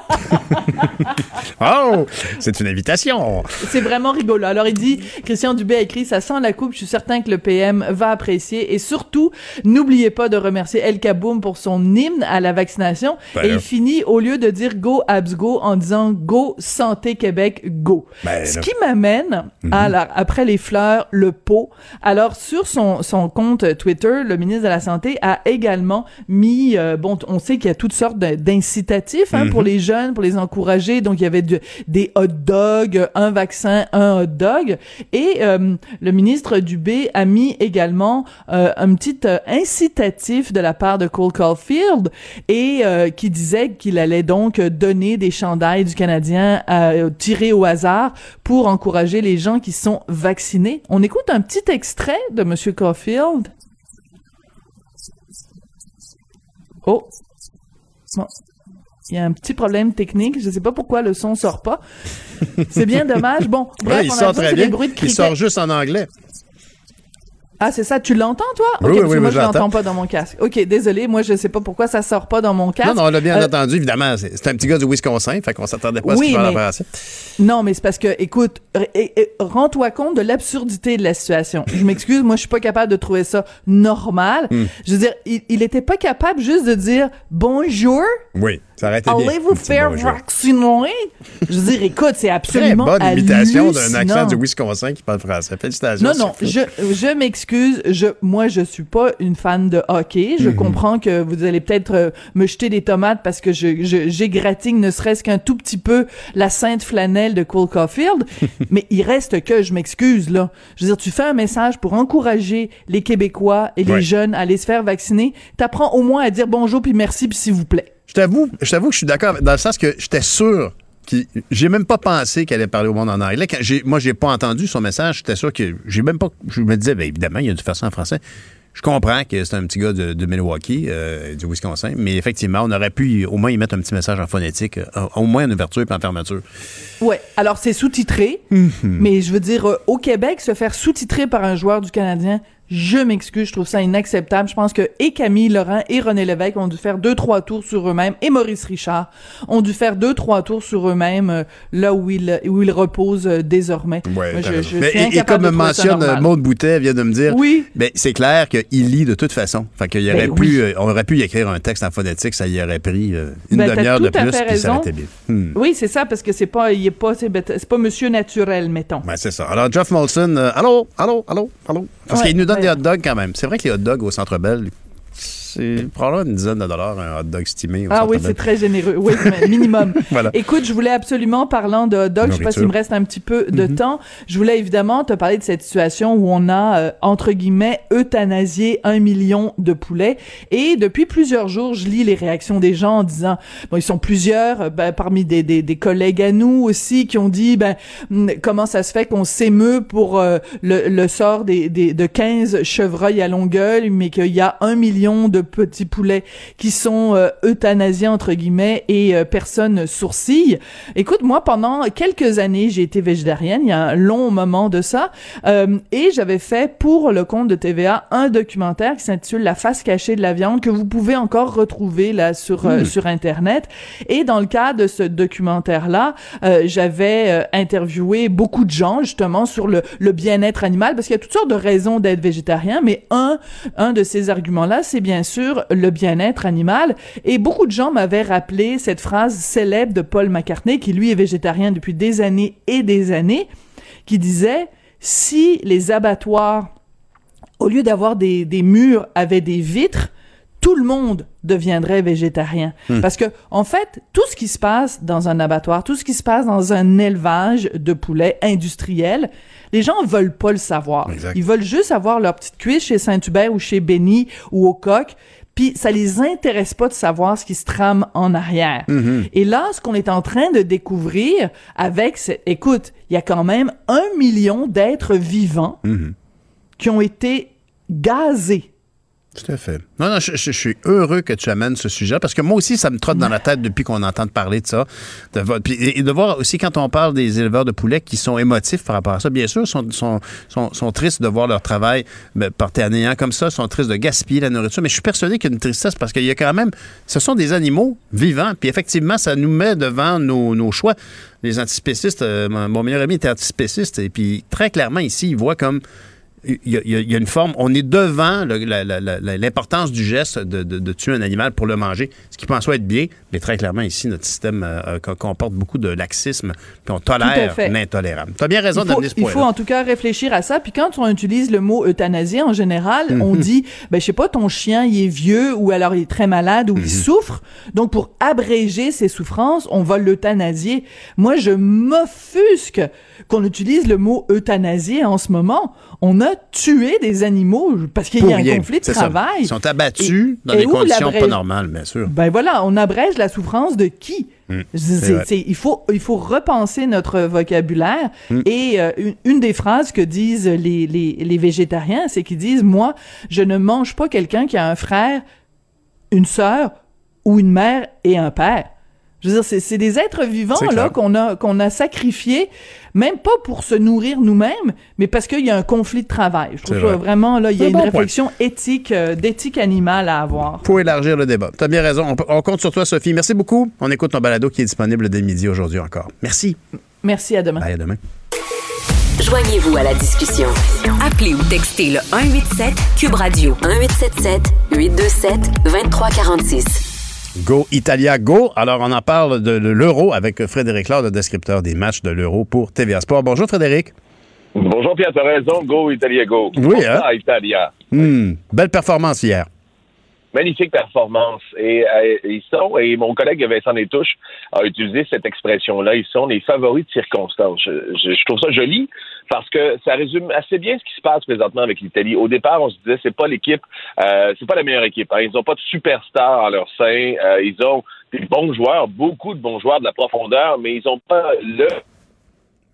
Oh! C'est une invitation. C'est vraiment rigolo. Alors, il dit, Christian Dubé a écrit, ça sent la coupe, je suis certain que le PM va apprécier. Et surtout, n'oubliez pas de remercier El Kaboum pour son hymne à la vaccination. Ben et il finit, au lieu de dire Go Abs Go, en disant Go Santé Québec Go. Ben Ce qui m'amène, à, alors, après les fleurs, le pot. Alors, sur son, son compte Twitter, le ministre de la Santé a également mis, euh, bon, on sait qu'il y a toutes sortes d'incitatifs hein, Mhm. pour les jeunes, pour les encourager. Donc, il y avait de- des hot dogs, un vaccin, un hot dog. Et euh, le ministre Dubé a mis également euh, un petit incitatif de la part de Cole Caulfield et qui disait qu'il allait donc donner des chandails du Canadien à tirer au hasard pour encourager les gens qui sont vaccinés. On écoute un petit extrait de Monsieur Caulfield. Oh. Bon. Il y a un petit problème technique. Je sais pas pourquoi le son sort pas. C'est bien dommage. Bon, bref, Ouais, il on a sort très bien. des bruits de Il sort juste en anglais. Ah, c'est ça. Tu l'entends, toi? Oui, Ok, oui, oui, moi, je l'entends pas dans mon casque. OK, désolé. Moi, je sais pas pourquoi ça sort pas dans mon casque. Non, non, on l'a bien Euh, entendu, évidemment. C'est un petit gars du Wisconsin, fait qu'on s'attendait pas à ce qu'il mais- français. Non, mais c'est parce que, écoute, rends-toi compte de l'absurdité de la situation. Je m'excuse, moi, je suis pas capable de trouver ça normal. Hmm. Je veux dire, il, il était pas capable juste de dire bonjour. Oui. Ça aurait été. Allez-vous faire bonjour. vacciner? Je veux dire, écoute, c'est Très absolument bonne imitation d'un accent du Wisconsin qui parle français. Félicitations. Non, non, je, je m'excuse. Je, moi, je suis pas une fan de hockey. Je Mhm. comprends que vous allez peut-être euh, me jeter des tomates parce que je, je, j'égratigne ne serait-ce qu'un tout petit peu la sainte flanelle de Cole Caulfield. mais il reste que, je m'excuse, là. Je veux dire, tu fais un message pour encourager les Québécois et les Ouais. jeunes à aller se faire vacciner. T'apprends au moins à dire bonjour puis merci puis s'il vous plaît. Je t'avoue, je t'avoue que je suis d'accord dans le sens que j'étais sûr qu'il- j'ai même pas pensé qu'elle allait parler au monde en anglais. Quand j'ai, moi, j'ai pas entendu son message. J'étais sûr que j'ai même pas. Je me disais, ben, évidemment, il a dû faire ça en français. Je comprends que c'est un petit gars de, de Milwaukee, euh, du Wisconsin, mais effectivement, on aurait pu au moins y mettre un petit message en phonétique, euh, au moins en ouverture et en fermeture. Ouais, alors c'est sous-titré, Mhm. mais je veux dire, euh, au Québec, se faire sous-titrer par un joueur du Canadien, je m'excuse, je trouve ça inacceptable. Je pense que et Camille Laurent et René Lévesque ont dû faire deux, trois tours sur eux-mêmes, et Maurice Richard ont dû faire deux, trois tours sur eux-mêmes, euh, là où ils, où ils reposent euh, désormais. Ouais, Moi, t'as je, raison. je Mais- suis et, comme mentionne euh. Maude Boutet vient de me dire, Oui. ben, c'est clair qu'il lit de toute façon. Fait qu'il aurait Ben pu, oui. euh, on aurait pu y écrire un texte en phonétique, ça y aurait pris euh, une Ben, demi-heure de plus, puis ça aurait été bien. Hmm. Oui, c'est ça, parce que c'est pas, il est pas, c'est pas monsieur naturel, mettons. Ouais, c'est ça. Alors, Jeff Molson, euh, allô, allô, allô, allô? Parce Ouais, qu'il nous donne ouais. des hot dogs quand même. C'est vrai que les hot dogs au Centre Bell, c'est probablement une dizaine de dollars un hot dog estimé au Ah oui, c'est très généreux. Oui, minimum. Voilà. Écoute, je voulais absolument, parlant de hot dog, je sais pas s'il me reste un petit peu de Mhm. temps, je voulais évidemment te parler de cette situation où on a, euh, entre guillemets, euthanasié un million de poulets. Et depuis plusieurs jours, je lis les réactions des gens en disant, bon, ils sont plusieurs, euh, ben, parmi des, des, des collègues à nous aussi, qui ont dit, ben, hum, comment ça se fait qu'on s'émeut pour euh, le, le sort des, des, de 15 chevreuils à Longueuil, mais qu'il y a un million de petits poulets qui sont euh, euthanasiés, entre guillemets, et euh, personne sourcille. Écoute, moi, pendant quelques années, j'ai été végétarienne, il y a un long moment de ça, euh, et j'avais fait pour le compte de TVA un documentaire qui s'intitule La face cachée de la viande, que vous pouvez encore retrouver là sur, Hmm. sur Internet. Et dans le cadre de ce documentaire-là, euh, j'avais euh, interviewé beaucoup de gens, justement, sur le, le bien-être animal, parce qu'il y a toutes sortes de raisons d'être végétarien, mais un, un de ces arguments-là, c'est bien sûr le bien-être animal. Et beaucoup de gens m'avaient rappelé cette phrase célèbre de Paul McCartney, qui lui est végétarien depuis des années et des années, qui disait, si les abattoirs, au lieu d'avoir des, des murs, avaient des vitres, tout le monde deviendrait végétarien. Hmm. Parce que, en fait, tout ce qui se passe dans un abattoir, tout ce qui se passe dans un élevage de poulets industriel, les gens veulent pas le savoir. Ils veulent juste avoir leur petite cuisse chez Saint-Hubert ou chez Benny ou au coq, puis ça les intéresse pas de savoir ce qui se trame en arrière. Mhm. Et là, ce qu'on est en train de découvrir avec, écoute, il y a quand même un million d'êtres vivants qui ont été gazés. Tout à fait. Non, non, je, suis heureux que tu amènes ce sujet parce que moi aussi, ça me trotte dans la tête depuis qu'on entend parler de ça. De et, de voir aussi quand on parle des éleveurs de poulets qui sont émotifs par rapport à ça, bien sûr, sont, sont, sont, tristes de voir leur travail ben, porté à néant comme ça, sont tristes de gaspiller la nourriture, mais je suis persuadé qu'il y a une tristesse parce qu'il y a quand même, ce sont des animaux vivants, puis effectivement, ça nous met devant nos, nos choix. Les antispécistes, euh, mon meilleur ami était antispéciste, et puis très clairement ici, il voit comme il y, a, il y il une forme, on est devant l'importance du geste de, de- de tuer un animal pour le manger, ce qui peut en soi être bien, mais très clairement ici, notre système euh, co- comporte beaucoup de laxisme, puis on tolère l'intolérable. Tu as bien raison il d'amener ce il point faut en tout cas réfléchir à ça. Puis quand on utilise le mot euthanasie, en général, on Mhm. dit, ben je sais pas, ton chien il est vieux ou alors il est très malade ou Mhm. il souffre. Donc pour abréger ses souffrances, on va l'euthanasier. Moi, je m'offusque qu'on utilise le mot euthanasier en ce moment. On a tué des animaux parce qu'il y a un conflit de ça. travail. Ils sont abattus Et- dans et des conditions pas normales, bien sûr. ben voilà, on abrège la souffrance de qui? Mm. C'est c'est- c'est- il, faut, il faut repenser notre vocabulaire. Mm. Et euh, une, une des phrases que disent les, les, les végétariens, c'est qu'ils disent, moi, je ne mange pas quelqu'un qui a un frère, une sœur ou une mère et un père. Je veux dire, c'est, c'est des êtres vivants là qu'on a qu'on a sacrifiés, même pas pour se nourrir nous-mêmes, mais parce qu'il y a un conflit de travail. Je trouve ça vrai. vraiment là, il y a un une bon point. réflexion éthique, euh, d'éthique animale à avoir. Pour élargir le débat. Tu as bien raison. On compte sur toi, Sophie. Merci beaucoup. On écoute ton balado qui est disponible dès midi aujourd'hui encore. Merci. Merci, à demain. Bye, à demain. Joignez-vous à la discussion. Appelez ou textez le 187 Cube Radio 1877 827 2346. Go Italia Go. Alors, on en parle de, de l'Euro avec Frédéric Laure, le descripteur des matchs de l'Euro pour TVA Sport. Bonjour Frédéric. Bonjour Pierre, t'as raison. Go Italia Go. Oui, hein? Ah, Italia. Hmm, belle performance hier. Magnifique performance. Et euh, ils sont, et mon collègue Vincent Détouche a utilisé cette expression-là, ils sont les favoris de circonstance. Je, je- je trouve ça joli parce que ça résume assez bien ce qui se passe présentement avec l'Italie. Au départ, on se disait c'est pas l'équipe, euh, c'est pas la meilleure équipe. hein. Ils ont pas de superstars en leur sein. Euh, ils ont des bons joueurs, beaucoup de bons joueurs, de la profondeur, mais ils ont pas le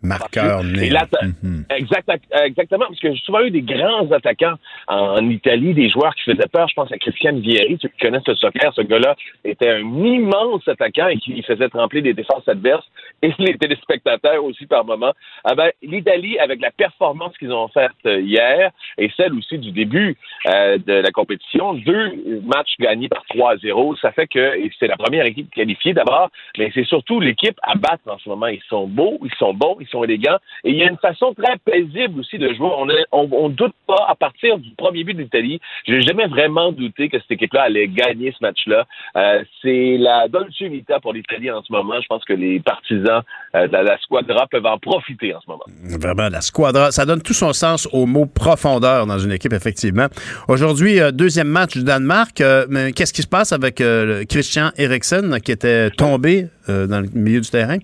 Marqueur né. t'as- exact- exactement, parce que j'ai souvent eu des grands attaquants en, en Italie, des joueurs qui faisaient peur. Je pense à Christian Vieri, ceux qui connaissent le soccer. Ce gars-là était un immense attaquant et qui faisait trembler des défenses adverses et les téléspectateurs aussi par moment. Ah ben, L'Italie, avec la performance qu'ils ont faite euh, hier et celle aussi du début euh, de la compétition, deux matchs gagnés par 3-0, ça fait que c'est la première équipe qualifiée d'abord, mais c'est surtout l'équipe à battre en ce moment. Ils sont beaux, ils sont bons, ils sont élégants et il y a une façon très paisible aussi de jouer. On, est- on, doute pas à partir du premier but de l'Italie. J'ai jamais vraiment douté que cette équipe-là allait gagner ce match-là. Euh, c'est la dolce vita pour l'Italie en ce moment. Je pense que les partisans euh, de la, squadra peuvent en profiter en ce moment. Vraiment, la squadra, ça donne tout son sens au mot profondeur dans une équipe, effectivement. Aujourd'hui, euh, deuxième match du Danemark. Qu'est-ce qui se passe avec Christian Eriksen qui était tombé dans le milieu du terrain?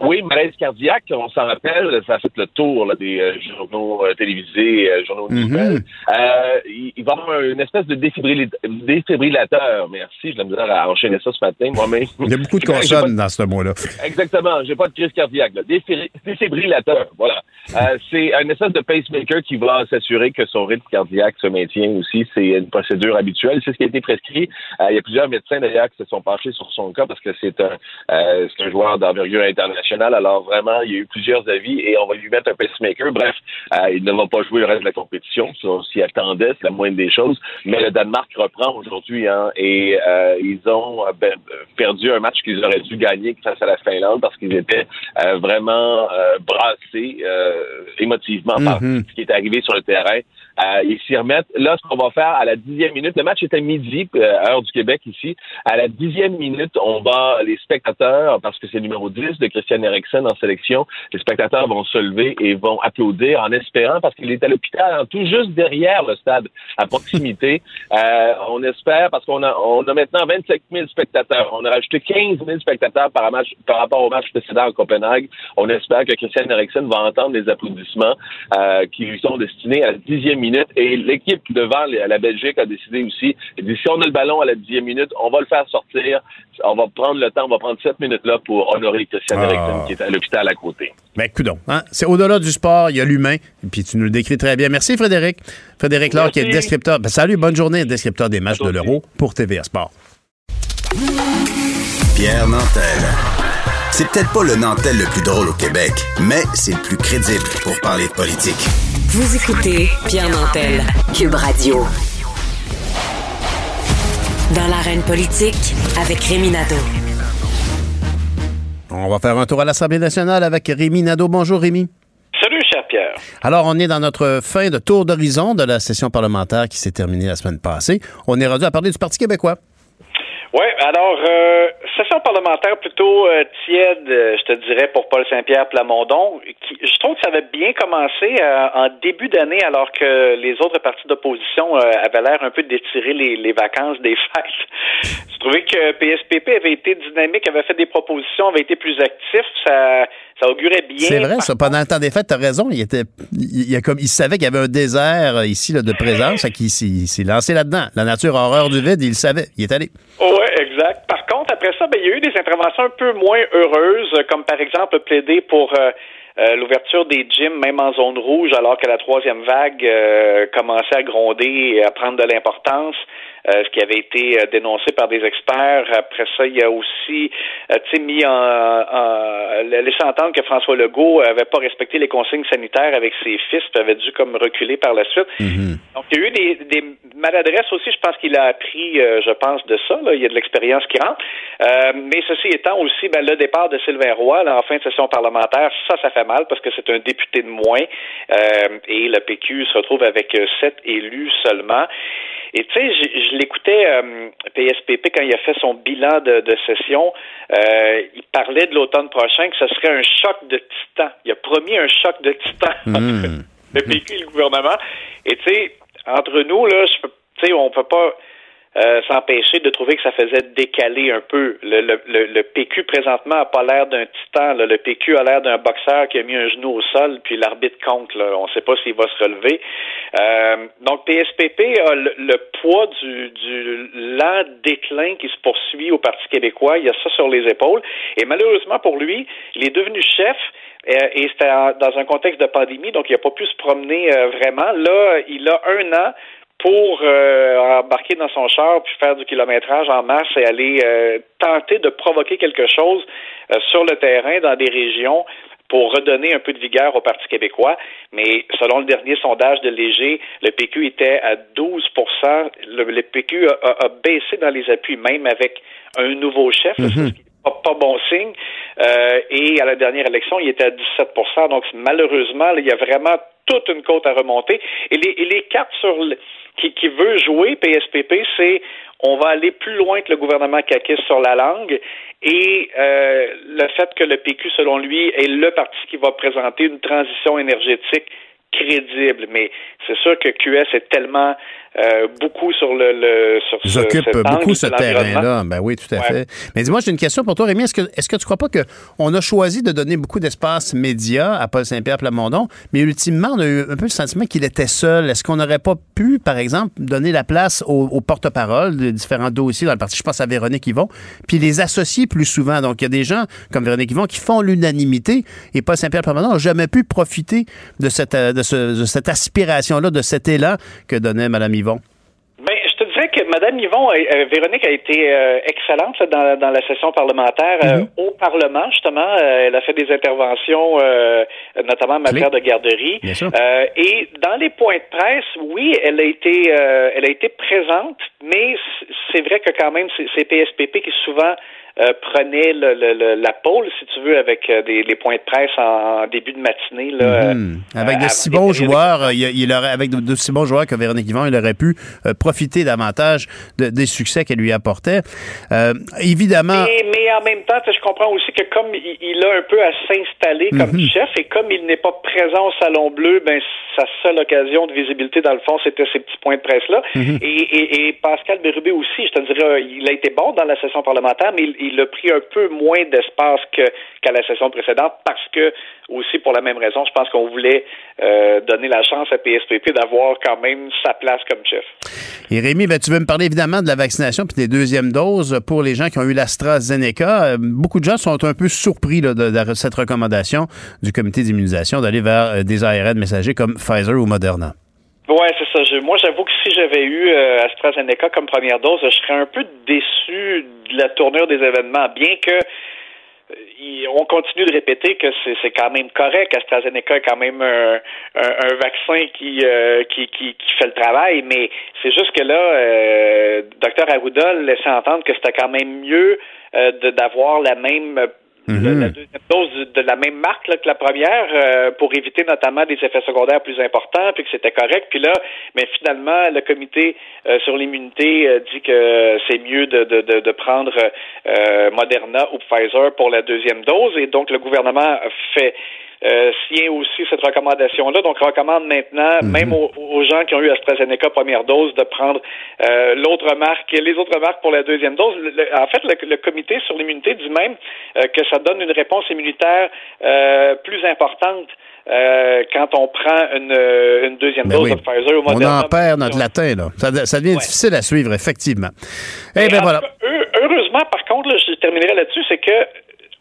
Oui, malaise cardiaque, on s'en rappelle, ça a fait le tour là, des euh, journaux euh, télévisés, euh, journaux de Mhm. nouvelles. Euh, il, va y avoir une espèce de défibril- défibrillateur. Merci, j'ai de la misère à enchaîner ça ce matin, moi-même. Il y a beaucoup de consonnes dans ce mot-là. Exactement, j'ai pas de crise cardiaque. Là. Défibri- Défibrillateur, voilà. Euh, c'est un espèce de pacemaker qui va s'assurer que son rythme cardiaque se maintient aussi. C'est une procédure habituelle. C'est ce qui a été prescrit. Euh, il y a plusieurs médecins d'ailleurs qui se sont penchés sur son cas parce que c'est un, euh, un joueur d'envergure internationale. Alors vraiment, il y a eu plusieurs avis et on va lui mettre un pacemaker. Bref, euh, il ne va pas jouer le reste de la compétition. Ça, on s'y attendait, c'est la moindre des choses. Mais le Danemark reprend aujourd'hui hein, et euh, ils ont euh, ben, perdu un match qu'ils auraient dû gagner face à la Finlande parce qu'ils étaient euh, vraiment euh, brassés euh, émotivement par Mhm. ce qui est arrivé sur le terrain. Euh, ils s'y remettent. Là, ce qu'on va faire à la dixième minute, le match est à midi, euh, heure du Québec ici. À la dixième minute, on va, les spectateurs, parce que c'est le numéro 10 de Christian Eriksen en sélection, les spectateurs vont se lever et vont applaudir en espérant, parce qu'il est à l'hôpital, hein, tout juste derrière le stade, à proximité. Euh, on espère, parce qu'on a, on a maintenant 25 000 spectateurs. On a rajouté 15 000 spectateurs par, match, par rapport au match précédent à Copenhague. On espère que Christian Eriksen va entendre les applaudissements euh, qui lui sont destinés à la dixième minute. Et l'équipe devant la la Belgique a décidé aussi, elle dit, si on a le ballon à la dixième minute, on va le faire sortir. On va prendre le temps, on va prendre cette minutes-là pour honorer Christian Ah. Eriksen qui est à l'hôpital à côté. Ben, coudon. Hein? C'est au-delà du sport, il y a l'humain. Et puis tu nous le décris très bien. Merci, Frédéric. Frédéric Laure, qui est descripteur. Ben, salut, bonne journée, descripteur des matchs de l'Euro pour TVA Sport. Pierre Nantel. C'est peut-être pas le Nantel le plus drôle au Québec, mais c'est le plus crédible pour parler de politique. Vous écoutez Pierre Nantel, Cube Radio. Dans l'arène politique, avec Rémi Nadeau. On va faire un tour à l'Assemblée nationale avec Rémi Nadeau. Bonjour, Rémi. Salut, cher Pierre. Alors, on est dans notre fin de tour d'horizon de la session parlementaire qui s'est terminée la semaine passée. On est rendu à parler du Parti québécois. Oui, alors, euh, session parlementaire plutôt euh, tiède, euh, je te dirais, pour Paul Saint-Pierre Plamondon. Qui, je trouve que ça avait bien commencé euh, en début d'année, alors que les autres partis d'opposition avaient l'air un peu d'étirer les, les vacances des fêtes. Je trouvais que PSPP avait été dynamique, avait fait des propositions, avait été plus actif. Ça, ça augurait bien. C'est vrai, ça. Pendant le temps des fêtes, tu as raison. Il, était, il, il a comme, il savait qu'il y avait un désert euh, ici là, de présence. qu'il s'est- il s'est lancé là-dedans. La nature horreur du vide, il le savait. Il est allé. Oui, exact. Par contre, après ça, ben, il y a eu des interventions un peu moins heureuses, euh, comme par exemple plaider pour euh, euh, l'ouverture des gyms, même en zone rouge, alors que la troisième vague euh, commençait à gronder et à prendre de l'importance. Euh, ce qui avait été euh, dénoncé par des experts. Après ça, il y a aussi euh, tu sais, mis en, en laissé entendre que François Legault avait pas respecté les consignes sanitaires avec ses fils, puis avait dû comme reculer par la suite. Donc, il y a eu des, des maladresses aussi. Je pense qu'il a appris, je pense, de ça. Là. Il y a de l'expérience qui rentre. Euh, mais ceci étant aussi, ben, le départ de Sylvain Roy là, en fin de session parlementaire, ça, ça fait mal parce que c'est un député de moins. Euh, et le PQ se retrouve avec sept élus seulement. Et tu sais, je, je l'écoutais euh, PSPP quand il a fait son bilan de, de session. Euh, il parlait de l'automne prochain que ce serait un choc de titan. Il a promis un choc de titan entre le PQ et le gouvernement. Et tu sais, entre nous là, je peux, tu sais, on peut pas euh, s'empêcher de trouver que ça faisait décaler un peu. Le, le, le, le PQ présentement a pas l'air d'un titan. là. Le PQ a l'air d'un boxeur qui a mis un genou au sol, puis l'arbitre compte. Là. On ne sait pas s'il va se relever. Euh, donc PSPP a le, le poids du, du lent déclin qui se poursuit au Parti québécois. Il y a ça sur les épaules. Et malheureusement pour lui, il est devenu chef. euh, Et c'était dans un contexte de pandémie, donc il n'a pas pu se promener euh, vraiment. Là, il a un an pour euh, embarquer dans son char puis faire du kilométrage en masse et aller euh, tenter de provoquer quelque chose euh, sur le terrain dans des régions pour redonner un peu de vigueur au Parti québécois. Mais selon le dernier sondage de Léger, le PQ était à 12 Le, le PQ a, a- a baissé dans les appuis, même avec un nouveau chef. là, Mhm. pas, pas bon signe. Euh, et à la dernière élection, il était à 17% Donc, malheureusement, là, il y a vraiment toute une côte à remonter. Et les, et les cartes sur le- qui, qui veut jouer PSPP, c'est on va aller plus loin que le gouvernement caquiste sur la langue et euh, le fait que le PQ, selon lui, est le parti qui va présenter une transition énergétique crédible. Mais c'est sûr que QS est tellement euh, beaucoup sur le, le sur Ils ce, occupent cet beaucoup ce terrain-là. Ben oui, tout à Ouais. fait. Mais dis-moi, j'ai une question pour toi, Rémi. Est-ce que, est-ce que tu crois pas qu'on a choisi de donner beaucoup d'espace média à Paul Saint-Pierre Plamondon, mais ultimement, on a eu un peu le sentiment qu'il était seul. Est-ce qu'on n'aurait pas pu, par exemple, donner la place aux, aux porte-parole de différents dossiers dans le parti? Je pense à Véronique Yvon, puis les associer plus souvent. Donc, il y a des gens comme Véronique Yvon qui font l'unanimité et Paul Saint-Pierre Plamondon n'a jamais pu profiter de cette, euh, de ce- de cette aspiration-là, de cet élan que donnait Mme Yvon. Ben, je te dirais que Mme Yvon, euh, euh, Véronique a été euh, excellente là, dans, dans la session parlementaire euh, au Parlement, justement. Elle a fait des interventions, notamment en matière de garderie. Bien sûr. Et dans les points de presse, oui, elle a été, elle a été présente, mais c'est vrai que quand même, c'est PSPP qui souvent euh, prenait le, le- le- la pôle, si tu veux, avec euh, des, les points de presse en, en début de matinée. Là, Mhm. Avec euh, de avant si bons joueurs, euh, il, il aurait, avec de, de si bons joueurs que Véronique Yvon, il aurait pu euh, profiter davantage de- des succès qu'elle lui apportait. Euh, évidemment, Mais, mais en même temps, je comprends aussi que comme il, il a un peu à s'installer comme Mhm. chef et comme il n'est pas présent au Salon Bleu, ben sa seule occasion de visibilité dans le fond, c'était ces petits points de presse là. Mhm. et, et, et Pascal Bérubé aussi, je te dirais, il a été bon dans la session parlementaire, mais il, il a pris un peu moins d'espace qu'à la session précédente parce que aussi pour la même raison, je pense qu'on voulait euh, donner la chance à PSPP d'avoir quand même sa place comme chef. et Rémi, ben, tu veux me parler évidemment de la vaccination puis des deuxièmes doses pour les gens qui ont eu l'AstraZeneca. Euh, beaucoup de gens sont un peu surpris de, de cette recommandation du comité d'immunisation d'aller vers euh, des ARN messagers comme Pfizer ou Moderna. Ouais, c'est ça. Je- moi, j'avoue que si j'avais eu euh, AstraZeneca comme première dose, je serais un peu déçu de la tournure des événements, bien que euh, on continue de répéter que c'est quand même correct. AstraZeneca est quand même un, un- un vaccin qui, euh, qui, qui, qui fait le travail, mais c'est juste que là, euh, Dr Arruda laissait entendre que c'était quand même mieux euh, d'avoir la même le- la deuxième dose de la même marque là, que la première euh, pour éviter notamment des effets secondaires plus importants, puis que c'était correct. Puis là, mais finalement, le comité euh, sur l'immunité euh, dit que c'est mieux de, de, de, de prendre euh, Moderna ou Pfizer pour la deuxième dose, et donc le gouvernement fait euh, aussi cette recommandation-là. Donc, recommande maintenant, même aux, aux gens qui ont eu AstraZeneca première dose, de prendre euh, l'autre marque, les autres marques pour la deuxième dose. Le- le- en fait, le, le comité sur l'immunité dit même euh, que ça donne une réponse immunitaire euh, plus importante euh, quand on prend une, euh, une deuxième Ben dose oui. de Pfizer On Moderna. en perd notre latin, là. Ça, ça devient difficile à suivre, effectivement. Eh bien, en voilà. cas, heureusement, par contre, là, je terminerai là-dessus, c'est que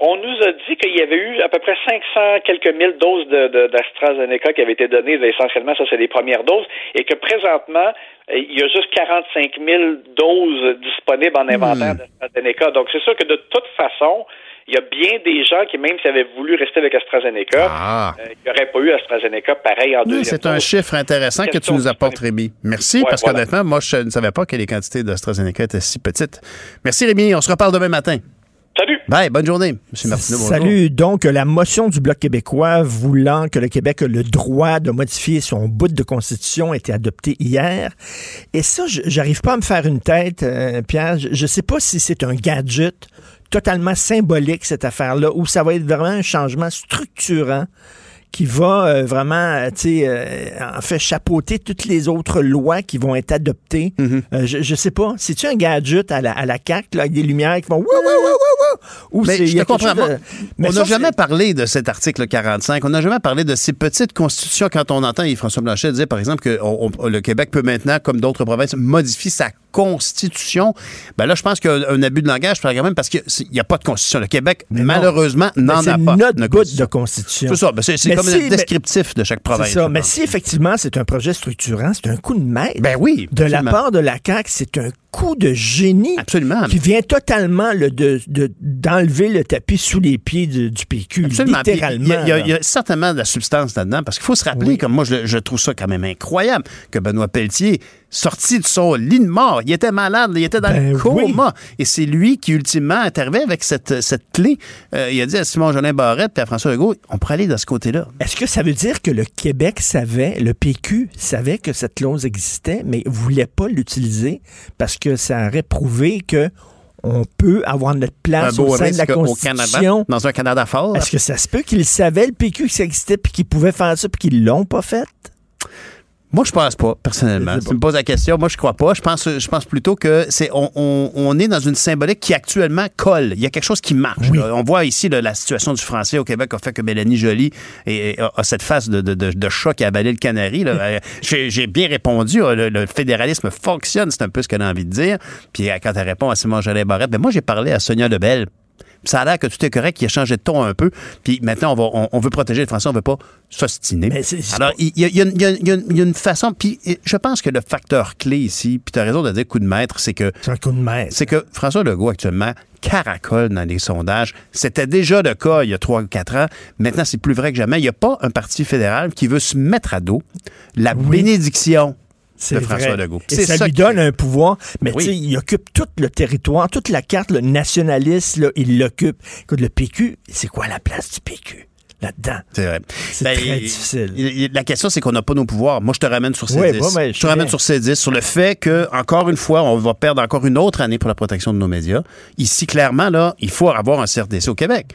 on nous a dit qu'il y avait eu à peu près 500 quelques mille doses de, de- d'AstraZeneca qui avaient été données, essentiellement, ça c'est les premières doses, et que présentement, il y a juste 45 000 doses disponibles en inventaire d'AstraZeneca. Donc c'est sûr que de toute façon, il y a bien des gens qui, même s'ils avaient voulu rester avec AstraZeneca, euh, il n'y aurait pas eu AstraZeneca pareil en deuxième C'est un chiffre intéressant que tu nous apportes, Rémi. Merci, Ouais, parce voilà. qu'honnêtement, moi, je ne savais pas que les quantités d'AstraZeneca étaient si petites. Merci, Rémi. On se reparle demain matin. Salut. Bye, bonne journée, M. Martineau. bonjour. Salut. Donc, la motion du Bloc québécois voulant que le Québec ait le droit de modifier son bout de constitution a été adoptée hier. Et ça, je- j'arrive pas à me faire une tête, euh, Pierre. Je, je sais pas si c'est un gadget totalement symbolique, cette affaire-là, ou ça va être vraiment un changement structurant qui va euh, vraiment, euh, tu sais, euh, en fait, chapeauter toutes les autres lois qui vont être adoptées. Euh, je, je sais pas. C'est-tu un gadget à la, à la CAQ, là, avec des lumières qui vont... Wouh, wouh, wouh, wouh, wouh? Ou Mais c'est- je te comprends. de- Mais on n'a c'est- jamais parlé de cet article 45. On n'a jamais parlé de ces petites constitutions quand on entend Yves-François Blanchet dire, par exemple, que on- on- le Québec peut maintenant, comme d'autres provinces, modifier sa constitution. Ben là, je pense qu'il y a un abus de langage, par exemple, parce qu'il n'y a pas de constitution. Le Québec, malheureusement, n'en c'est a pas. notre de constitution. C'est ça. Ben, c'est c'est comme si- un mais- descriptif de chaque province. Ça. Mais si effectivement c'est un projet structurant, c'est un coup de maître. Ben oui. De la part de la CAQ, c'est un coup de génie. Absolument. Qui vient totalement là, de, de- d'enlever le tapis sous les pieds du, du PQ. Absolument. Littéralement. Il y, a- il y certainement de la substance là-dedans, parce qu'il faut se rappeler, comme moi, je, je trouve ça quand même incroyable, que Benoît Pelletier, sorti de son lit de mort, il était malade, il était dans Ben le coma. Et c'est lui qui, ultimement, est arrivé avec cette, cette clé. Euh, il a dit à Simon-Jolin Barrette et à François Legault, on pourrait aller de ce côté-là. Est-ce que ça veut dire que le Québec savait, le PQ savait que cette clause existait, mais voulait pas l'utiliser parce que ça aurait prouvé que on peut avoir notre place au sein de la Constitution. Canada, dans un Canada fort. Est-ce que ça se peut qu'ils savaient, le PQ, que ça existait, puis qu'ils pouvaient faire ça, puis qu'ils l'ont pas fait? Moi, je pense pas, personnellement. Tu me poses la question, moi, je crois pas. Je pense, je pense plutôt que c'est on, on- on est dans une symbolique qui actuellement colle. Il y a quelque chose qui marche. On voit ici là, la situation du français au Québec a fait que Mélanie Joly est- a, a cette face de, de, de, de chat qui a avalé le canari. Euh, J'ai bien répondu. euh, Le, le fédéralisme fonctionne, c'est un peu ce qu'elle a envie de dire. Puis euh, quand elle répond à Simon Jolin Barrette, ben moi, j'ai parlé à Sonia Lebel. Ça a l'air que tout est correct, qu'il a changé de ton un peu. Puis maintenant, on, va, on, on veut protéger le français, on veut pas s'ostiner. Alors, il y, a- il y a une- il y a une- il y a une- il y a une façon. Puis je pense que le facteur clé ici, puis tu as raison de dire coup de maître, c'est que. C'est un coup de maître. C'est que François Legault, actuellement, caracole dans les sondages. C'était déjà le cas il y a 3 ou 4 ans. Maintenant, c'est plus vrai que jamais. Il n'y a pas un parti fédéral qui veut se mettre à dos la bénédiction de François vrai. Legault. Et ça, lui donne un pouvoir. Mais Oui. tu sais, il occupe tout le territoire, toute la carte le nationaliste, là, il l'occupe. Écoute, le PQ, c'est quoi la place du PQ là-dedans? C'est vrai. C'est Ben, très il- difficile. il- il- la question, c'est qu'on n'a pas nos pouvoirs. Moi, je te ramène sur ces Ouais, 10. bon, ben, je je te ramène sur ces 10, sur le fait que, encore une fois, on va perdre encore une autre année pour la protection de nos médias. Ici, clairement, là, il faut avoir un CRDC au Québec.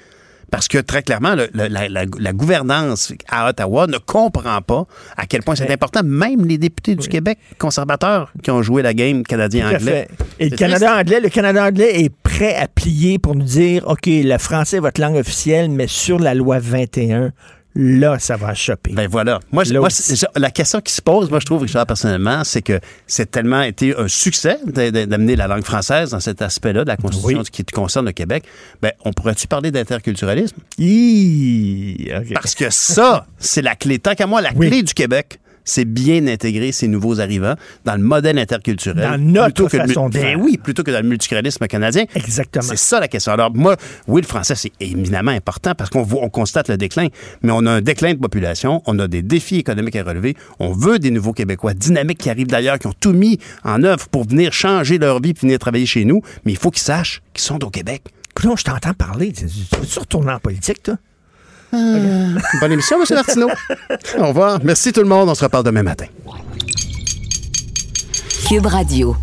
Parce que très clairement, le- le- la, la- la gouvernance à Ottawa ne comprend pas à quel point c'est important. Même les députés du Québec conservateurs qui ont joué la game canadien-anglais. Et le Canada anglais, le Canada anglais est prêt à plier pour nous dire, OK, le français est votre langue officielle, mais sur la loi 21, là, ça va choper. Ben voilà. Moi, moi, la question qui se pose, moi, je trouve, Richard, personnellement, c'est que c'est tellement été un succès d'amener la langue française dans cet aspect-là de la Constitution qui concerne le Québec. Ben, on pourrait-tu parler d'interculturalisme? Hi, OK. Parce que ça, c'est la clé. Tant qu'à moi, la clé du Québec, c'est bien intégrer ces nouveaux arrivants dans le modèle interculturel. Dans notre le façon Ben oui, plutôt que dans le multiculturalisme canadien. Exactement. C'est ça la question. Alors, moi, oui, le français, c'est éminemment important parce qu'on on constate le déclin, mais on a un déclin de population, on a des défis économiques à relever, on veut des nouveaux Québécois dynamiques qui arrivent d'ailleurs, qui ont tout mis en œuvre pour venir changer leur vie puis venir travailler chez nous, mais il faut qu'ils sachent qu'ils sont au Québec. Coudonc, je t'entends parler. Tu veux-tu retourner en politique, toi? Bonne émission, M. Martineau. Au revoir. Merci tout le monde. On se reparle demain matin. Cube Radio.